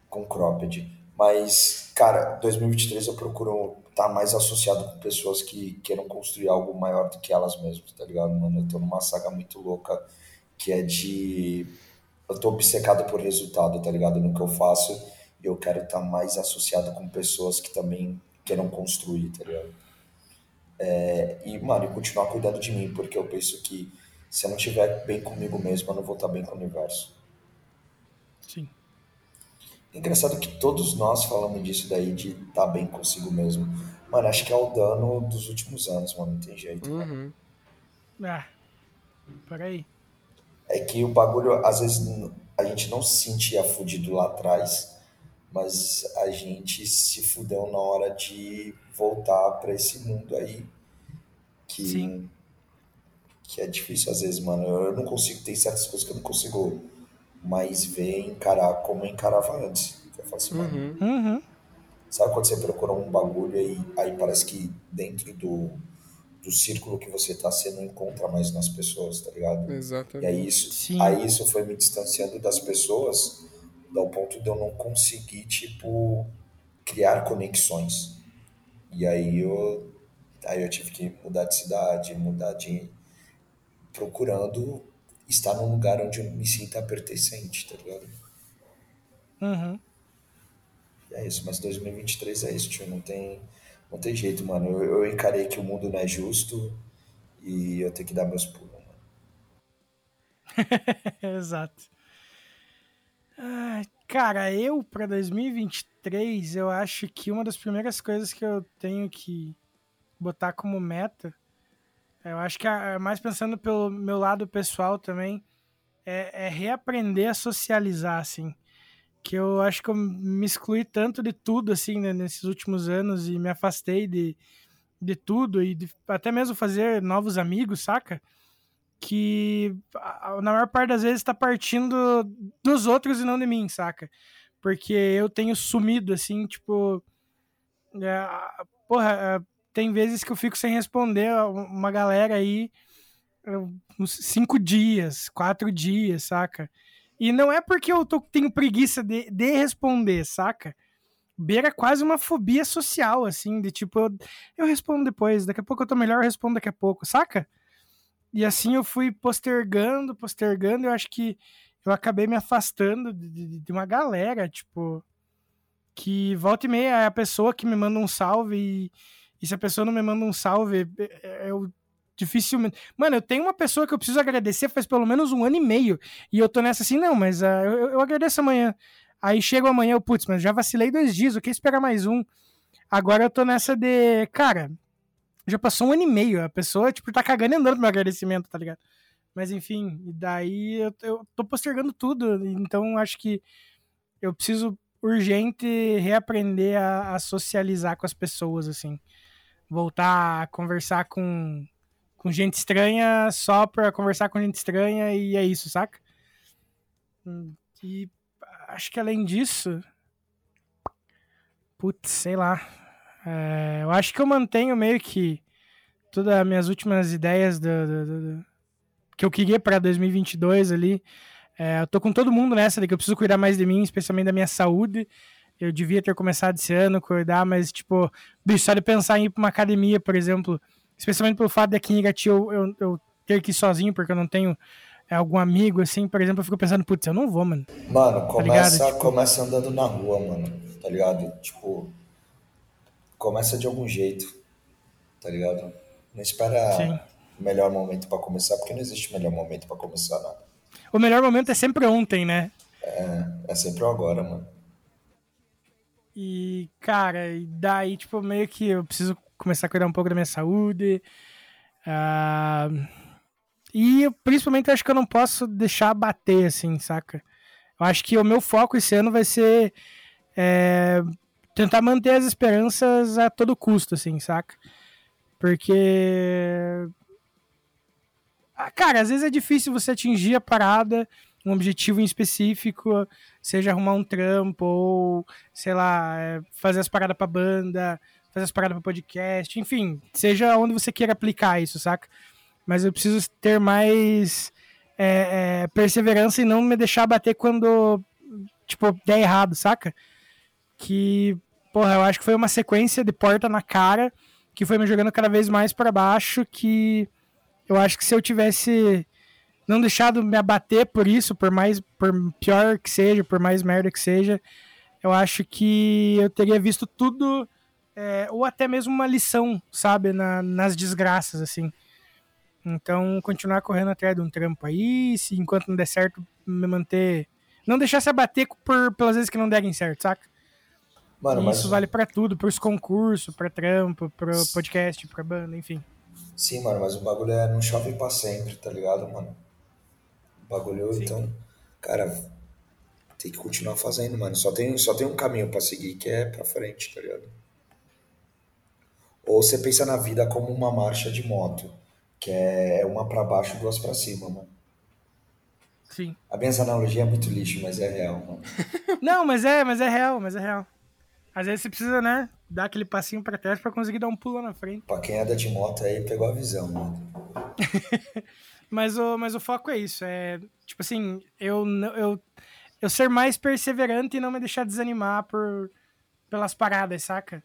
com cropped. Mas, cara, 2023 eu procuro estar tá mais associado com pessoas que queiram construir algo maior do que elas mesmas, tá ligado, mano? Eu tô numa saga muito louca que é de. Eu tô obcecado por resultado, tá ligado? No que eu faço. E eu quero estar tá mais associado com pessoas que também queiram construir, tá ligado? É, e, mano, e continuar cuidando de mim, porque eu penso que se eu não estiver bem comigo mesmo, eu não vou estar bem com o universo. Sim. Engraçado que todos nós falamos disso daí, de estar tá bem consigo mesmo. Mano, acho que é o dano dos últimos anos, mano, não tem jeito. Uhum. Ah, peraí. É que o bagulho, às vezes, a gente não se sentia fudido lá atrás, mas a gente se fudeu na hora de voltar para esse mundo aí que Sim. que é difícil às vezes, mano. Eu não consigo, tem certas coisas que eu não consigo mais ver, encarar como eu encarava antes. Eu falo assim, mano, Uhum. sabe quando você procura um bagulho e aí parece que dentro do, do círculo que você tá, você não encontra mais nas pessoas, tá ligado? E Exatamente. aí isso, Sim. aí isso foi me distanciando das pessoas ao ponto de eu não conseguir, tipo, criar conexões. E aí eu, aí eu tive que mudar de cidade, mudar de. procurando estar num lugar onde eu me sinta pertencente, tá ligado? Uhum. E é isso, mas 2023 é isso, tio. Não tem, não tem jeito, mano. Eu, eu encarei que o mundo não é justo e eu tenho que dar meus pulos, mano. [laughs] Exato. Ai, cara, eu para 2023, eu acho que uma das primeiras coisas que eu tenho que botar como meta, eu acho que é mais pensando pelo meu lado pessoal também, é, é reaprender a socializar, assim. Que eu acho que eu me excluí tanto de tudo, assim, né, nesses últimos anos e me afastei de, de tudo e de, até mesmo fazer novos amigos, saca? Que na maior parte das vezes tá partindo dos outros e não de mim, saca? Porque eu tenho sumido, assim, tipo. é, porra, é, tem vezes que eu fico sem responder uma galera aí uns cinco dias, quatro dias, saca? E não é porque eu tô, tenho preguiça de, de responder, saca? Beira quase uma fobia social, assim, de tipo, eu, eu respondo depois, daqui a pouco eu tô melhor, eu respondo daqui a pouco, saca? E assim eu fui postergando, postergando, eu acho que eu acabei me afastando de, de- de uma galera, tipo, que volta e meia é a pessoa que me manda um salve e, e se a pessoa não me manda um salve, é- eu dificilmente... Mano, eu tenho uma pessoa que eu preciso agradecer faz pelo menos um ano e meio e eu tô nessa assim, não, mas ah, eu, eu agradeço amanhã. Aí chega amanhã, eu, putz, mas já vacilei dois dias, eu quero esperar mais um. Agora eu tô nessa de, cara, já passou um ano e meio. A pessoa, tipo, tá cagando e andando meu agradecimento, tá ligado? Mas enfim, e daí eu, eu tô postergando tudo. Então acho que eu preciso urgente reaprender a, a socializar com as pessoas, assim. Voltar a conversar com, com gente estranha só pra conversar com gente estranha e é isso, saca? Hum, E acho que além disso. Putz, sei lá. É, eu acho que eu mantenho meio que todas as minhas últimas ideias do, do- do- que eu queria para 2022 ali. É, eu tô com todo mundo nessa de que eu preciso cuidar mais de mim, especialmente da minha saúde. Eu devia ter começado esse ano cuidar, mas, tipo, bicho, só de pensar em ir pra uma academia, por exemplo, especialmente pelo fato de aqui em Irati eu, eu, eu ter que ir sozinho, porque eu não tenho é, algum amigo, assim, por exemplo, eu fico pensando, putz, eu não vou, mano. Mano, começa, ligado? Tipo- começa andando na rua, mano, tá ligado? Tipo, começa de algum jeito, tá ligado? Não espera, Sim. melhor momento para começar, porque não existe melhor momento para começar nada. O melhor momento é sempre ontem, né? É, é sempre o agora, mano. E, cara, e daí, tipo, meio que eu preciso começar a cuidar um pouco da minha saúde. Ah, e principalmente eu acho que eu não posso deixar bater, assim, saca? Eu acho que o meu foco esse ano vai ser é, tentar manter as esperanças a todo custo, assim, saca? Porque. Ah, Cara, às vezes é difícil você atingir a parada, um objetivo em específico, seja arrumar um trampo, ou, sei lá, é, fazer as paradas pra banda, fazer as paradas pra podcast, enfim, seja onde você queira aplicar isso, saca? Mas eu preciso ter mais é, é, perseverança e não me deixar bater quando, tipo, der errado, saca? Que, porra, eu acho que foi uma sequência de porta na cara que foi me jogando cada vez mais para baixo, que eu acho que se eu tivesse não deixado me abater por isso, por mais por pior que seja, por mais merda que seja, eu acho que eu teria visto tudo é, ou até mesmo uma lição, sabe, na- nas desgraças assim. Então, continuar correndo atrás de um trampo aí, se enquanto não der certo, me manter, não deixar se abater por pelas vezes que não derem certo, saca? Mano, E mas. Isso vale pra tudo, pros concursos, pra trampo, pro podcast, pra banda, enfim. Sim, mano, mas o bagulho é não chove pra sempre, tá ligado, mano? O bagulho, Sim. então, cara, tem que continuar fazendo, mano. Só tem, só tem um caminho pra seguir, que é pra frente, tá ligado? Ou você pensa na vida como uma marcha de moto, que é uma pra baixo, duas pra cima, mano. Sim. A minha analogia é muito lixo, mas é real, mano. [laughs] Não, mas é, mas é real, mas é real. Às vezes você precisa, né, dar aquele passinho pra trás pra conseguir dar um pulo lá na frente. Pra quem anda de moto aí, pegou a visão, mano. [laughs] Mas o, mas o foco é isso, é, tipo assim, eu, eu, eu ser mais perseverante e não me deixar desanimar por, pelas paradas, saca?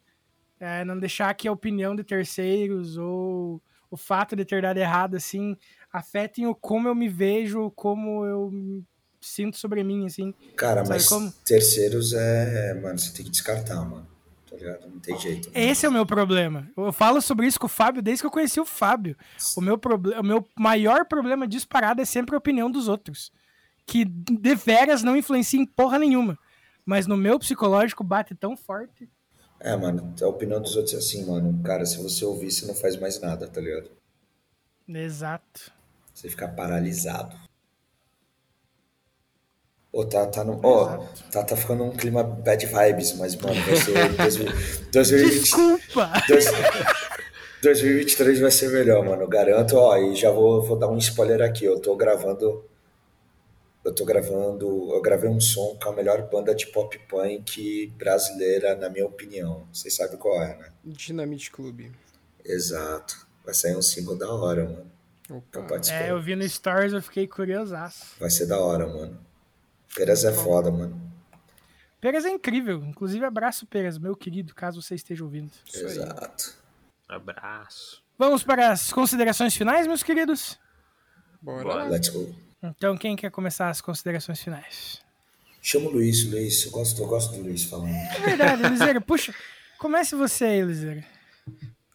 É, não deixar que a opinião de terceiros ou o fato de ter dado errado, assim, afetem o como eu me vejo, como eu sinto sobre mim, assim. Cara, Sabe mas como? terceiros é. Mano, você tem que descartar, mano. Tá ligado? Não tem jeito. mano. Esse é o meu problema. Eu falo sobre isso com o Fábio desde que eu conheci o Fábio. O meu, proble- o meu maior problema disparado é sempre a opinião dos outros. Que deveras não influencia em porra nenhuma. Mas no meu psicológico bate tão forte. É, mano, a opinião dos outros é assim, mano. Cara, se você ouvir, você não faz mais nada, tá ligado? Exato. Você fica paralisado. Ô, tá, tá no. Ó, tá, tá ficando um clima bad vibes, mas, mano, vai ser. [laughs] 2000 2020 Desculpa! dois- 2023 vai ser melhor, mano. Garanto, ó, e já vou, vou dar um spoiler aqui. Eu tô gravando. Eu tô gravando. Eu gravei um som com a melhor banda de pop punk brasileira, na minha opinião. Vocês sabem qual é, né? Dinamite Clube. Exato. Vai sair um single da hora, mano. Opa. participar. É, eu vi no Stories, eu fiquei curiosaço. Vai ser da hora, mano. Peras é foda, mano. Peras é incrível. Inclusive, abraço, Peras, meu querido, caso você esteja ouvindo. Isso aí. Exato. Abraço. Vamos para as considerações finais, meus queridos? Bora. Bora. lá. Let's go. Então, quem quer começar as considerações finais? Chama o Luiz, Luiz. Eu gosto, eu gosto do Luiz falando. É verdade, Liseira, puxa. Comece você aí, Liseira.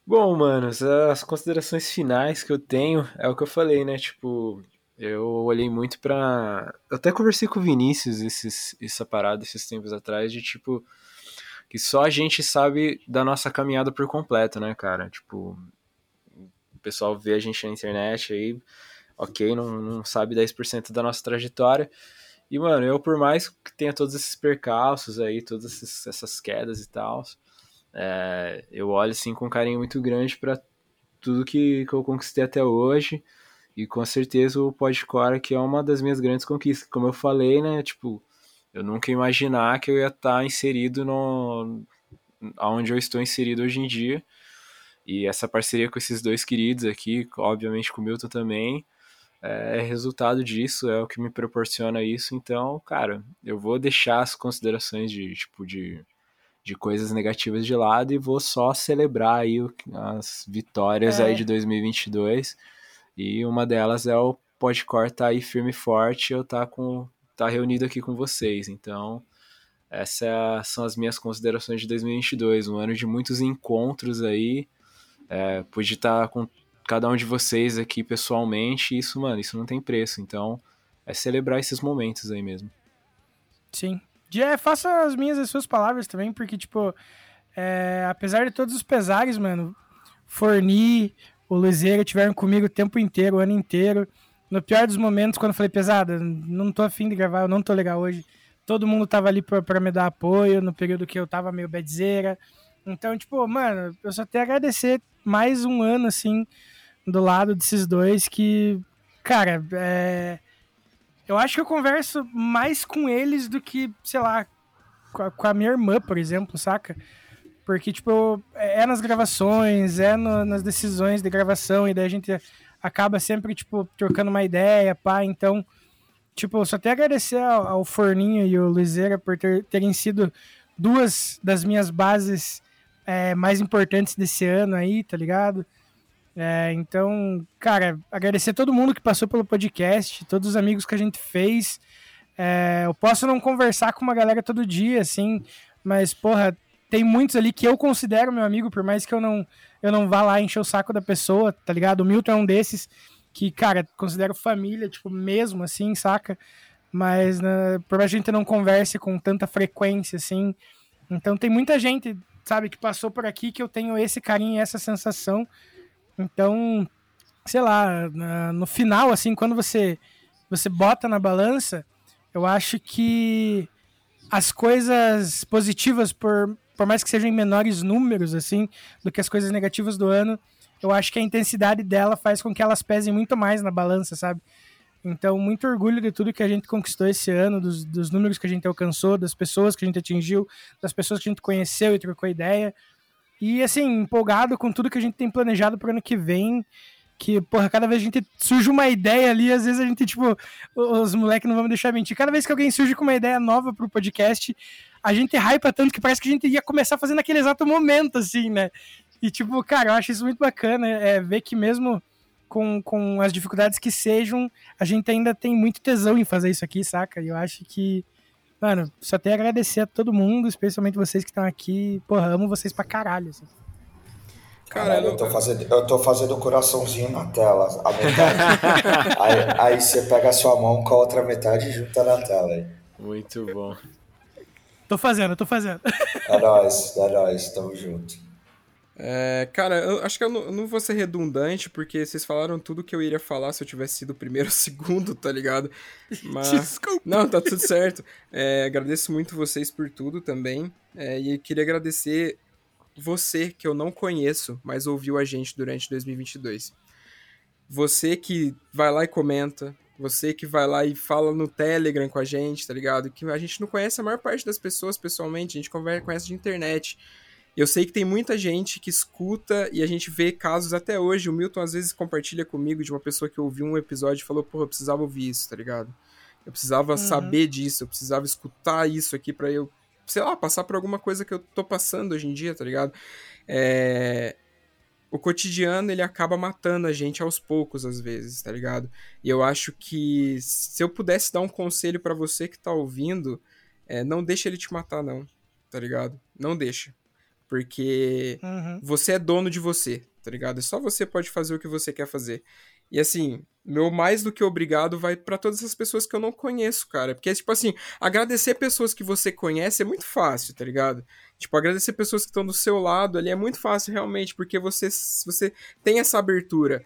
Bom, manos, as considerações finais que eu tenho é o que eu falei, né? Tipo, eu olhei muito pra. Eu até conversei com o Vinícius esses, essa parada esses tempos atrás, de tipo, que só a gente sabe da nossa caminhada por completo, né, cara? Tipo, o pessoal vê a gente na internet aí, ok, não, não sabe 10% da nossa trajetória. E, mano, eu, por mais que tenha todos esses percalços aí, todas esses- essas quedas e tal, é, eu olho assim com um carinho muito grande para tudo que, que eu conquistei até hoje. E com certeza o Podcore que é uma das minhas grandes conquistas. Como eu falei, né? Tipo, eu nunca ia imaginar que eu ia estar inserido no onde eu estou inserido hoje em dia. E essa parceria com esses dois queridos aqui, obviamente com o Milton também, é resultado disso, é o que me proporciona isso. Então, cara, eu vou deixar as considerações de tipo de de coisas negativas de lado e vou só celebrar aí as vitórias É. aí de 2022 e uma delas é o Podcore tá aí firme e forte eu tá com tá reunido aqui com vocês então essas são as minhas considerações de 2022 um ano de muitos encontros aí é, pude estar com cada um de vocês aqui pessoalmente, isso, mano, isso não tem preço. Então, é celebrar esses momentos aí mesmo. Sim. É, faça as minhas e as suas palavras também, porque, tipo, é, apesar de todos os pesares, mano, Forni, o Luizeira tiveram comigo o tempo inteiro, o ano inteiro. No pior dos momentos, quando eu falei, pesada, não tô afim de gravar, eu não tô legal hoje. Todo mundo tava ali pra, pra me dar apoio no período que eu tava meio bedzeira. Então, tipo, mano, eu só tenho a agradecer mais um ano, assim, do lado desses dois que, cara, é... eu acho que eu converso mais com eles do que, sei lá, com a minha irmã, por exemplo, saca? Porque, tipo, é nas gravações, é no, nas decisões de gravação, e daí a gente acaba sempre, tipo, trocando uma ideia, pá. Então, tipo, só tenho a agradecer ao, ao Forninho e o Luizeira por ter, terem sido duas das minhas bases é, mais importantes desse ano aí, tá ligado? É, então, cara, agradecer todo mundo que passou pelo podcast, todos os amigos que a gente fez. É, eu posso não conversar com uma galera todo dia, assim, mas, porra, tem muitos ali que eu considero meu amigo, por mais que eu não, eu não vá lá encher o saco da pessoa, tá ligado? O Milton é um desses que, cara, considero família, tipo, mesmo assim, saca? Mas né, por mais que a gente não converse com tanta frequência, assim. Então tem muita gente, sabe, que passou por aqui que eu tenho esse carinho essa sensação. Então, sei lá, no final, assim, quando você, você bota na balança, eu acho que as coisas positivas, por por mais que sejam em menores números, assim, do que as coisas negativas do ano, eu acho que a intensidade dela faz com que elas pesem muito mais na balança, sabe? Então, muito orgulho de tudo que a gente conquistou esse ano, dos, dos números que a gente alcançou, das pessoas que a gente atingiu, das pessoas que a gente conheceu e trocou ideia. E, assim, empolgado com tudo que a gente tem planejado para o ano que vem. Que, porra, cada vez a gente surge uma ideia ali, às vezes a gente, tipo, os moleques não vão me deixar mentir. Cada vez que alguém surge com uma ideia nova pro podcast, a gente hypa tanto que parece que a gente ia começar fazendo naquele exato momento, assim, né? E, tipo, cara, eu acho isso muito bacana, é, ver que mesmo com, com as dificuldades que sejam, a gente ainda tem muito tesão em fazer isso aqui, saca? E eu acho que, mano, só tenho a agradecer a todo mundo, especialmente vocês que estão aqui. Porra, amo vocês pra caralho, assim. Caralho, eu tô fazendo, eu tô fazendo coraçãozinho na tela, a metade. [laughs] aí, aí você pega a sua mão com a outra metade e junta na tela aí. Muito bom. Tô fazendo, tô fazendo. [laughs] É nóis, é nóis, tamo junto. É, cara, eu acho que eu não, eu não, vou ser redundante, porque vocês falaram tudo que eu iria falar se eu tivesse sido o primeiro [laughs] ou segundo, tá ligado? Mas... [laughs] Desculpa. Não, tá tudo certo. É, agradeço muito vocês por tudo também. É, e queria agradecer você, que eu não conheço, mas ouviu a gente durante 2022. Você que vai lá e comenta, você que vai lá e fala no Telegram com a gente, tá ligado? Que a gente não conhece a maior parte das pessoas pessoalmente, a gente conhece de internet. Eu sei que tem muita gente que escuta e a gente vê casos até hoje. O Milton às vezes compartilha comigo de uma pessoa que ouviu um episódio e falou: Porra, eu precisava ouvir isso, tá ligado? Eu precisava uhum. saber disso, eu precisava escutar isso aqui para eu, sei lá, passar por alguma coisa que eu tô passando hoje em dia, tá ligado? É o cotidiano ele acaba matando a gente aos poucos às vezes, tá ligado? E eu acho que se eu pudesse dar um conselho para você que tá ouvindo, é, não deixa ele te matar não, tá ligado? Não deixa. Porque uhum. você é dono de você, tá ligado? Só você pode fazer o que você quer fazer. E assim, meu mais do que obrigado vai para todas as pessoas que eu não conheço, cara. Porque, tipo assim, agradecer pessoas que você conhece é muito fácil, tá ligado? Tipo, agradecer pessoas que estão do seu lado ali é muito fácil realmente, porque você, você tem essa abertura.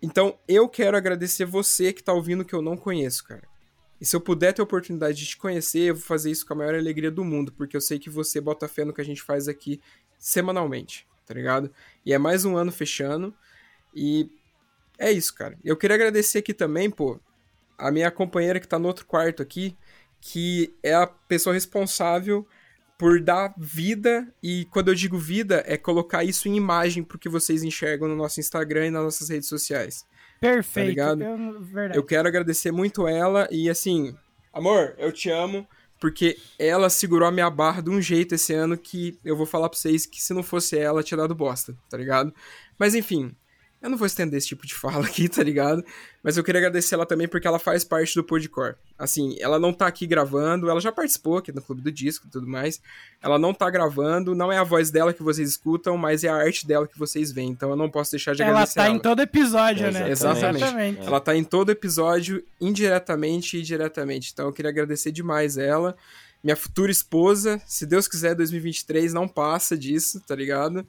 Então, eu quero agradecer você que tá ouvindo que eu não conheço, cara. E se eu puder ter a oportunidade de te conhecer, eu vou fazer isso com a maior alegria do mundo, porque eu sei que você bota fé no que a gente faz aqui semanalmente, tá ligado? E é mais um ano fechando. E é isso, cara. Eu queria agradecer aqui também, pô, a minha companheira que tá no outro quarto aqui, que é a pessoa responsável por dar vida, e quando eu digo vida, é colocar isso em imagem pro que vocês enxergam no nosso Instagram e nas nossas redes sociais. Perfeito, tá eu. Eu quero agradecer muito ela e assim, amor, eu te amo, porque ela segurou a minha barra de um jeito esse ano que eu vou falar pra vocês que se não fosse ela, tinha dado bosta, tá ligado? Mas enfim, Eu não vou estender esse tipo de fala [laughs] aqui, tá ligado? Mas eu queria agradecer ela também porque ela faz parte do Podcore. Assim, ela não tá aqui gravando, ela já participou aqui no Clube do Disco e tudo mais. Ela não tá gravando, não é a voz dela que vocês escutam, mas é a arte dela que vocês veem. Então eu não posso deixar de Ela agradecer tá ela. em todo episódio, né? Exatamente. Ela tá em todo episódio, indiretamente e diretamente. Então eu queria agradecer demais ela. Minha futura esposa, se Deus quiser, 2023 não passa disso, tá ligado?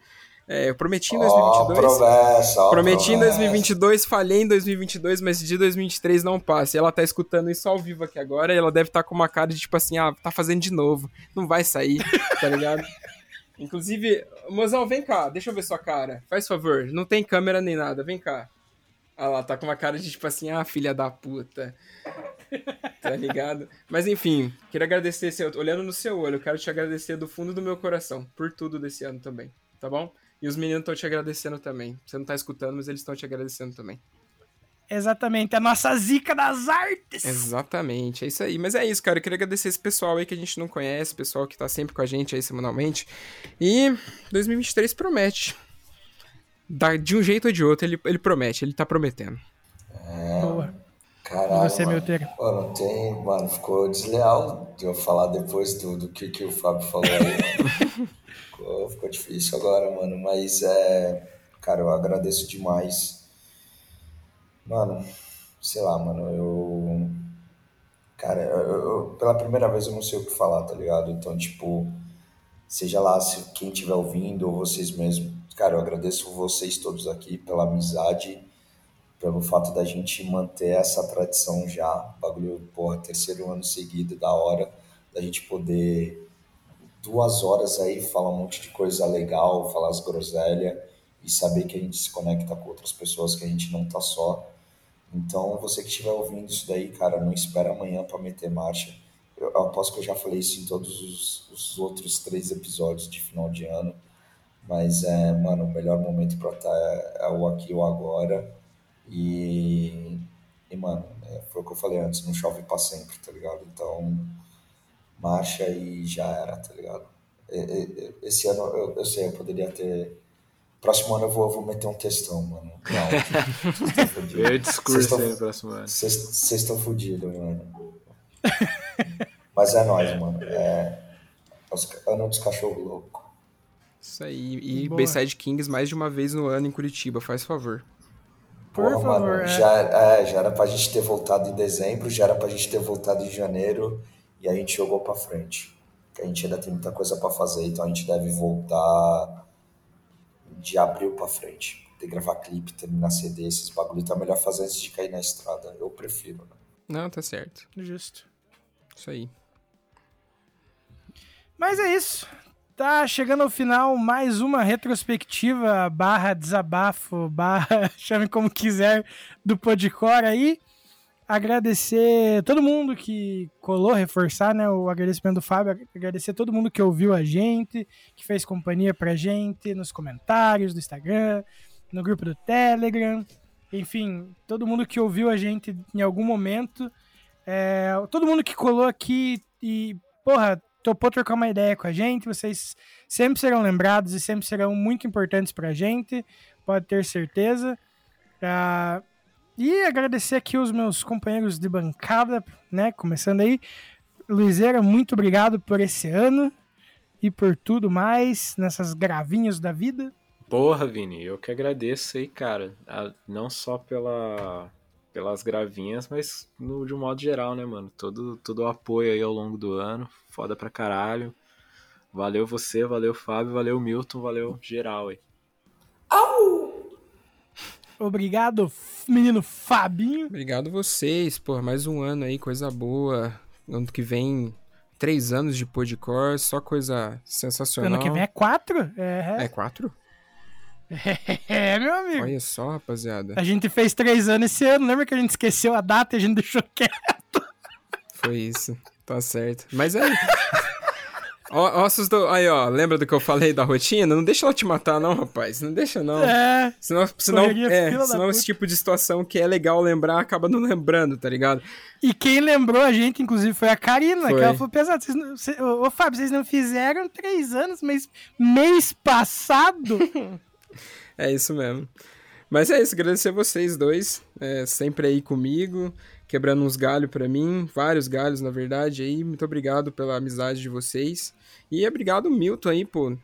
É, eu prometi em Ó, 2022. promessa, ó, prometi em promessa. 2022, falhei em 2022, mas de 2023 não passa. E ela tá escutando isso ao vivo aqui agora e ela deve estar com uma cara de tipo assim, ah, tá fazendo de novo. Não vai sair, tá ligado? [laughs] Inclusive, mozão, vem cá, deixa eu ver sua cara. Faz favor, não tem câmera nem nada, vem cá. Ah lá, tá com uma cara de tipo assim, ah, filha da puta. Tá ligado? Mas enfim, queria agradecer, seu- olhando no seu olho, quero te agradecer do fundo do meu coração por tudo desse ano também, tá bom? E os meninos estão te agradecendo também. Você não tá escutando, mas eles estão te agradecendo também. Exatamente, a nossa zica das artes. Exatamente, é isso aí. Mas é isso, cara. Eu queria agradecer esse pessoal aí que a gente não conhece, pessoal que tá sempre com a gente aí semanalmente. E 2023 promete. Da- de um jeito ou de outro, ele, ele promete, ele tá prometendo. Boa. Caralho, Você, mano. meu ter. Pô, não tem, mano, ficou desleal de eu falar depois do, do que, que o Fábio falou aí, mano. [laughs] ficou, ficou difícil agora, mano, mas é, cara, eu agradeço demais. Mano, sei lá, mano, eu, cara, eu, eu- pela primeira vez eu não sei o que falar, tá ligado? Então, tipo, seja lá se quem estiver ouvindo ou vocês mesmos, cara, eu agradeço vocês todos aqui pela amizade, pelo fato da gente manter essa tradição já, bagulho, porra, terceiro ano seguido, da hora, da gente poder duas horas aí falar um monte de coisa legal, falar as groselhas e saber que a gente se conecta com outras pessoas, que a gente não tá só. Então, você que estiver ouvindo isso daí, cara, não espera amanhã para meter marcha. Eu, eu aposto que eu já falei isso em todos os, os outros três episódios de final de ano, mas é, mano, o melhor momento para estar é, é o aqui ou agora. E, e mano, é, foi o que eu falei antes, não chove para sempre, tá ligado? Então, marcha e já era, tá ligado? E- e- Esse ano eu, eu sei, eu poderia ter. Próximo ano eu vou, eu vou meter um textão, mano. Não, vocês estão fudidos. Veio discurso Vocês aí no estão- próximo ano. Vocês estão fodidos, mano. [laughs] Mas é nóis, mano. É, os, ano dos cachorros loucos. Isso aí. E Boa. Bayside Kings mais de uma vez no ano em Curitiba, faz favor. Por Porra, favor, mano, é. já, é, já era pra gente ter voltado em dezembro, já era pra gente ter voltado em janeiro e a gente jogou pra frente. Que a gente ainda tem muita coisa pra fazer, então a gente deve voltar de abril pra frente. Ter que gravar clipe, terminar CD, esses bagulho tá melhor fazer antes de cair na estrada. Eu prefiro, né? Não, tá certo. Justo. Isso aí. Mas é isso. Tá chegando ao final mais uma retrospectiva barra desabafo, barra [laughs] chame como quiser, do Podcore aí. Agradecer todo mundo que colou, reforçar né, o agradecimento do Fábio, agradecer todo mundo que ouviu a gente, que fez companhia pra gente nos comentários do Instagram, no grupo do Telegram, enfim, todo mundo que ouviu a gente em algum momento, é, todo mundo que colou aqui e, porra, topou trocar uma ideia com a gente. Vocês sempre serão lembrados e sempre serão muito importantes pra gente, pode ter certeza. Ah, e agradecer aqui os meus companheiros de bancada, né? Começando aí. Luizeira, muito obrigado por esse ano e por tudo mais nessas gravinhas da vida. Porra, Vini, eu que agradeço aí, cara. A- não só pela, pelas gravinhas, mas no, de um modo geral, né, mano? Todo, todo o apoio aí ao longo do ano. Foda pra caralho. Valeu você, valeu Fábio, valeu Milton, valeu geral aí. Obrigado, f- menino Fabinho. Obrigado vocês, pô, mais um ano aí, coisa boa. Ano que vem, três anos de podcore, só coisa sensacional. Ano que vem é quatro? É, É quatro? [laughs] é, meu amigo. Olha só, rapaziada. A gente fez três anos esse ano, lembra que a gente esqueceu a data e a gente deixou quieto? Foi isso. Tá certo. Mas aí. Ó, ossos do. Aí, ó, lembra do que eu falei da rotina? Não deixa ela te matar, não, rapaz. Não deixa, não. É, Senão, senão, é, senão esse tipo de situação que é legal lembrar acaba não lembrando, tá ligado? e quem lembrou a gente, inclusive, foi a Karina, Foi. que ela falou, pesado, vocês não, cê- ô, ô, Fábio, vocês não fizeram três anos, mas mês passado... [laughs] É isso mesmo. Mas é isso, agradecer a vocês dois, é, sempre aí comigo, quebrando uns galhos pra mim, vários galhos, na verdade, aí. Muito obrigado pela amizade de vocês. E obrigado, Milton, aí, pô.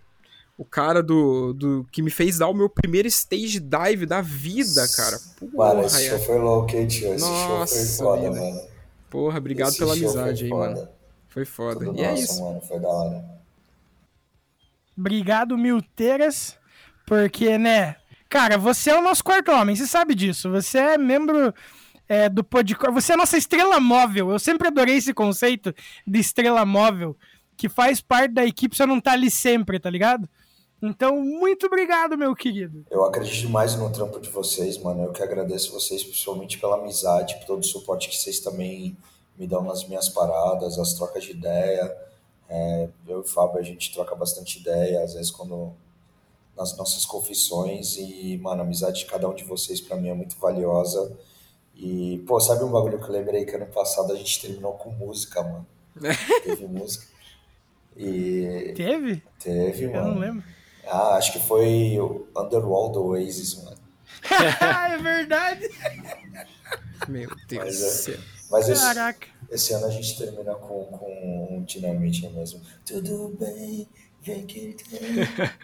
O cara do, do que me fez dar o meu primeiro stage dive da vida, cara. Porra, Mano, esse é. show foi louco, hein, tio? Esse Nossa show foi foda, vida. mano. Porra, obrigado Esse pela amizade aí, foda. mano. Foi foda. Tudo e é nosso, isso. mano, foi da hora. Obrigado, Milteiras, porque, né, cara, você é o nosso quarto homem, você sabe disso. Você é membro é, do podcast, você é a nossa estrela móvel. Eu sempre adorei esse conceito de estrela móvel, que faz parte da equipe, só não tá ali sempre, tá ligado? Então, muito obrigado, meu querido. Eu acredito demais no trampo de vocês, mano. Eu que agradeço vocês, principalmente pela amizade, por todo o suporte que vocês também me dão nas minhas paradas, as trocas de ideia. É, eu e o Fábio, a gente troca bastante ideia, às vezes quando nas nossas confissões. E, mano, a amizade de cada um de vocês pra mim é muito valiosa. E, pô, sabe um bagulho que eu lembrei que ano passado a gente terminou com música, mano? [laughs] Teve música. E Teve? teve, Eu mano. não lembro. Ah, acho que foi o Underworld do Oasis, mano. [laughs] é verdade. Meu Deus Mas do é- céu. Mas esse, Caraca. esse ano a gente termina com, com um dinamite mesmo. Tudo bem, vem que tem,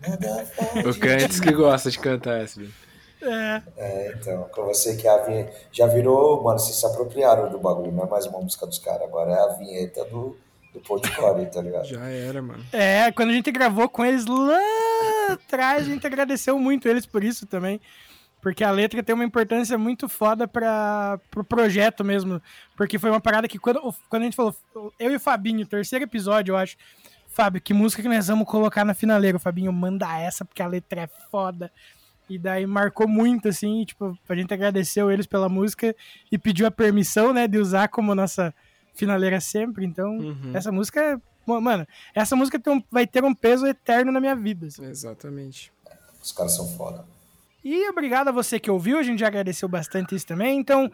nada [laughs] O. Cantes que gosta de cantar essa. bicho. É, É, então, com você que é a vinheta. Já virou, mano, vocês se apropriaram do bagulho, não é mais uma música dos caras, agora é a vinheta do, do podcast, tá ligado? Já era, mano. é, quando a gente gravou com eles lá atrás, a gente agradeceu muito eles por isso também. Porque a letra tem uma importância muito foda para pro projeto mesmo. Porque foi uma parada que quando, quando a gente falou, eu e o Fabinho, terceiro episódio, eu acho. Fábio, que música que nós vamos colocar na finaleira? O Fabinho manda essa, porque a letra é foda. E daí marcou muito, assim, tipo, a gente agradeceu eles pela música e pediu a permissão, né, de usar como nossa finaleira sempre. Então, Uhum. essa música, é- mano, essa música tem um- vai ter um peso eterno na minha vida. assim. Exatamente. Os caras são foda. E obrigado a você que ouviu, a gente já agradeceu bastante isso também. Então,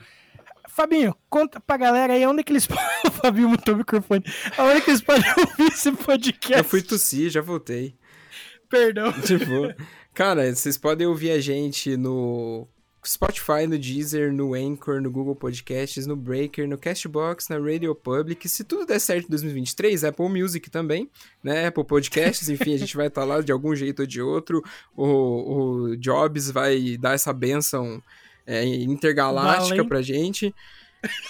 Fabinho, conta pra galera aí onde que eles [laughs] podem. O Fabinho mutou o microfone. Aonde que eles podem [laughs] ouvir esse podcast? Eu fui tossir, já voltei. Perdão. [laughs] Tipo, cara, vocês podem ouvir a gente no Spotify, no Deezer, no Anchor, no Google Podcasts, no Breaker, no Castbox, na Radio Public. Se tudo der certo em 2023, Apple Music também, né? Apple Podcasts, enfim, a gente vai estar lá de algum jeito ou de outro. O, o Jobs vai dar essa benção é, intergaláctica Valente. pra gente. [laughs]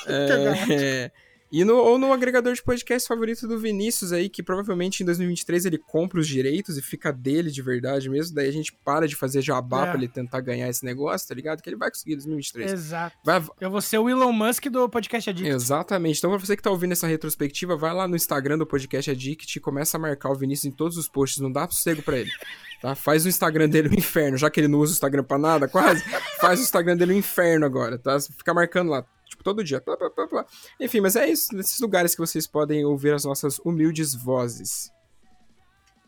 É, e no, ou no agregador de podcast favorito do Vinícius aí, que provavelmente em 2023 ele compra os direitos e fica dele de verdade mesmo. Daí a gente para de fazer jabá É. pra ele tentar ganhar esse negócio, tá ligado? Que ele vai conseguir em 2023. Exato. Vai, Eu vou ser o Elon Musk do podcast Addict. Exatamente. Então, pra você que tá ouvindo essa retrospectiva, vai lá no Instagram do Podcast Addict e começa a marcar o Vinícius em todos os posts. Não dá sossego pra ele. Tá? Faz o Instagram dele o inferno. Já que ele não usa o Instagram pra nada, quase. Faz o Instagram dele o inferno agora, tá? Fica marcando lá. Todo dia. Plá, plá, plá, plá. Enfim, mas é isso. Nesses lugares que vocês podem ouvir as nossas humildes vozes.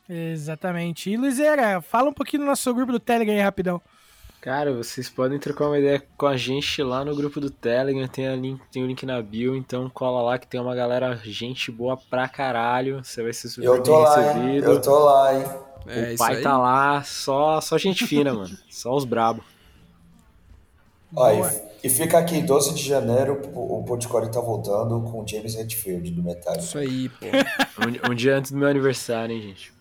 Exatamente. E Luizera, fala um pouquinho do nosso grupo do Telegram aí, rapidão. Cara, vocês podem trocar uma ideia com a gente lá no grupo do Telegram, tem, a link, tem o link na bio, então cola lá que tem uma galera, gente boa pra caralho, você vai ser super Eu tô bem lá, hein? recebido. Eu tô lá, hein? É o isso pai aí. tá lá, só, só gente fina, mano. Só os brabo. Boa. e, e fica aqui, 12 de janeiro, o o Podcore tá voltando com o James Hetfield do Metallica. Isso aí, pô. [laughs] Um, um dia antes do meu aniversário, hein, gente.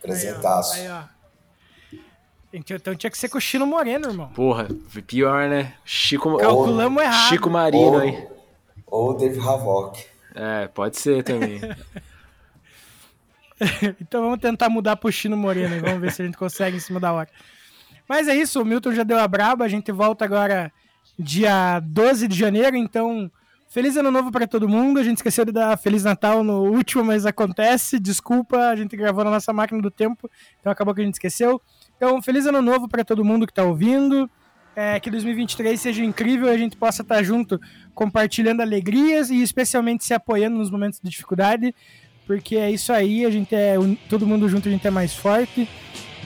Presentaço. Aí, ó. Então, então tinha que ser com o Chino Moreno, irmão. Porra, pior, né? Chico, Calculamos errado. Chico Marino, Ou, hein? ou Dave Havok. É, pode ser também. [laughs] [laughs] Então vamos tentar mudar pro Chino Moreno e vamos ver se a gente consegue em cima da hora. Mas é isso, o Milton já deu a braba, a gente volta agora dia 12 de janeiro, então feliz ano novo para todo mundo. A gente esqueceu de dar Feliz Natal no último, mas acontece, desculpa, a gente gravou na nossa máquina do tempo, então acabou que a gente esqueceu. Então, feliz ano novo para todo mundo que tá ouvindo. É, que 2023 seja incrível e a gente possa estar junto compartilhando alegrias e especialmente se apoiando nos momentos de dificuldade porque é isso aí, a gente é todo mundo junto, a gente é mais forte.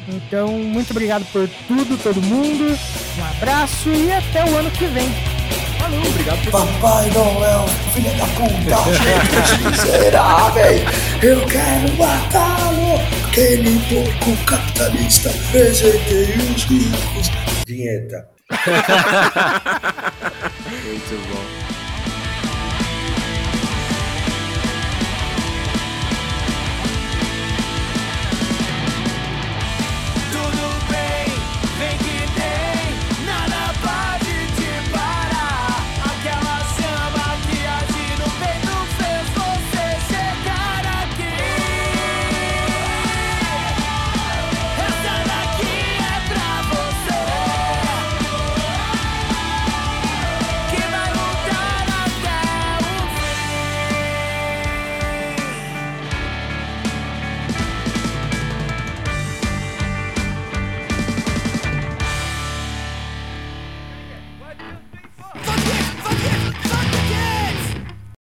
Então, muito obrigado por tudo, todo mundo. Um abraço e até o ano que vem. Falou, obrigado por Papai Noel, filha da puta, gente miserável, eu quero matá-lo. Aquele porco capitalista, presentei os ricos. Vinheta. [laughs] Muito bom.